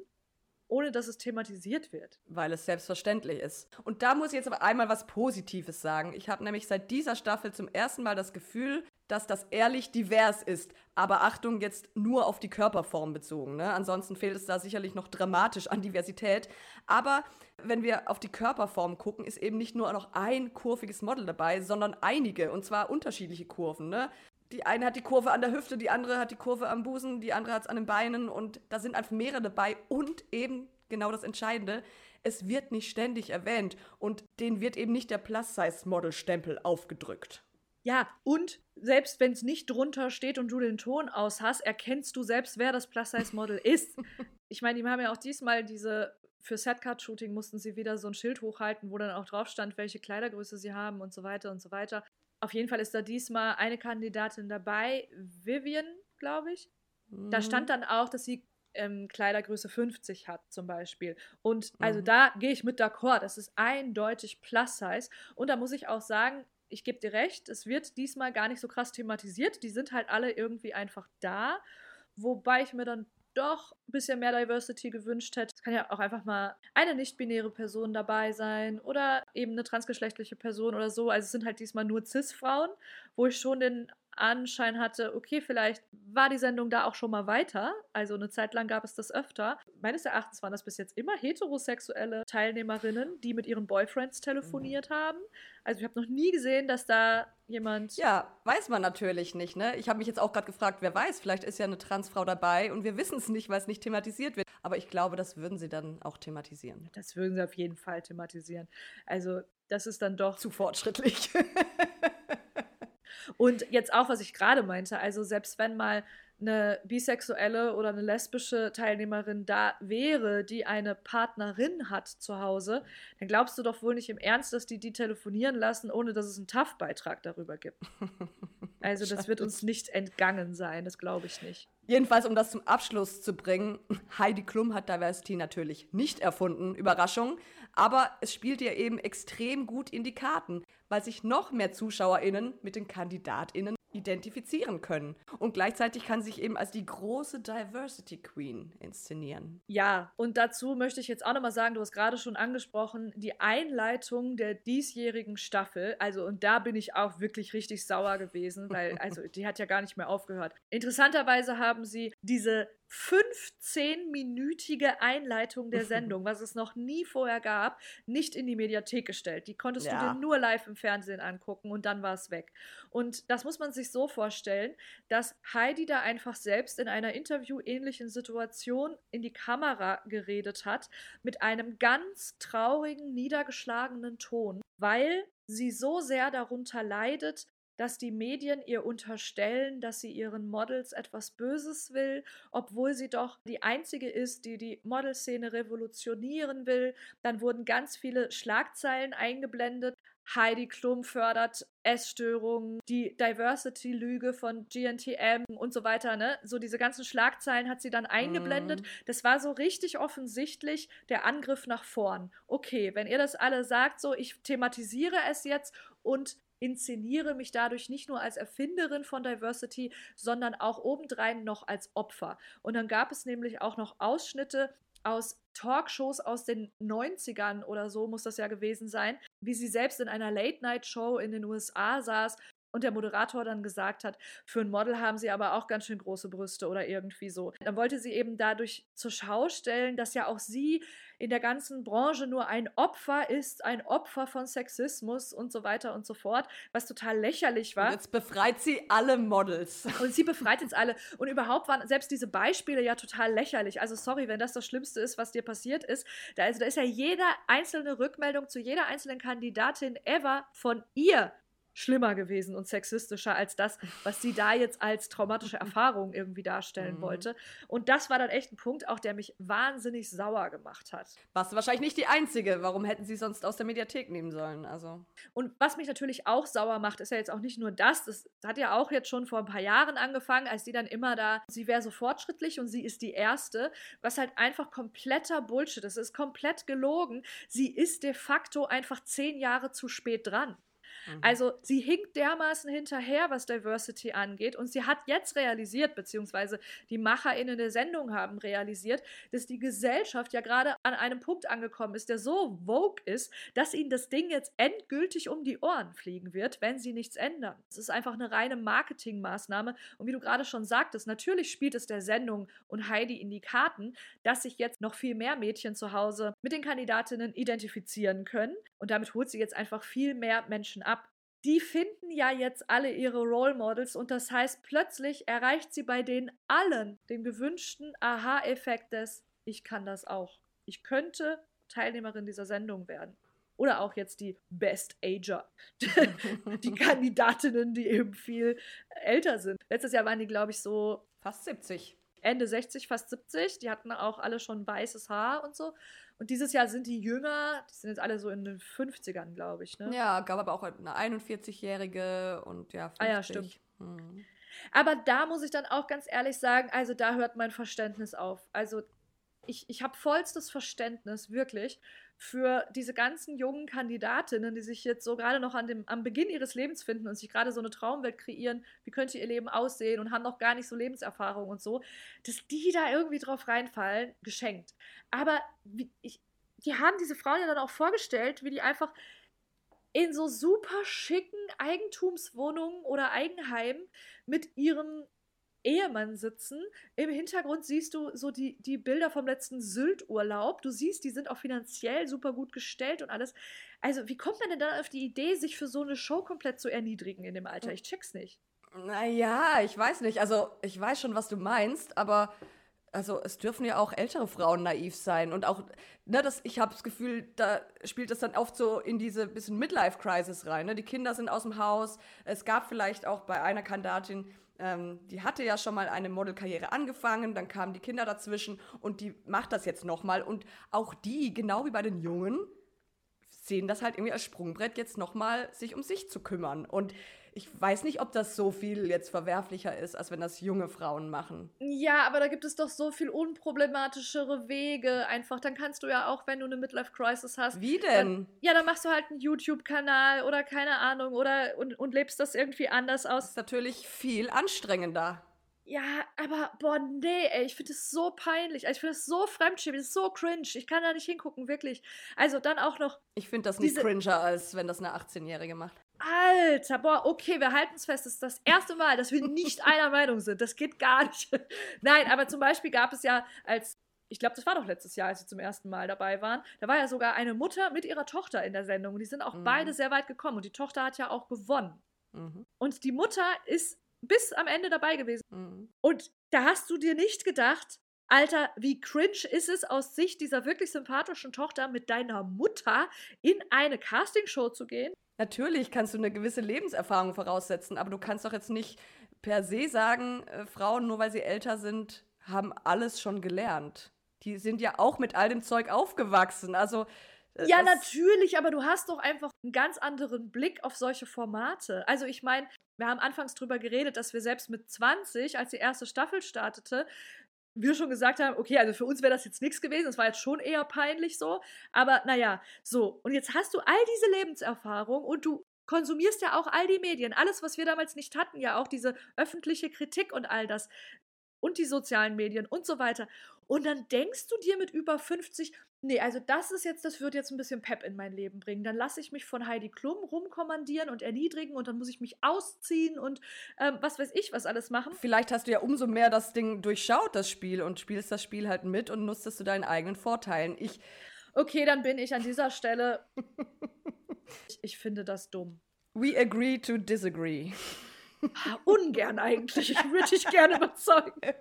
ohne dass es thematisiert wird. Weil es selbstverständlich ist. Und da muss ich jetzt aber einmal was Positives sagen. Ich habe nämlich seit dieser Staffel zum ersten Mal das Gefühl, dass das ehrlich divers ist. Aber Achtung, jetzt nur auf die Körperform bezogen. Ne? Ansonsten fehlt es da sicherlich noch dramatisch an Diversität. Aber wenn wir auf die Körperform gucken, ist eben nicht nur noch ein kurviges Model dabei, sondern einige. Und zwar unterschiedliche Kurven. Ne? Die eine hat die Kurve an der Hüfte, die andere hat die Kurve am Busen, die andere hat es an den Beinen und da sind einfach mehrere dabei und eben genau das Entscheidende, es wird nicht ständig erwähnt und denen wird eben nicht der Plus-Size-Model-Stempel aufgedrückt. Ja, und selbst wenn es nicht drunter steht und du den Ton aus hast, erkennst du selbst, wer das Plus-Size-Model ist. Ich meine, die haben ja auch diesmal diese, für Setcard-Shooting mussten sie wieder so ein Schild hochhalten, wo dann auch drauf stand, welche Kleidergröße sie haben und so weiter und so weiter. Auf jeden Fall ist da diesmal eine Kandidatin dabei, Vivian, glaube ich. Mhm. Da stand dann auch, dass sie ähm, Kleidergröße 50 hat, zum Beispiel. Und also mhm. da gehe ich mit d'accord. Das ist eindeutig Plus-Size. Und da muss ich auch sagen, ich gebe dir recht, es wird diesmal gar nicht so krass thematisiert. Die sind halt alle irgendwie einfach da. Wobei ich mir dann doch ein bisschen mehr Diversity gewünscht hätte. Es kann ja auch einfach mal eine nicht-binäre Person dabei sein oder eben eine transgeschlechtliche Person oder so. Also es sind halt diesmal nur Cis-Frauen, wo ich schon den Anschein hatte, okay, vielleicht war die Sendung da auch schon mal weiter. Also eine Zeit lang gab es das öfter. Meines Erachtens waren das bis jetzt immer heterosexuelle Teilnehmerinnen, die mit ihren Boyfriends telefoniert mhm. haben. Also ich habe noch nie gesehen, dass da jemand. Ja, weiß man natürlich nicht, ne? Ich habe mich jetzt auch gerade gefragt, wer weiß, vielleicht ist ja eine Transfrau dabei und wir wissen es nicht, weil es nicht thematisiert wird. Aber ich glaube, das würden sie dann auch thematisieren. Das würden sie auf jeden Fall thematisieren. Also das ist dann doch. Zu fortschrittlich. Und jetzt auch, was ich gerade meinte, also selbst wenn mal eine bisexuelle oder eine lesbische Teilnehmerin da wäre, die eine Partnerin hat zu Hause, dann glaubst du doch wohl nicht im Ernst, dass die die telefonieren lassen, ohne dass es einen TAF-Beitrag darüber gibt. Also das wird uns nicht entgangen sein, das glaube ich nicht. Jedenfalls, um das zum Abschluss zu bringen, Heidi Klum hat Diversity natürlich nicht erfunden, Überraschung, aber es spielt ihr eben extrem gut in die Karten, weil sich noch mehr ZuschauerInnen mit den KandidatInnen identifizieren können. Und gleichzeitig kann sich eben als die große Diversity Queen inszenieren. Ja, und dazu möchte ich jetzt auch nochmal sagen, du hast gerade schon angesprochen, die Einleitung der diesjährigen Staffel, also und da bin ich auch wirklich richtig sauer gewesen, weil, also die hat ja gar nicht mehr aufgehört. Interessanterweise haben sie diese 15-minütige Einleitung der Sendung, was es noch nie vorher gab, nicht in die Mediathek gestellt. Die konntest ja. du dir nur live im Fernsehen angucken und dann war es weg. Und das muss man sich so vorstellen, dass Heidi da einfach selbst in einer interviewähnlichen Situation in die Kamera geredet hat, mit einem ganz traurigen, niedergeschlagenen Ton, weil sie so sehr darunter leidet, dass die Medien ihr unterstellen, dass sie ihren Models etwas Böses will, obwohl sie doch die einzige ist, die die Modelszene revolutionieren will. Dann wurden ganz viele Schlagzeilen eingeblendet. Heidi Klum fördert Essstörungen, die Diversity-Lüge von GNTM und so weiter, ne? So diese ganzen Schlagzeilen hat sie dann eingeblendet. Mm. Das war so richtig offensichtlich der Angriff nach vorn. Okay, wenn ihr das alle sagt, so ich thematisiere es jetzt und inszeniere mich dadurch nicht nur als Erfinderin von Diversity, sondern auch obendrein noch als Opfer. Und dann gab es nämlich auch noch Ausschnitte aus Talkshows aus den 90ern oder so muss das ja gewesen sein, wie sie selbst in einer Late-Night-Show in den USA saß und der Moderator dann gesagt hat, für ein Model haben sie aber auch ganz schön große Brüste oder irgendwie so. Dann wollte sie eben dadurch zur Schau stellen, dass ja auch sie in der ganzen Branche nur ein Opfer ist, ein Opfer von Sexismus und so weiter und so fort, was total lächerlich war. Und jetzt befreit sie alle Models. Und sie befreit jetzt alle. Und überhaupt waren selbst diese Beispiele ja total lächerlich. Also sorry, wenn das das Schlimmste ist, was dir passiert ist. Da, also, da ist ja jede einzelne Rückmeldung zu jeder einzelnen Kandidatin ever von ihr schlimmer gewesen und sexistischer als das, was sie da jetzt als traumatische Erfahrung irgendwie darstellen mhm. wollte. Und das war dann echt ein Punkt, auch der mich wahnsinnig sauer gemacht hat. Warst du wahrscheinlich nicht die Einzige. Warum hätten sie sonst aus der Mediathek nehmen sollen? Also. Und was mich natürlich auch sauer macht, ist ja jetzt auch nicht nur das. Das hat ja auch jetzt schon vor ein paar Jahren angefangen, als sie dann immer da, sie wäre so fortschrittlich und sie ist die Erste, was halt einfach kompletter Bullshit ist. Es ist komplett gelogen. Sie ist de facto einfach zehn Jahre zu spät dran. Mhm. Also sie hinkt dermaßen hinterher, was Diversity angeht. Und sie hat jetzt realisiert, beziehungsweise die MacherInnen der Sendung haben realisiert, dass die Gesellschaft ja gerade an einem Punkt angekommen ist, der so vogue ist, dass ihnen das Ding jetzt endgültig um die Ohren fliegen wird, wenn sie nichts ändern. Es ist einfach eine reine Marketingmaßnahme. Und wie du gerade schon sagtest, natürlich spielt es der Sendung und Heidi in die Karten, dass sich jetzt noch viel mehr Mädchen zu Hause mit den Kandidatinnen identifizieren können. Und damit holt sie jetzt einfach viel mehr Menschen ab. Die finden ja jetzt alle ihre Role Models und das heißt, plötzlich erreicht sie bei denen allen den gewünschten Aha-Effekt des Ich kann das auch. Ich könnte Teilnehmerin dieser Sendung werden. Oder auch jetzt die Best Ager. die Kandidatinnen, die eben viel älter sind. Letztes Jahr waren die, glaube ich, so fast 70. Ende 60, fast 70. Die hatten auch alle schon weißes Haar und so. Und dieses Jahr sind die jünger, die sind jetzt alle so in den 50ern, glaube ich. Ne? Ja, gab aber auch eine 41-Jährige und ja, 50. Ah ja, stimmt. Hm. Aber da muss ich dann auch ganz ehrlich sagen, also da hört mein Verständnis auf. Also ich, ich habe vollstes Verständnis, wirklich, für diese ganzen jungen Kandidatinnen, die sich jetzt so gerade noch an dem, am Beginn ihres Lebens finden und sich gerade so eine Traumwelt kreieren, wie könnte ihr Leben aussehen und haben noch gar nicht so Lebenserfahrung und so, dass die da irgendwie drauf reinfallen, geschenkt. Aber wie, ich, die haben diese Frauen ja dann auch vorgestellt, wie die einfach in so super schicken Eigentumswohnungen oder Eigenheimen mit ihrem Ehemann sitzen. Im Hintergrund siehst du so die, die Bilder vom letzten Sylt-Urlaub. Du siehst, die sind auch finanziell super gut gestellt und alles. Also, wie kommt man denn dann auf die Idee, sich für so eine Show komplett zu erniedrigen in dem Alter? Ich check's nicht. Naja, ich weiß nicht. Also, ich weiß schon, was du meinst, aber also es dürfen ja auch ältere Frauen naiv sein und auch, ne, das, ich habe das Gefühl, da spielt das dann oft so in diese bisschen Midlife-Crisis rein. Ne? Die Kinder sind aus dem Haus. Es gab vielleicht auch bei einer Kandidatin ähm, die hatte ja schon mal eine Modelkarriere angefangen, dann kamen die Kinder dazwischen und die macht das jetzt nochmal. Und auch die, genau wie bei den Jungen, sehen das halt irgendwie als Sprungbrett, jetzt nochmal sich um sich zu kümmern. Und ich weiß nicht, ob das so viel jetzt verwerflicher ist, als wenn das junge Frauen machen. Ja, aber da gibt es doch so viel unproblematischere Wege. Einfach, dann kannst du ja auch, wenn du eine Midlife-Crisis hast. Wie denn? Dann, ja, dann machst du halt einen YouTube-Kanal oder keine Ahnung oder und, und lebst das irgendwie anders aus. Das ist natürlich viel anstrengender. Ja, aber boah, nee, ey, ich finde es so peinlich. Ich finde es so fremdschämig, es ist so cringe. Ich kann da nicht hingucken, wirklich. Also dann auch noch. Ich finde das nicht cringer, als wenn das eine 18-Jährige macht. Alter, boah, okay, wir halten es fest. Das ist das erste Mal, dass wir nicht einer Meinung sind. Das geht gar nicht. Nein, aber zum Beispiel gab es ja als ich glaube, das war doch letztes Jahr, als sie zum ersten Mal dabei waren. Da war ja sogar eine Mutter mit ihrer Tochter in der Sendung. Und die sind auch mhm. beide sehr weit gekommen. Und die Tochter hat ja auch gewonnen. Mhm. Und die Mutter ist bis am Ende dabei gewesen. Mhm. Und da hast du dir nicht gedacht, Alter, wie cringe ist es aus Sicht dieser wirklich sympathischen Tochter mit deiner Mutter in eine Castingshow zu gehen? Natürlich kannst du eine gewisse Lebenserfahrung voraussetzen, aber du kannst doch jetzt nicht per se sagen, äh, Frauen, nur weil sie älter sind, haben alles schon gelernt. Die sind ja auch mit all dem Zeug aufgewachsen. Also. Äh, ja, natürlich, aber du hast doch einfach einen ganz anderen Blick auf solche Formate. Also, ich meine, wir haben anfangs drüber geredet, dass wir selbst mit 20, als die erste Staffel startete, wir schon gesagt haben, okay, also für uns wäre das jetzt nichts gewesen, das war jetzt schon eher peinlich so, aber naja, so. Und jetzt hast du all diese Lebenserfahrung und du konsumierst ja auch all die Medien, alles, was wir damals nicht hatten, ja auch diese öffentliche Kritik und all das und die sozialen Medien und so weiter. Und dann denkst du dir mit über 50, nee, also das ist jetzt, das wird jetzt ein bisschen Pep in mein Leben bringen. Dann lasse ich mich von Heidi Klum rumkommandieren und erniedrigen und dann muss ich mich ausziehen und ähm, was weiß ich, was alles machen. Vielleicht hast du ja umso mehr das Ding durchschaut, das Spiel, und spielst das Spiel halt mit und nutzt es zu deinen eigenen Vorteilen. Ich. Okay, dann bin ich an dieser Stelle. ich, ich finde das dumm. We agree to disagree. Ungern eigentlich. Ich würde dich gerne überzeugen.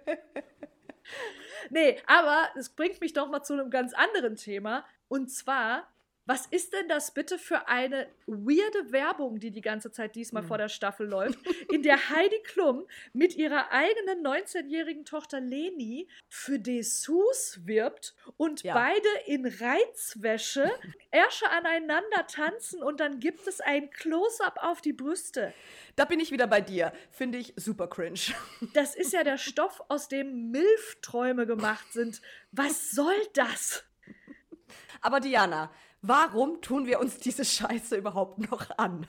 Nee, aber es bringt mich doch mal zu einem ganz anderen Thema. Und zwar was ist denn das bitte für eine weirde Werbung, die die ganze Zeit diesmal mhm. vor der Staffel läuft, in der Heidi Klum mit ihrer eigenen 19-jährigen Tochter Leni für Dessous wirbt und ja. beide in Reizwäsche Ärsche aneinander tanzen und dann gibt es ein Close-up auf die Brüste. Da bin ich wieder bei dir. Finde ich super cringe. Das ist ja der Stoff, aus dem Milfträume gemacht sind. Was soll das? Aber Diana, Warum tun wir uns diese Scheiße überhaupt noch an?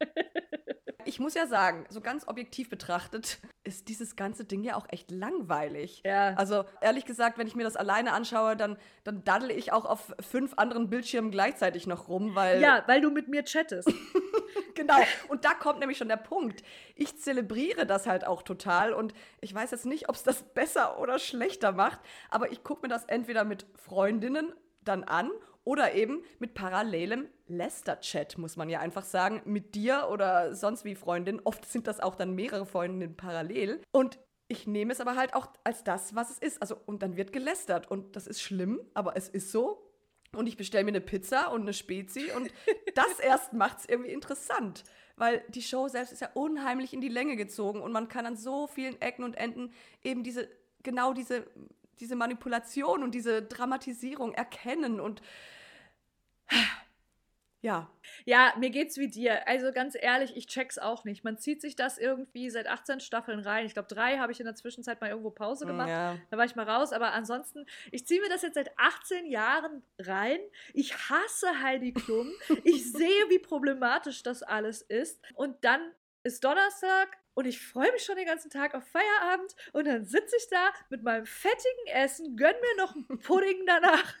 ich muss ja sagen, so ganz objektiv betrachtet, ist dieses ganze Ding ja auch echt langweilig. Ja. Also ehrlich gesagt, wenn ich mir das alleine anschaue, dann, dann daddel ich auch auf fünf anderen Bildschirmen gleichzeitig noch rum, weil. Ja, weil du mit mir chattest. genau. Und da kommt nämlich schon der Punkt. Ich zelebriere das halt auch total und ich weiß jetzt nicht, ob es das besser oder schlechter macht, aber ich gucke mir das entweder mit Freundinnen dann an oder eben mit parallelem Lester-Chat, muss man ja einfach sagen, mit dir oder sonst wie Freundin. Oft sind das auch dann mehrere Freundinnen parallel. Und ich nehme es aber halt auch als das, was es ist. Also, und dann wird gelästert. Und das ist schlimm, aber es ist so. und ich bestelle mir eine Pizza und eine Spezi und das erst macht es irgendwie interessant. Weil die Show selbst ist ja unheimlich in die Länge gezogen und man kann an so vielen Ecken und Enden eben diese, genau diese, diese Manipulation und diese Dramatisierung erkennen und ja. Ja, mir geht's wie dir. Also ganz ehrlich, ich check's auch nicht. Man zieht sich das irgendwie seit 18 Staffeln rein. Ich glaube, drei habe ich in der Zwischenzeit mal irgendwo Pause Mm, gemacht. Ja. Da war ich mal raus. Aber ansonsten, ich ziehe mir das jetzt seit 18 Jahren rein. Ich hasse Heidi Klum. Ich sehe, wie problematisch das alles ist. Und dann ist Donnerstag und ich freue mich schon den ganzen Tag auf Feierabend und dann sitze ich da mit meinem fettigen Essen, gönn mir noch einen Pudding danach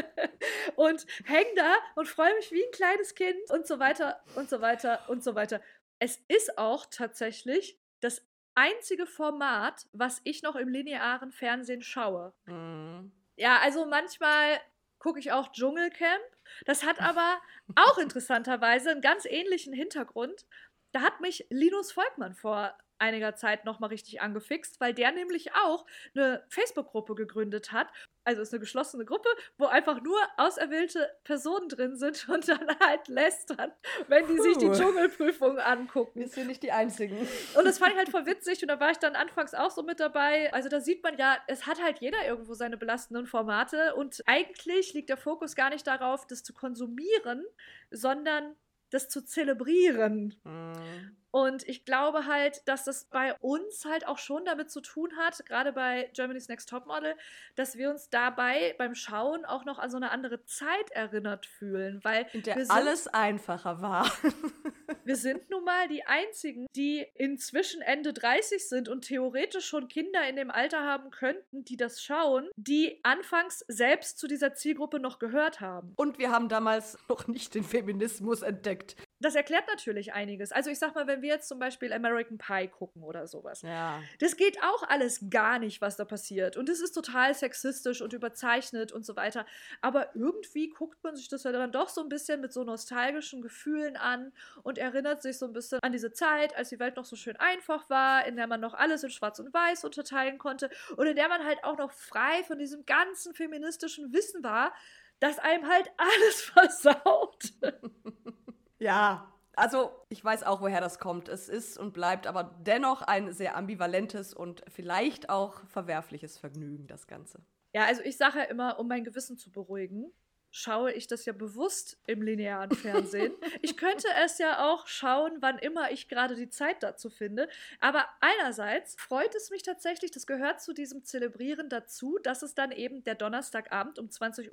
und häng da und freue mich wie ein kleines Kind und so weiter und so weiter und so weiter. Es ist auch tatsächlich das einzige Format, was ich noch im linearen Fernsehen schaue. Mm. Ja, also manchmal gucke ich auch Dschungelcamp. Das hat aber auch interessanterweise einen ganz ähnlichen Hintergrund. Da hat mich Linus Volkmann vor einiger Zeit nochmal richtig angefixt, weil der nämlich auch eine Facebook-Gruppe gegründet hat. Also ist eine geschlossene Gruppe, wo einfach nur auserwählte Personen drin sind und dann halt lästern, wenn die sich die Puh. Dschungelprüfung angucken. Wir sind nicht die Einzigen. Und das fand ich halt voll witzig und da war ich dann anfangs auch so mit dabei. Also da sieht man ja, es hat halt jeder irgendwo seine belastenden Formate und eigentlich liegt der Fokus gar nicht darauf, das zu konsumieren, sondern das zu zelebrieren. Mm. Und ich glaube halt, dass das bei uns halt auch schon damit zu tun hat, gerade bei Germany's Next Topmodel, dass wir uns dabei beim Schauen auch noch an so eine andere Zeit erinnert fühlen, weil In der sind- alles einfacher war. wir sind nun mal die einzigen, die inzwischen Ende 30 sind und theoretisch schon Kinder in dem Alter haben könnten, die das schauen, die anfangs selbst zu dieser Zielgruppe noch gehört haben. Und wir haben damals noch nicht den Feminismus entdeckt. Das erklärt natürlich einiges. Also ich sag mal, wenn wir jetzt zum Beispiel American Pie gucken oder sowas. Ja. Das geht auch alles gar nicht, was da passiert. Und es ist total sexistisch und überzeichnet und so weiter. Aber irgendwie guckt man sich das ja dann doch so ein bisschen mit so nostalgischen Gefühlen an und erinnert sich so ein bisschen an diese Zeit, als die Welt noch so schön einfach war, in der man noch alles in Schwarz und Weiß unterteilen konnte und in der man halt auch noch frei von diesem ganzen feministischen Wissen war, das einem halt alles versaut. Ja, also ich weiß auch, woher das kommt. Es ist und bleibt aber dennoch ein sehr ambivalentes und vielleicht auch verwerfliches Vergnügen, das Ganze. Ja, also ich sage ja immer, um mein Gewissen zu beruhigen, schaue ich das ja bewusst im linearen Fernsehen. ich könnte es ja auch schauen, wann immer ich gerade die Zeit dazu finde. Aber einerseits freut es mich tatsächlich, das gehört zu diesem Zelebrieren dazu, dass es dann eben der Donnerstagabend um 20.15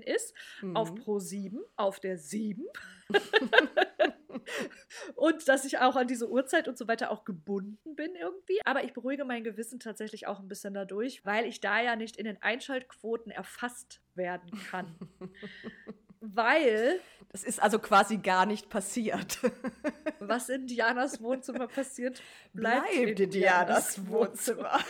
Uhr ist, auf Mhm. Pro 7, auf der 7. und dass ich auch an diese Uhrzeit und so weiter auch gebunden bin irgendwie. Aber ich beruhige mein Gewissen tatsächlich auch ein bisschen dadurch, weil ich da ja nicht in den Einschaltquoten erfasst werden kann. weil, Das ist also quasi gar nicht passiert. was in Dianas Wohnzimmer passiert, bleibt, Bleibt in Dianas Wohnzimmer.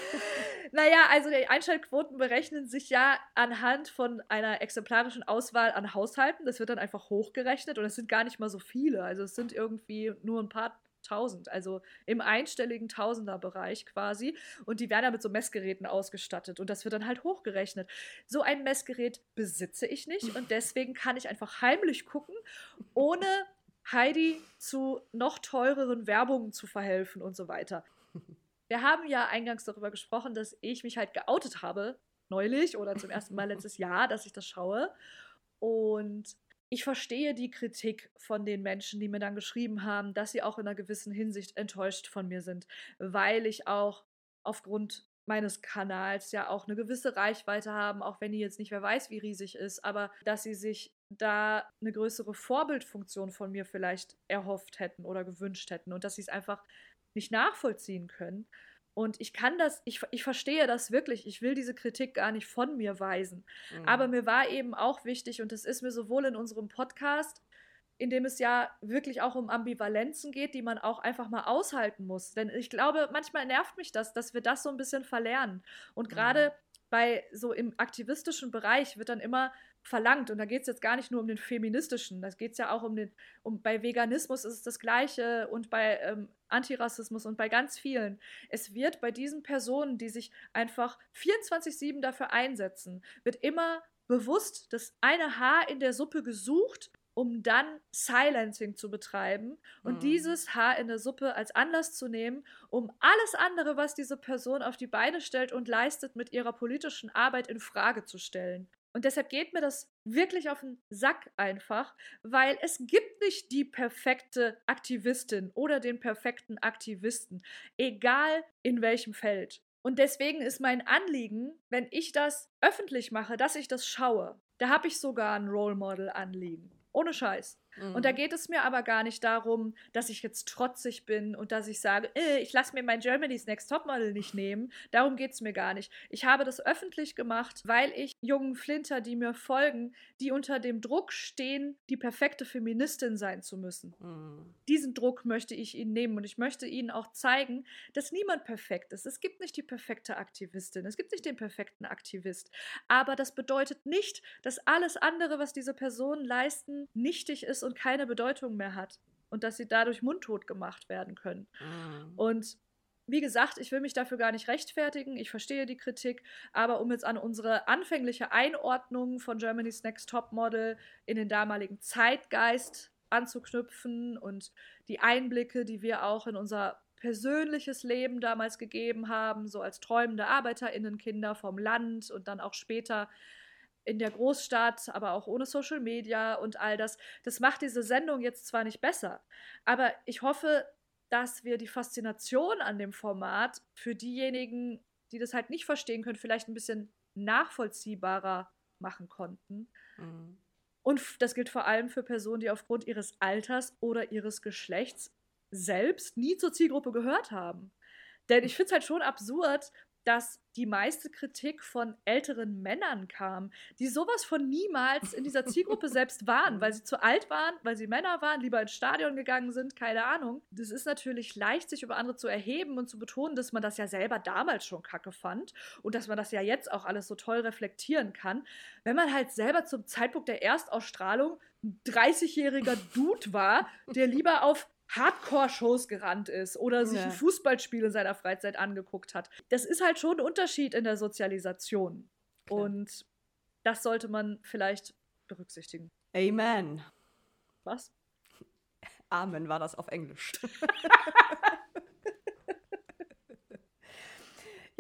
Naja, also die Einschaltquoten berechnen sich ja anhand von einer exemplarischen Auswahl an Haushalten. Das wird dann einfach hochgerechnet und es sind gar nicht mal so viele. Also es sind irgendwie nur ein paar tausend, also im einstelligen Tausenderbereich quasi. Und die werden ja mit so Messgeräten ausgestattet und das wird dann halt hochgerechnet. So ein Messgerät besitze ich nicht und deswegen kann ich einfach heimlich gucken, ohne Heidi zu noch teureren Werbungen zu verhelfen und so weiter. Wir haben ja eingangs darüber gesprochen, dass ich mich halt geoutet habe, neulich oder zum ersten Mal letztes Jahr, dass ich das schaue. Und ich verstehe die Kritik von den Menschen, die mir dann geschrieben haben, dass sie auch in einer gewissen Hinsicht enttäuscht von mir sind, weil ich auch aufgrund meines Kanals ja auch eine gewisse Reichweite haben, auch wenn die jetzt nicht wer weiß, wie riesig ist, aber dass sie sich da eine größere Vorbildfunktion von mir vielleicht erhofft hätten oder gewünscht hätten und dass sie es einfach nicht nachvollziehen können. Und ich kann das, ich, ich verstehe das wirklich. Ich will diese Kritik gar nicht von mir weisen. Mhm. Aber mir war eben auch wichtig, und das ist mir sowohl in unserem Podcast, in dem es ja wirklich auch um Ambivalenzen geht, die man auch einfach mal aushalten muss. Denn ich glaube, manchmal nervt mich das, dass wir das so ein bisschen verlernen. Und gerade bei so im aktivistischen Bereich wird dann immer verlangt, und da geht es jetzt gar nicht nur um den feministischen, das geht es ja auch um den, um bei Veganismus ist es das Gleiche und bei ähm, Antirassismus und bei ganz vielen. Es wird bei diesen Personen, die sich einfach 24-7 dafür einsetzen, wird immer bewusst das eine Haar in der Suppe gesucht, um dann Silencing zu betreiben und mhm. dieses Haar in der Suppe als Anlass zu nehmen, um alles andere, was diese Person auf die Beine stellt und leistet, mit ihrer politischen Arbeit in Frage zu stellen. Und deshalb geht mir das wirklich auf den Sack einfach, weil es gibt nicht die perfekte Aktivistin oder den perfekten Aktivisten, egal in welchem Feld. Und deswegen ist mein Anliegen, wenn ich das öffentlich mache, dass ich das schaue. Da habe ich sogar ein Role Model anliegen. Ohne Scheiß. Mhm. Und da mhm. geht es mir aber gar nicht darum, dass ich jetzt trotzig bin und dass ich sage, äh, ich lasse mir mein Germany's Next Topmodel nicht nehmen. Darum geht es mir gar nicht. Ich habe das öffentlich gemacht, weil ich jungen Flinter, die mir folgen, die unter dem Druck stehen, die perfekte Feministin sein zu müssen. Mhm. Diesen Druck möchte ich ihnen nehmen und ich möchte ihnen auch zeigen, dass niemand perfekt ist. Es gibt nicht die perfekte Aktivistin, es gibt nicht den perfekten Aktivist. Aber das bedeutet nicht, dass alles andere, was diese Personen leisten, nichtig ist und keine Bedeutung mehr hat und dass sie dadurch mundtot gemacht werden können. Mhm. Und wie gesagt, ich will mich dafür gar nicht rechtfertigen. Ich verstehe die Kritik, aber um jetzt an unsere anfängliche Einordnung von Germany's Next Top Model in den damaligen Zeitgeist anzuknüpfen und die Einblicke, die wir auch in unser persönliches Leben damals gegeben haben, so als träumende Arbeiterinnenkinder vom Land und dann auch später in der Großstadt, aber auch ohne Social Media und all das. Das macht diese Sendung jetzt zwar nicht besser, aber ich hoffe, dass wir die Faszination an dem Format für diejenigen, die das halt nicht verstehen können, vielleicht ein bisschen nachvollziehbarer machen konnten. Mhm. Und das gilt vor allem für Personen, die aufgrund ihres Alters oder ihres Geschlechts selbst nie zur Zielgruppe gehört haben. Denn ich finde es halt schon absurd, dass die meiste Kritik von älteren Männern kam, die sowas von niemals in dieser Zielgruppe selbst waren, weil sie zu alt waren, weil sie Männer waren, lieber ins Stadion gegangen sind, keine Ahnung. Das ist natürlich leicht, sich über andere zu erheben und zu betonen, dass man das ja selber damals schon kacke fand und dass man das ja jetzt auch alles so toll reflektieren kann. Wenn man halt selber zum Zeitpunkt der Erstausstrahlung ein 30-jähriger Dude war, der lieber auf Hardcore-Shows gerannt ist oder sich ja. ein Fußballspiel in seiner Freizeit angeguckt hat. Das ist halt schon ein Unterschied in der Sozialisation. Klar. Und das sollte man vielleicht berücksichtigen. Amen. Was? Amen war das auf Englisch.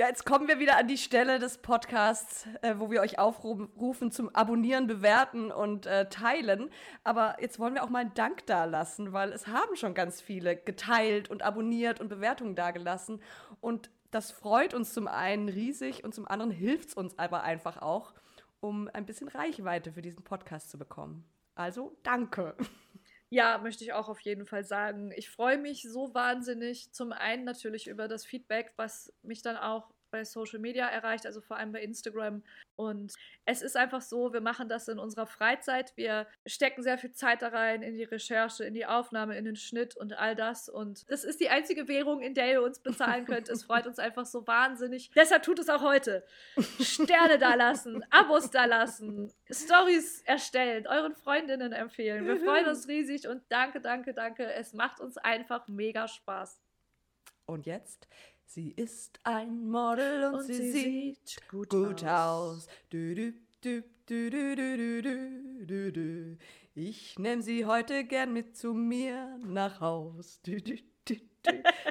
Ja, jetzt kommen wir wieder an die Stelle des Podcasts, äh, wo wir euch aufrufen zum Abonnieren, Bewerten und äh, Teilen. Aber jetzt wollen wir auch mal einen Dank dalassen, weil es haben schon ganz viele geteilt und abonniert und Bewertungen dagelassen. Und das freut uns zum einen riesig und zum anderen hilft es uns aber einfach auch, um ein bisschen Reichweite für diesen Podcast zu bekommen. Also danke. Ja, möchte ich auch auf jeden Fall sagen. Ich freue mich so wahnsinnig. Zum einen natürlich über das Feedback, was mich dann auch bei Social Media erreicht, also vor allem bei Instagram. Und es ist einfach so, wir machen das in unserer Freizeit. Wir stecken sehr viel Zeit da rein in die Recherche, in die Aufnahme, in den Schnitt und all das. Und das ist die einzige Währung, in der ihr uns bezahlen könnt. Es freut uns einfach so wahnsinnig. Deshalb tut es auch heute. Sterne da lassen, Abos da lassen, Stories erstellen, euren Freundinnen empfehlen. Wir freuen uns riesig und danke, danke, danke. Es macht uns einfach mega Spaß. Und jetzt Sie ist ein Model und, und sie, sie, sieht gut, gut aus. Du, du, du, ich nehme sie heute gern mit zu mir nach Haus.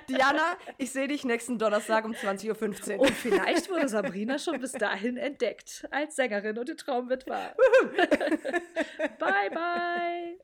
Diana, ich sehe dich nächsten Donnerstag um 20.15 Uhr. Und vielleicht wurde Sabrina schon bis dahin entdeckt als Sängerin und der Traum wird wahr. bye, bye.